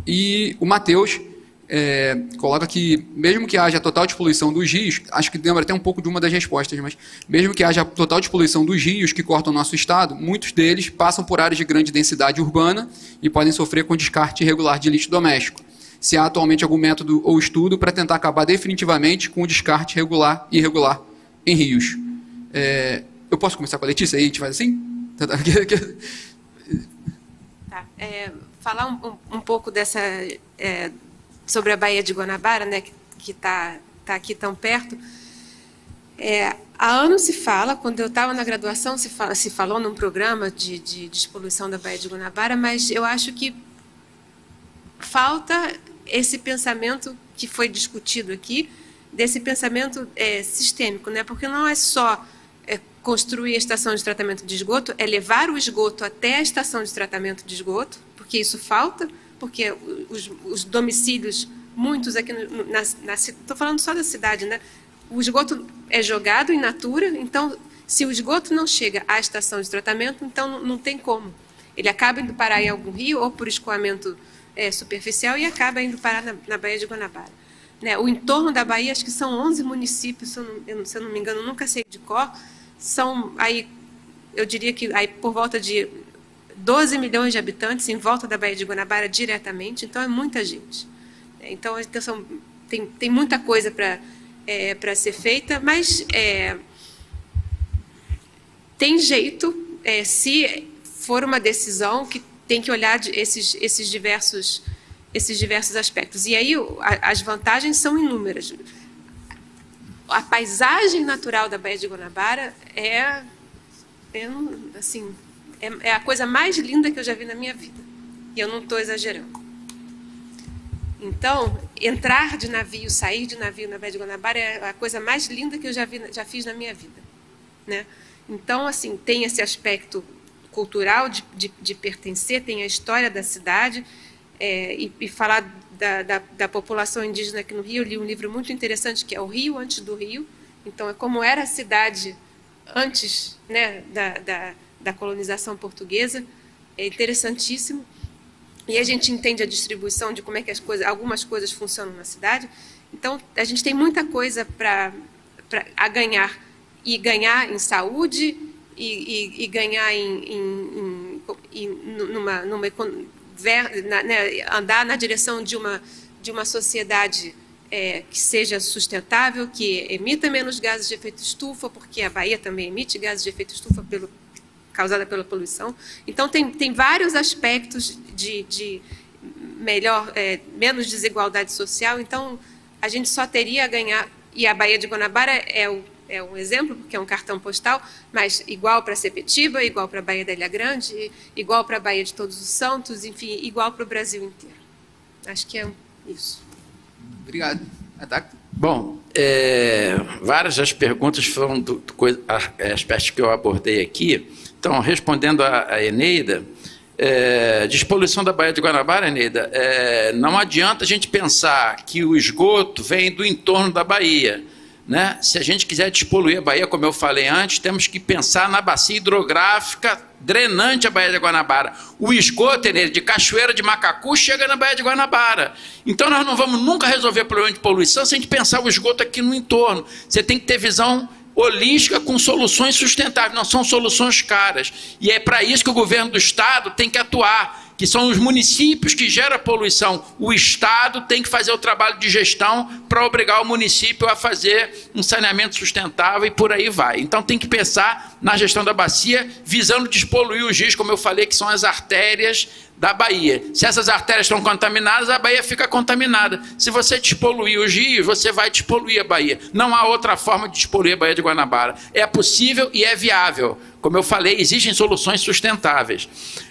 E o Matheus é, coloca que, mesmo que haja total despoluição dos rios, acho que lembra até um pouco de uma das respostas, mas mesmo que haja total despoluição dos rios que cortam nosso estado, muitos deles passam por áreas de grande densidade urbana e podem sofrer com descarte irregular de lixo doméstico. Se há atualmente algum método ou estudo para tentar acabar definitivamente com o descarte regular e irregular em rios. É, eu posso começar com a Letícia aí? A gente faz assim? Tá. É, falar um, um, pouco dessa é, sobre a Baía de Guanabara, né, que está tá aqui tão perto. É, há anos se fala, quando eu estava na graduação, se, fala, se falou num programa de, de despoluição da Baía de Guanabara, mas eu acho que falta esse pensamento que foi discutido aqui, desse pensamento é, sistêmico, né? porque não é só é, construir a estação de tratamento de esgoto, é levar o esgoto até a estação de tratamento de esgoto, porque isso falta, porque os, os domicílios, muitos aqui, estou falando só da cidade, né? o esgoto é jogado in natura, então, se o esgoto não chega à estação de tratamento, então não, não tem como. Ele acaba indo parar em algum rio, ou por escoamento é, superficial, e acaba indo parar na, na Baía de Guanabara. né, o entorno da Bahia, acho que são 11 municípios, se eu não, se eu não me engano, nunca sei de cor, são aí, eu diria que aí por volta de 12 milhões de habitantes em volta da Baía de Guanabara diretamente, então é muita gente. Então, então são, tem, tem muita coisa para é, ser feita, mas é, tem jeito, é, se for uma decisão que tem que olhar esses, esses, diversos, esses diversos aspectos. E aí as vantagens são inúmeras. A paisagem natural da Baía de Guanabara é, é assim, é, é a coisa mais linda que eu já vi na minha vida. E eu não estou exagerando. Então, entrar de navio, sair de navio na Baía de Guanabara é a coisa mais linda que eu já, vi, já fiz na minha vida. Né? Então, assim, tem esse aspecto cultural de, de, de pertencer, tem a história da cidade, é, e, e, falar da, da, da, população indígena aqui no Rio. Eu li um livro muito interessante que é O Rio Antes do Rio. Então, é como era a cidade antes né, da, da, da colonização portuguesa. É interessantíssimo. E a gente entende a distribuição de como é que as coisas, algumas coisas funcionam na cidade. Então, a gente tem muita coisa para a ganhar. E ganhar em saúde, e, e, e ganhar em, em, em, numa, numa na, né, andar na direção de uma, de uma sociedade é, que seja sustentável, que emita menos gases de efeito estufa, porque a Bahia também emite gases de efeito estufa pelo, causada pela poluição. Então, tem, tem vários aspectos de, de melhor, é, menos desigualdade social. Então, a gente só teria a ganhar, e a Baía de Guanabara é, o, é um exemplo, porque é um cartão postal, mas igual para Sepetiba, igual para a Baía da Ilha Grande, igual para a Baía de Todos os Santos, enfim, igual para o Brasil inteiro. Acho que é isso. Obrigado. Adacto? Bom, é, várias das perguntas foram do, do, aspectos que eu abordei aqui. Então, respondendo a, a Eneida, é, despoluição da Baía de Guanabara, Eneida, é, não adianta a gente pensar que o esgoto vem do entorno da Bahia. Né? Se a gente quiser despoluir a Bahia, como eu falei antes, temos que pensar na bacia hidrográfica drenante a Baía de Guanabara. O esgoto de Cachoeira de Macacu chega na Baía de Guanabara. Então nós não vamos nunca resolver o problema de poluição se a gente pensar o esgoto aqui no entorno. Você tem que ter visão holística com soluções sustentáveis, não são soluções caras. E é para isso que o governo do Estado tem que atuar que são os municípios que geram poluição. O Estado tem que fazer o trabalho de gestão para obrigar o município a fazer um saneamento sustentável e por aí vai. Então tem que pensar na gestão da bacia, visando despoluir os rios, como eu falei, que são as artérias da Bahia. Se essas artérias estão contaminadas, a Bahia fica contaminada. Se você despoluir os rios, você vai despoluir a Bahia. Não há outra forma de despoluir a Bahia de Guanabara. É possível e é viável. Como eu falei, existem soluções sustentáveis.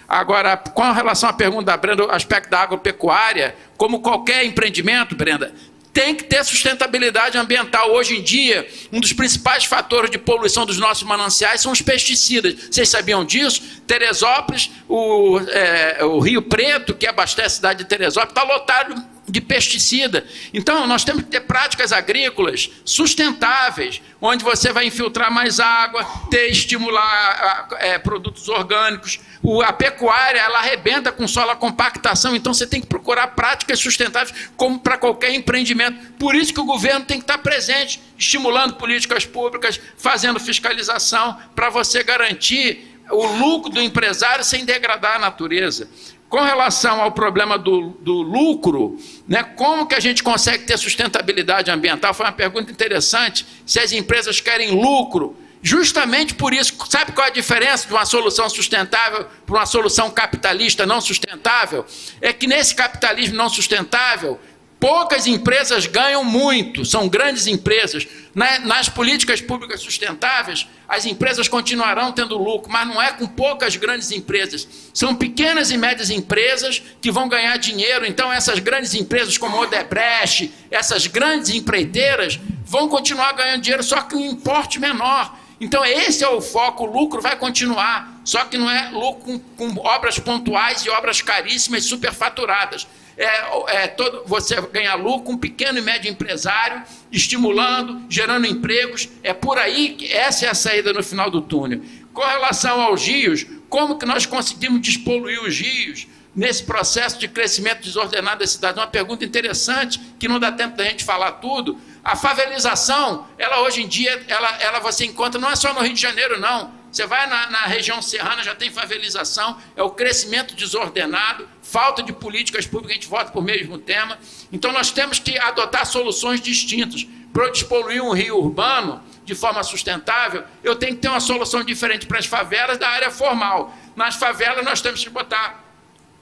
Agora, com relação à pergunta da Brenda, o aspecto da agropecuária, como qualquer empreendimento, Brenda, tem que ter sustentabilidade ambiental. Hoje em dia, um dos principais fatores de poluição dos nossos mananciais são os pesticidas. Vocês sabiam disso? Teresópolis, o, é, o Rio Preto, que abastece a cidade de Teresópolis, está lotado de pesticida. Então, nós temos que ter práticas agrícolas sustentáveis, onde você vai infiltrar mais água, ter estimular é, produtos orgânicos. O, a pecuária, ela arrebenta com solo a compactação, então você tem que procurar práticas sustentáveis, como para qualquer empreendimento. Por isso que o governo tem que estar presente, estimulando políticas públicas, fazendo fiscalização, para você garantir o lucro do empresário sem degradar a natureza. Com relação ao problema do, do lucro, né, como que a gente consegue ter sustentabilidade ambiental? Foi uma pergunta interessante. Se as empresas querem lucro, justamente por isso, sabe qual é a diferença de uma solução sustentável para uma solução capitalista não sustentável? É que nesse capitalismo não sustentável, Poucas empresas ganham muito, são grandes empresas. Nas políticas públicas sustentáveis, as empresas continuarão tendo lucro, mas não é com poucas grandes empresas. São pequenas e médias empresas que vão ganhar dinheiro. Então, essas grandes empresas como Odebrecht, essas grandes empreiteiras, vão continuar ganhando dinheiro, só que um importe menor. Então, esse é o foco, o lucro vai continuar, só que não é lucro com, com obras pontuais e obras caríssimas, superfaturadas é, é, todo, você ganhar lucro um pequeno e médio empresário, estimulando, gerando empregos. É por aí que essa é a saída no final do túnel. Com relação aos rios, como que nós conseguimos despoluir os rios? nesse processo de crescimento desordenado da cidade? Uma pergunta interessante, que não dá tempo da gente falar tudo. A favelização, ela hoje em dia, ela, ela você encontra, não é só no Rio de Janeiro, não. Você vai na, na região serrana, já tem favelização, é o crescimento desordenado, falta de políticas públicas, a gente vota por mesmo tema. Então nós temos que adotar soluções distintas. Para despoluir um rio urbano de forma sustentável, eu tenho que ter uma solução diferente para as favelas da área formal. Nas favelas nós temos que botar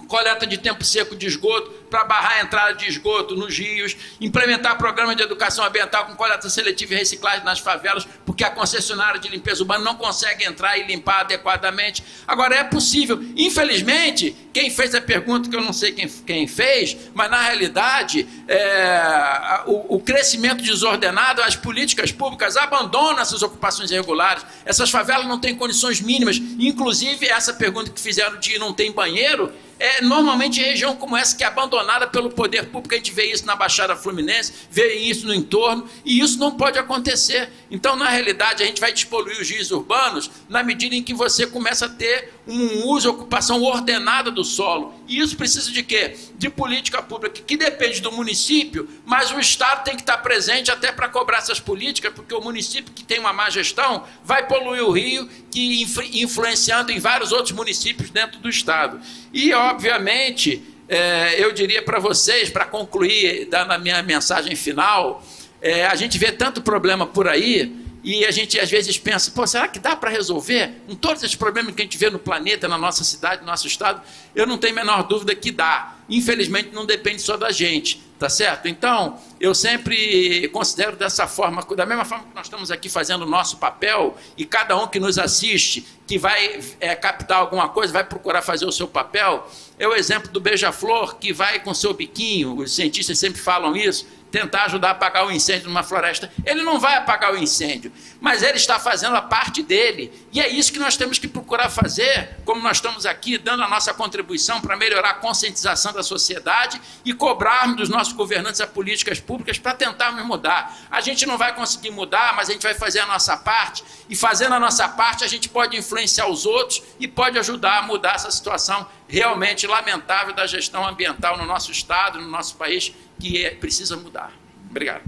coleta de tempo seco de esgoto, para barrar a entrada de esgoto nos rios, implementar programa de educação ambiental com coleta seletiva e reciclagem nas favelas, porque a concessionária de limpeza urbana não consegue entrar e limpar adequadamente. Agora, é possível. Infelizmente, quem fez a pergunta, que eu não sei quem, quem fez, mas na realidade, é, o, o crescimento desordenado, as políticas públicas abandonam essas ocupações irregulares. Essas favelas não têm condições mínimas. Inclusive, essa pergunta que fizeram de não tem banheiro, é normalmente região como essa que é abandonada pelo poder público, a gente vê isso na Baixada Fluminense, vê isso no entorno, e isso não pode acontecer. Então, na realidade, a gente vai despoluir os rios urbanos na medida em que você começa a ter um uso ocupação ordenada do solo. E isso precisa de quê? De política pública, que depende do município, mas o Estado tem que estar presente até para cobrar essas políticas, porque o município que tem uma má gestão vai poluir o rio, que influenciando em vários outros municípios dentro do Estado. E, obviamente, é, eu diria para vocês, para concluir, dando a minha mensagem final, é, a gente vê tanto problema por aí e a gente às vezes pensa, pô, será que dá para resolver? Com todos esses problemas que a gente vê no planeta, na nossa cidade, no nosso estado, eu não tenho a menor dúvida que dá. Infelizmente não depende só da gente, tá certo? Então, eu sempre considero dessa forma, da mesma forma que nós estamos aqui fazendo o nosso papel, e cada um que nos assiste, que vai é, captar alguma coisa, vai procurar fazer o seu papel, é o exemplo do beija-flor que vai com seu biquinho, os cientistas sempre falam isso, tentar ajudar a apagar o incêndio numa floresta. Ele não vai apagar o incêndio, mas ele está fazendo a parte dele. E é isso que nós temos que procurar fazer, como nós estamos aqui dando a nossa contribuição para melhorar a conscientização da sociedade e cobrarmos dos nossos governantes as políticas públicas para tentarmos mudar. A gente não vai conseguir mudar, mas a gente vai fazer a nossa parte, e fazendo a nossa parte, a gente pode influenciar os outros e pode ajudar a mudar essa situação realmente lamentável da gestão ambiental no nosso estado, no nosso país que é, precisa mudar. Obrigado.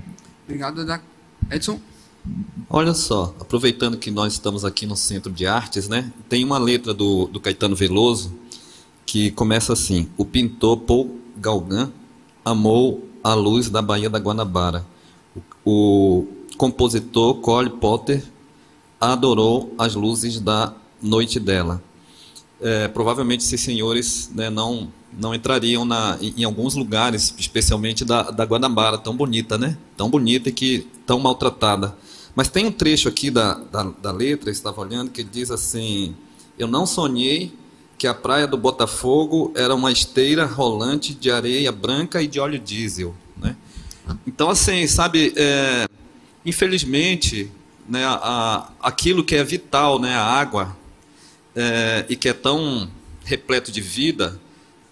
Obrigado, Edson. Olha só, aproveitando que nós estamos aqui no Centro de Artes, né? Tem uma letra do, do Caetano Veloso que começa assim: O pintor Paul Gauguin amou a luz da Baía da Guanabara. O, o compositor Cole Potter adorou as luzes da noite dela. É, provavelmente esses senhores né, não não entrariam na, em, alguns lugares, especialmente da, da Guanabara, tão bonita, né? Tão bonita e que tão maltratada. Mas tem um trecho aqui da, da, da letra, estava olhando, que diz assim: Eu não sonhei que a praia do Botafogo era uma esteira rolante de areia branca e de óleo diesel. Né? Então, assim, sabe, é, infelizmente, né, a, aquilo que é vital, né, a água, é, e que é tão repleto de vida,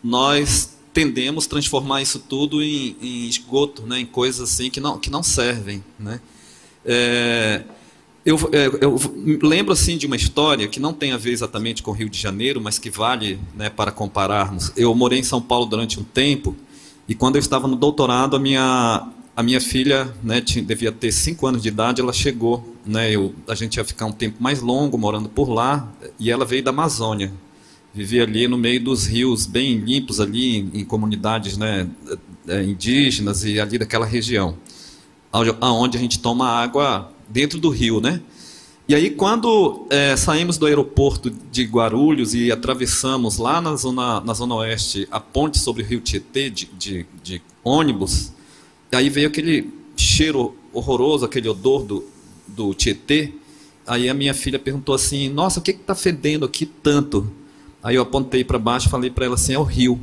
nós tendemos a transformar isso tudo em, em esgoto, né, em coisas assim que não, que não servem. Né? É, eu, é, eu, lembro assim de uma história que não tem a ver exatamente com o Rio de Janeiro, mas que vale né, para compararmos. Eu morei em São Paulo durante um tempo e quando eu estava no doutorado, a minha, a minha filha né, tinha, devia ter cinco anos de idade, ela chegou. Né, eu, a gente ia ficar um tempo mais longo morando por lá e ela veio da Amazônia vivia ali no meio dos rios bem limpos ali em, em comunidades né, é, indígenas e ali daquela região, aonde a gente toma água dentro do rio, né? E aí quando é, saímos do aeroporto de Guarulhos e atravessamos lá na zona, na zona oeste a ponte sobre o rio Tietê de, de, de ônibus, aí veio aquele cheiro horroroso, aquele odor do, do Tietê. Aí a minha filha perguntou assim: Nossa, o que está fedendo aqui tanto? Aí eu apontei para baixo e falei para ela assim: é o rio.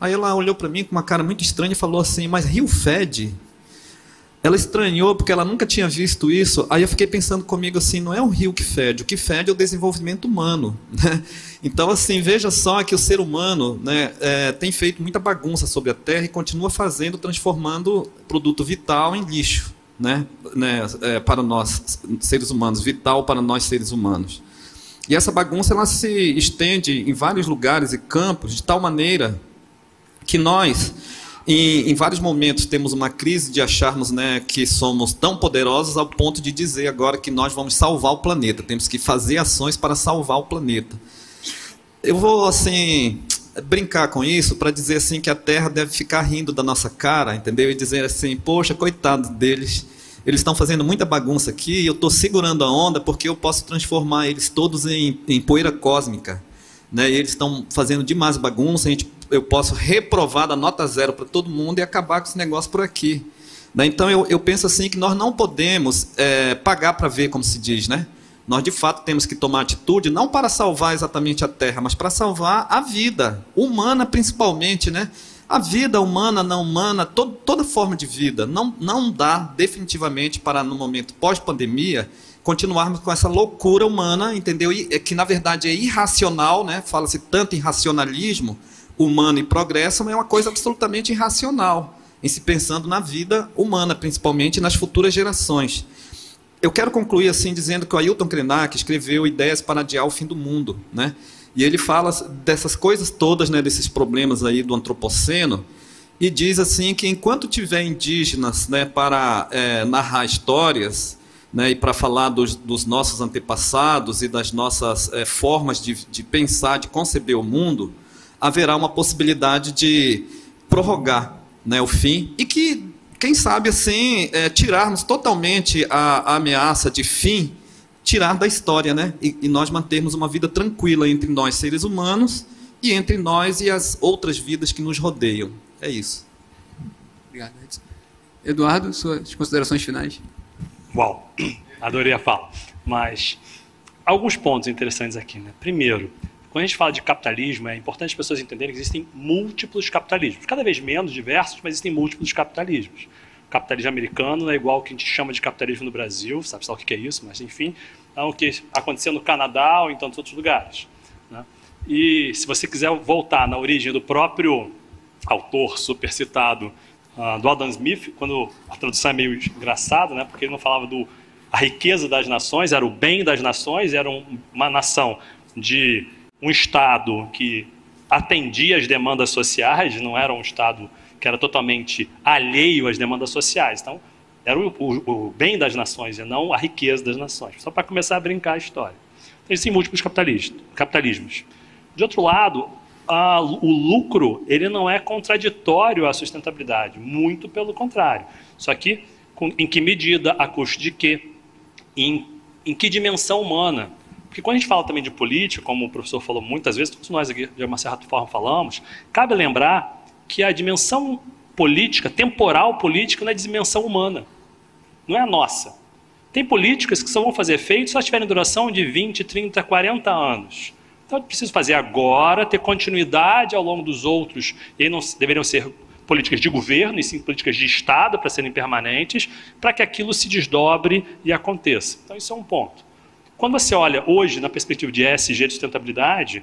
Aí ela olhou para mim com uma cara muito estranha e falou assim: mas rio fede? Ela estranhou porque ela nunca tinha visto isso. Aí eu fiquei pensando comigo assim: não é o rio que fede, o que fede é o desenvolvimento humano. Né? Então, assim, veja só que o ser humano né, é, tem feito muita bagunça sobre a terra e continua fazendo, transformando produto vital em lixo. Né, né, é, para nós seres humanos, vital para nós seres humanos. E essa bagunça ela se estende em vários lugares e campos de tal maneira que nós, em, em vários momentos, temos uma crise de acharmos né, que somos tão poderosos ao ponto de dizer agora que nós vamos salvar o planeta. Temos que fazer ações para salvar o planeta. Eu vou assim brincar com isso para dizer assim que a Terra deve ficar rindo da nossa cara, entendeu? E dizer assim, poxa, coitado deles eles estão fazendo muita bagunça aqui e eu estou segurando a onda porque eu posso transformar eles todos em, em poeira cósmica. Né? E eles estão fazendo demais bagunça, a gente, eu posso reprovar da nota zero para todo mundo e acabar com esse negócio por aqui. Né? Então eu, eu penso assim que nós não podemos é, pagar para ver, como se diz, né? Nós de fato temos que tomar atitude não para salvar exatamente a Terra, mas para salvar a vida humana principalmente, né? A vida humana, não humana, toda forma de vida, não, não dá definitivamente para, no momento pós-pandemia, continuarmos com essa loucura humana, entendeu? E, é que na verdade é irracional, né? Fala-se tanto em racionalismo humano e progresso, mas é uma coisa absolutamente irracional, em se pensando na vida humana, principalmente nas futuras gerações. Eu quero concluir assim dizendo que o Ailton Krenak escreveu Ideias para Adiar o Fim do Mundo, né? E ele fala dessas coisas todas, né, desses problemas aí do antropoceno, e diz assim que enquanto tiver indígenas né, para é, narrar histórias né, e para falar dos, dos, nossos antepassados e das nossas é, formas de, de pensar, de conceber o mundo, haverá uma possibilidade de prorrogar né, o fim e que, quem sabe assim, é, tirarmos totalmente a, a ameaça de fim tirar da história, né? E, e, nós mantermos uma vida tranquila entre nós, seres humanos, e entre nós e as outras vidas que nos rodeiam. É isso. Obrigado, Edson. Eduardo, suas considerações finais. Uau, adorei a fala. Mas alguns pontos interessantes aqui. Né? Primeiro, quando a gente fala de capitalismo, é importante as pessoas entenderem que existem múltiplos capitalismos. Cada vez menos diversos, mas existem múltiplos capitalismos capitalismo americano é igual ao que a gente chama de capitalismo no Brasil, sabe só o que é isso, mas enfim, é o que aconteceu no Canadá ou em tantos outros lugares. Né? E se você quiser voltar na origem do próprio autor super citado uh, do Adam Smith, quando a tradução é meio engraçada, né, porque ele não falava do a riqueza das nações, era o bem das nações, era um, uma nação de um Estado que atendia às demandas sociais, não era um Estado que era totalmente alheio às demandas sociais. Então, era o, o, o bem das nações e não a riqueza das nações. Só para começar a brincar a história. Então, existem múltiplos capitalismos. De outro lado, a, o lucro ele não é contraditório à sustentabilidade, muito pelo contrário. Só que com, em que medida, a custo de quê? Em, em que dimensão humana? Porque quando a gente fala também de política, como o professor falou muitas vezes, todos nós aqui de uma certa forma falamos, cabe lembrar que a dimensão política, temporal política, não é dimensão humana. Não é a nossa. Tem políticas que só vão fazer efeito se elas tiverem duração de 20, 30, 40 anos. Então, é preciso fazer agora, ter continuidade ao longo dos outros, e aí não deveriam ser políticas de governo, e sim políticas de Estado para serem permanentes, para que aquilo se desdobre e aconteça. Então, isso é um ponto. Quando você olha hoje, na perspectiva de ESG, de sustentabilidade,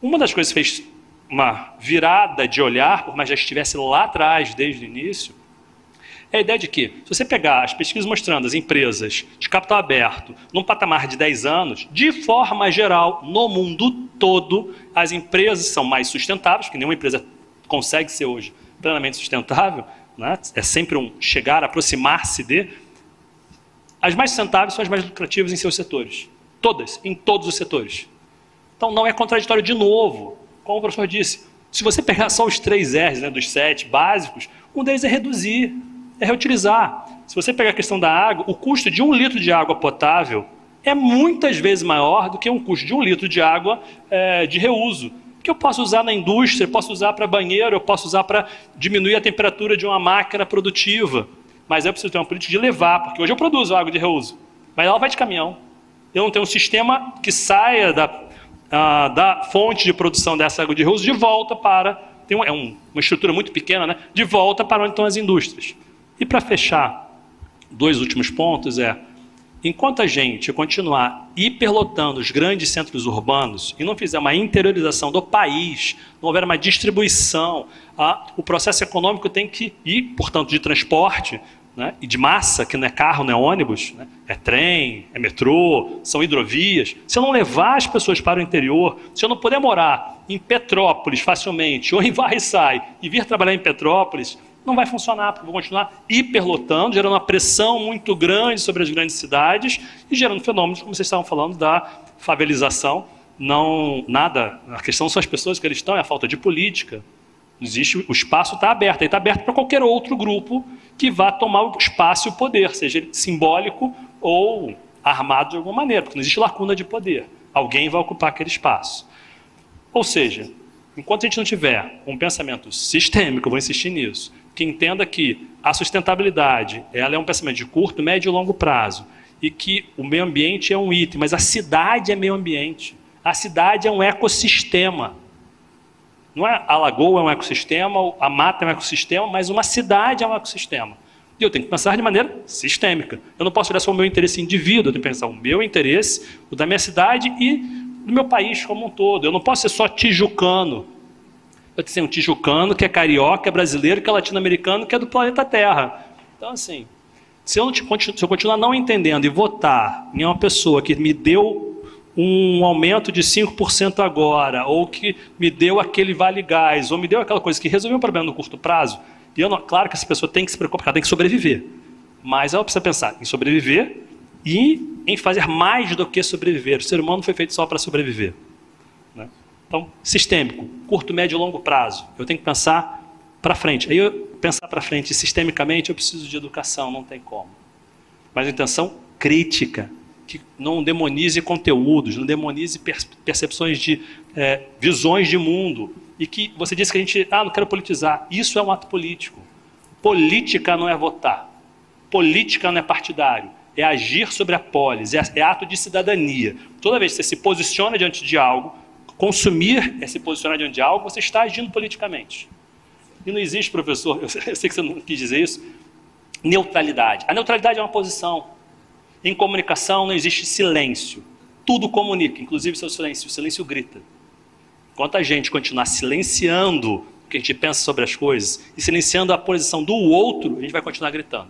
uma das coisas que fez uma virada de olhar, por mais já estivesse lá atrás, desde o início, é a ideia de que, se você pegar as pesquisas mostrando as empresas de capital aberto num patamar de 10 anos, de forma geral, no mundo todo, as empresas são mais sustentáveis, porque nenhuma empresa consegue ser hoje plenamente sustentável, né? é sempre um chegar, aproximar-se de. As mais sustentáveis são as mais lucrativas em seus setores. Todas, em todos os setores. Então não é contraditório de novo como o professor disse, se você pegar só os três R's né, dos sete básicos, um deles é reduzir, é reutilizar. Se você pegar a questão da água, o custo de um litro de água potável é muitas vezes maior do que um custo de um litro de água é, de reuso. Que eu posso usar na indústria, eu posso usar para banheiro, eu posso usar para diminuir a temperatura de uma máquina produtiva. Mas eu preciso ter uma política de levar, porque hoje eu produzo água de reuso, mas ela vai de caminhão. Eu não tenho um sistema que saia da, ah, da fonte de produção dessa água de reuso de volta para. Tem um, é um, uma estrutura muito pequena, né? De volta para onde estão as indústrias. E para fechar, dois últimos pontos é. Enquanto a gente continuar hiperlotando os grandes centros urbanos e não fizer uma interiorização do país, não houver uma distribuição, a, o processo econômico tem que ir, portanto, de transporte, né, e de massa, que não é carro, não é ônibus, né, é trem, é metrô, são hidrovias, se eu não levar as pessoas para o interior, se eu não puder morar em Petrópolis facilmente, ou em Varre-Sai, e vir trabalhar em Petrópolis, não vai funcionar, porque vou continuar hiperlotando, gerando uma pressão muito grande sobre as grandes cidades e gerando fenômenos, como vocês estavam falando, da favelização. Não, nada, a questão são as pessoas que eles estão, é a falta de política. Existe, o espaço está aberto, está aberto para qualquer outro grupo que vá tomar o espaço e o poder, seja simbólico ou armado de alguma maneira, porque não existe lacuna de poder. Alguém vai ocupar aquele espaço. Ou seja, enquanto a gente não tiver um pensamento sistêmico, vou insistir nisso, que entenda que a sustentabilidade ela é um pensamento de curto, médio e longo prazo e que o meio ambiente é um item, mas a cidade é meio ambiente. A cidade é um ecossistema. Não é a lagoa é um ecossistema, a mata é um ecossistema, mas uma cidade é um ecossistema. E eu tenho que pensar de maneira sistêmica. Eu não posso olhar só o meu interesse indivíduo, eu tenho que pensar o meu interesse, o da minha cidade e do meu país como um todo. Eu não posso ser só tijucano. Eu tenho um tijucano que é carioca, que é brasileiro, que é latino-americano, que é do planeta Terra. Então, assim, se eu, te, se eu continuar não entendendo e votar em uma pessoa que me deu um aumento de 5% agora, ou que me deu aquele vale gás, ou me deu aquela coisa que resolveu um problema no curto prazo, e eu não, claro que essa pessoa tem que se preocupar, ela tem que sobreviver. Mas ela precisa pensar em sobreviver e em fazer mais do que sobreviver. O ser humano foi feito só para sobreviver. Então, sistêmico, curto, médio e longo prazo. Eu tenho que pensar para frente. Aí, eu pensar para frente sistemicamente, eu preciso de educação, não tem como. Mas intenção crítica, que não demonize conteúdos, não demonize percepções de é, visões de mundo. E que você disse que a gente, ah, não quero politizar. Isso é um ato político. Política não é votar. Política não é partidário. É agir sobre a polis, é, é ato de cidadania. Toda vez que você se posiciona diante de algo, consumir é se posicionar diante de algo, você está agindo politicamente. E não existe, professor, eu sei que você não quis dizer isso, neutralidade. A neutralidade é uma posição. Em comunicação não existe silêncio. Tudo comunica, inclusive seu silêncio. O silêncio grita. Enquanto a gente continuar silenciando o que a gente pensa sobre as coisas e silenciando a posição do outro, a gente vai continuar gritando.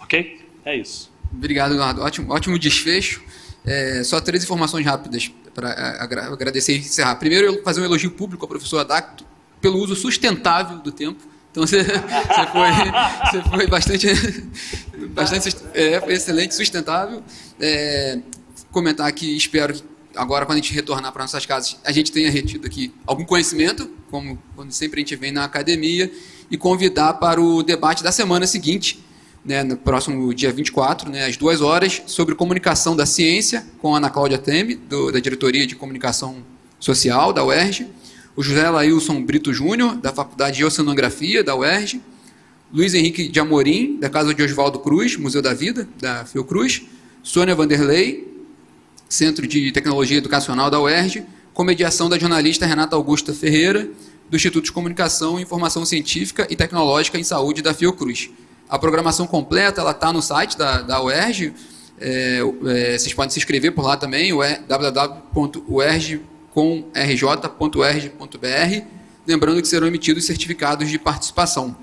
Ok? É isso. Obrigado, Eduardo. Ótimo, ótimo desfecho. É, só três informações rápidas para agradecer e encerrar. Primeiro, eu fazer um elogio público ao professor Adacto pelo uso sustentável do tempo. Então você, você, foi, você foi bastante, bastante é, foi excelente, sustentável. É, comentar aqui, espero que agora, quando a gente retornar para nossas casas, a gente tenha retido aqui algum conhecimento, como quando sempre a gente vem na academia, e convidar para o debate da semana seguinte, né, no próximo dia 24, né, às duas horas, sobre comunicação da ciência, com a Ana Cláudia Teme, do, da Diretoria de Comunicação Social da UERJ, o José Lailson Brito Júnior, da Faculdade de Oceanografia da UERJ, Luiz Henrique de Amorim, da Casa de Oswaldo Cruz, Museu da Vida, da Fiocruz, Sônia Vanderlei, Centro de Tecnologia Educacional da UERJ, com mediação da jornalista Renata Augusta Ferreira, do Instituto de Comunicação, Informação Científica e Tecnológica em Saúde da Fiocruz. A programação completa ela está no site da, da UERJ. É, é, vocês podem se inscrever por lá também, www.uerj.com.rj.org.br. Lembrando que serão emitidos certificados de participação.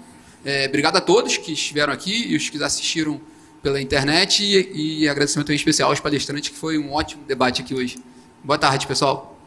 É, obrigado a todos que estiveram aqui e os que assistiram pela internet. E, e agradecimento em especial aos palestrantes, que foi um ótimo debate aqui hoje. Boa tarde, pessoal.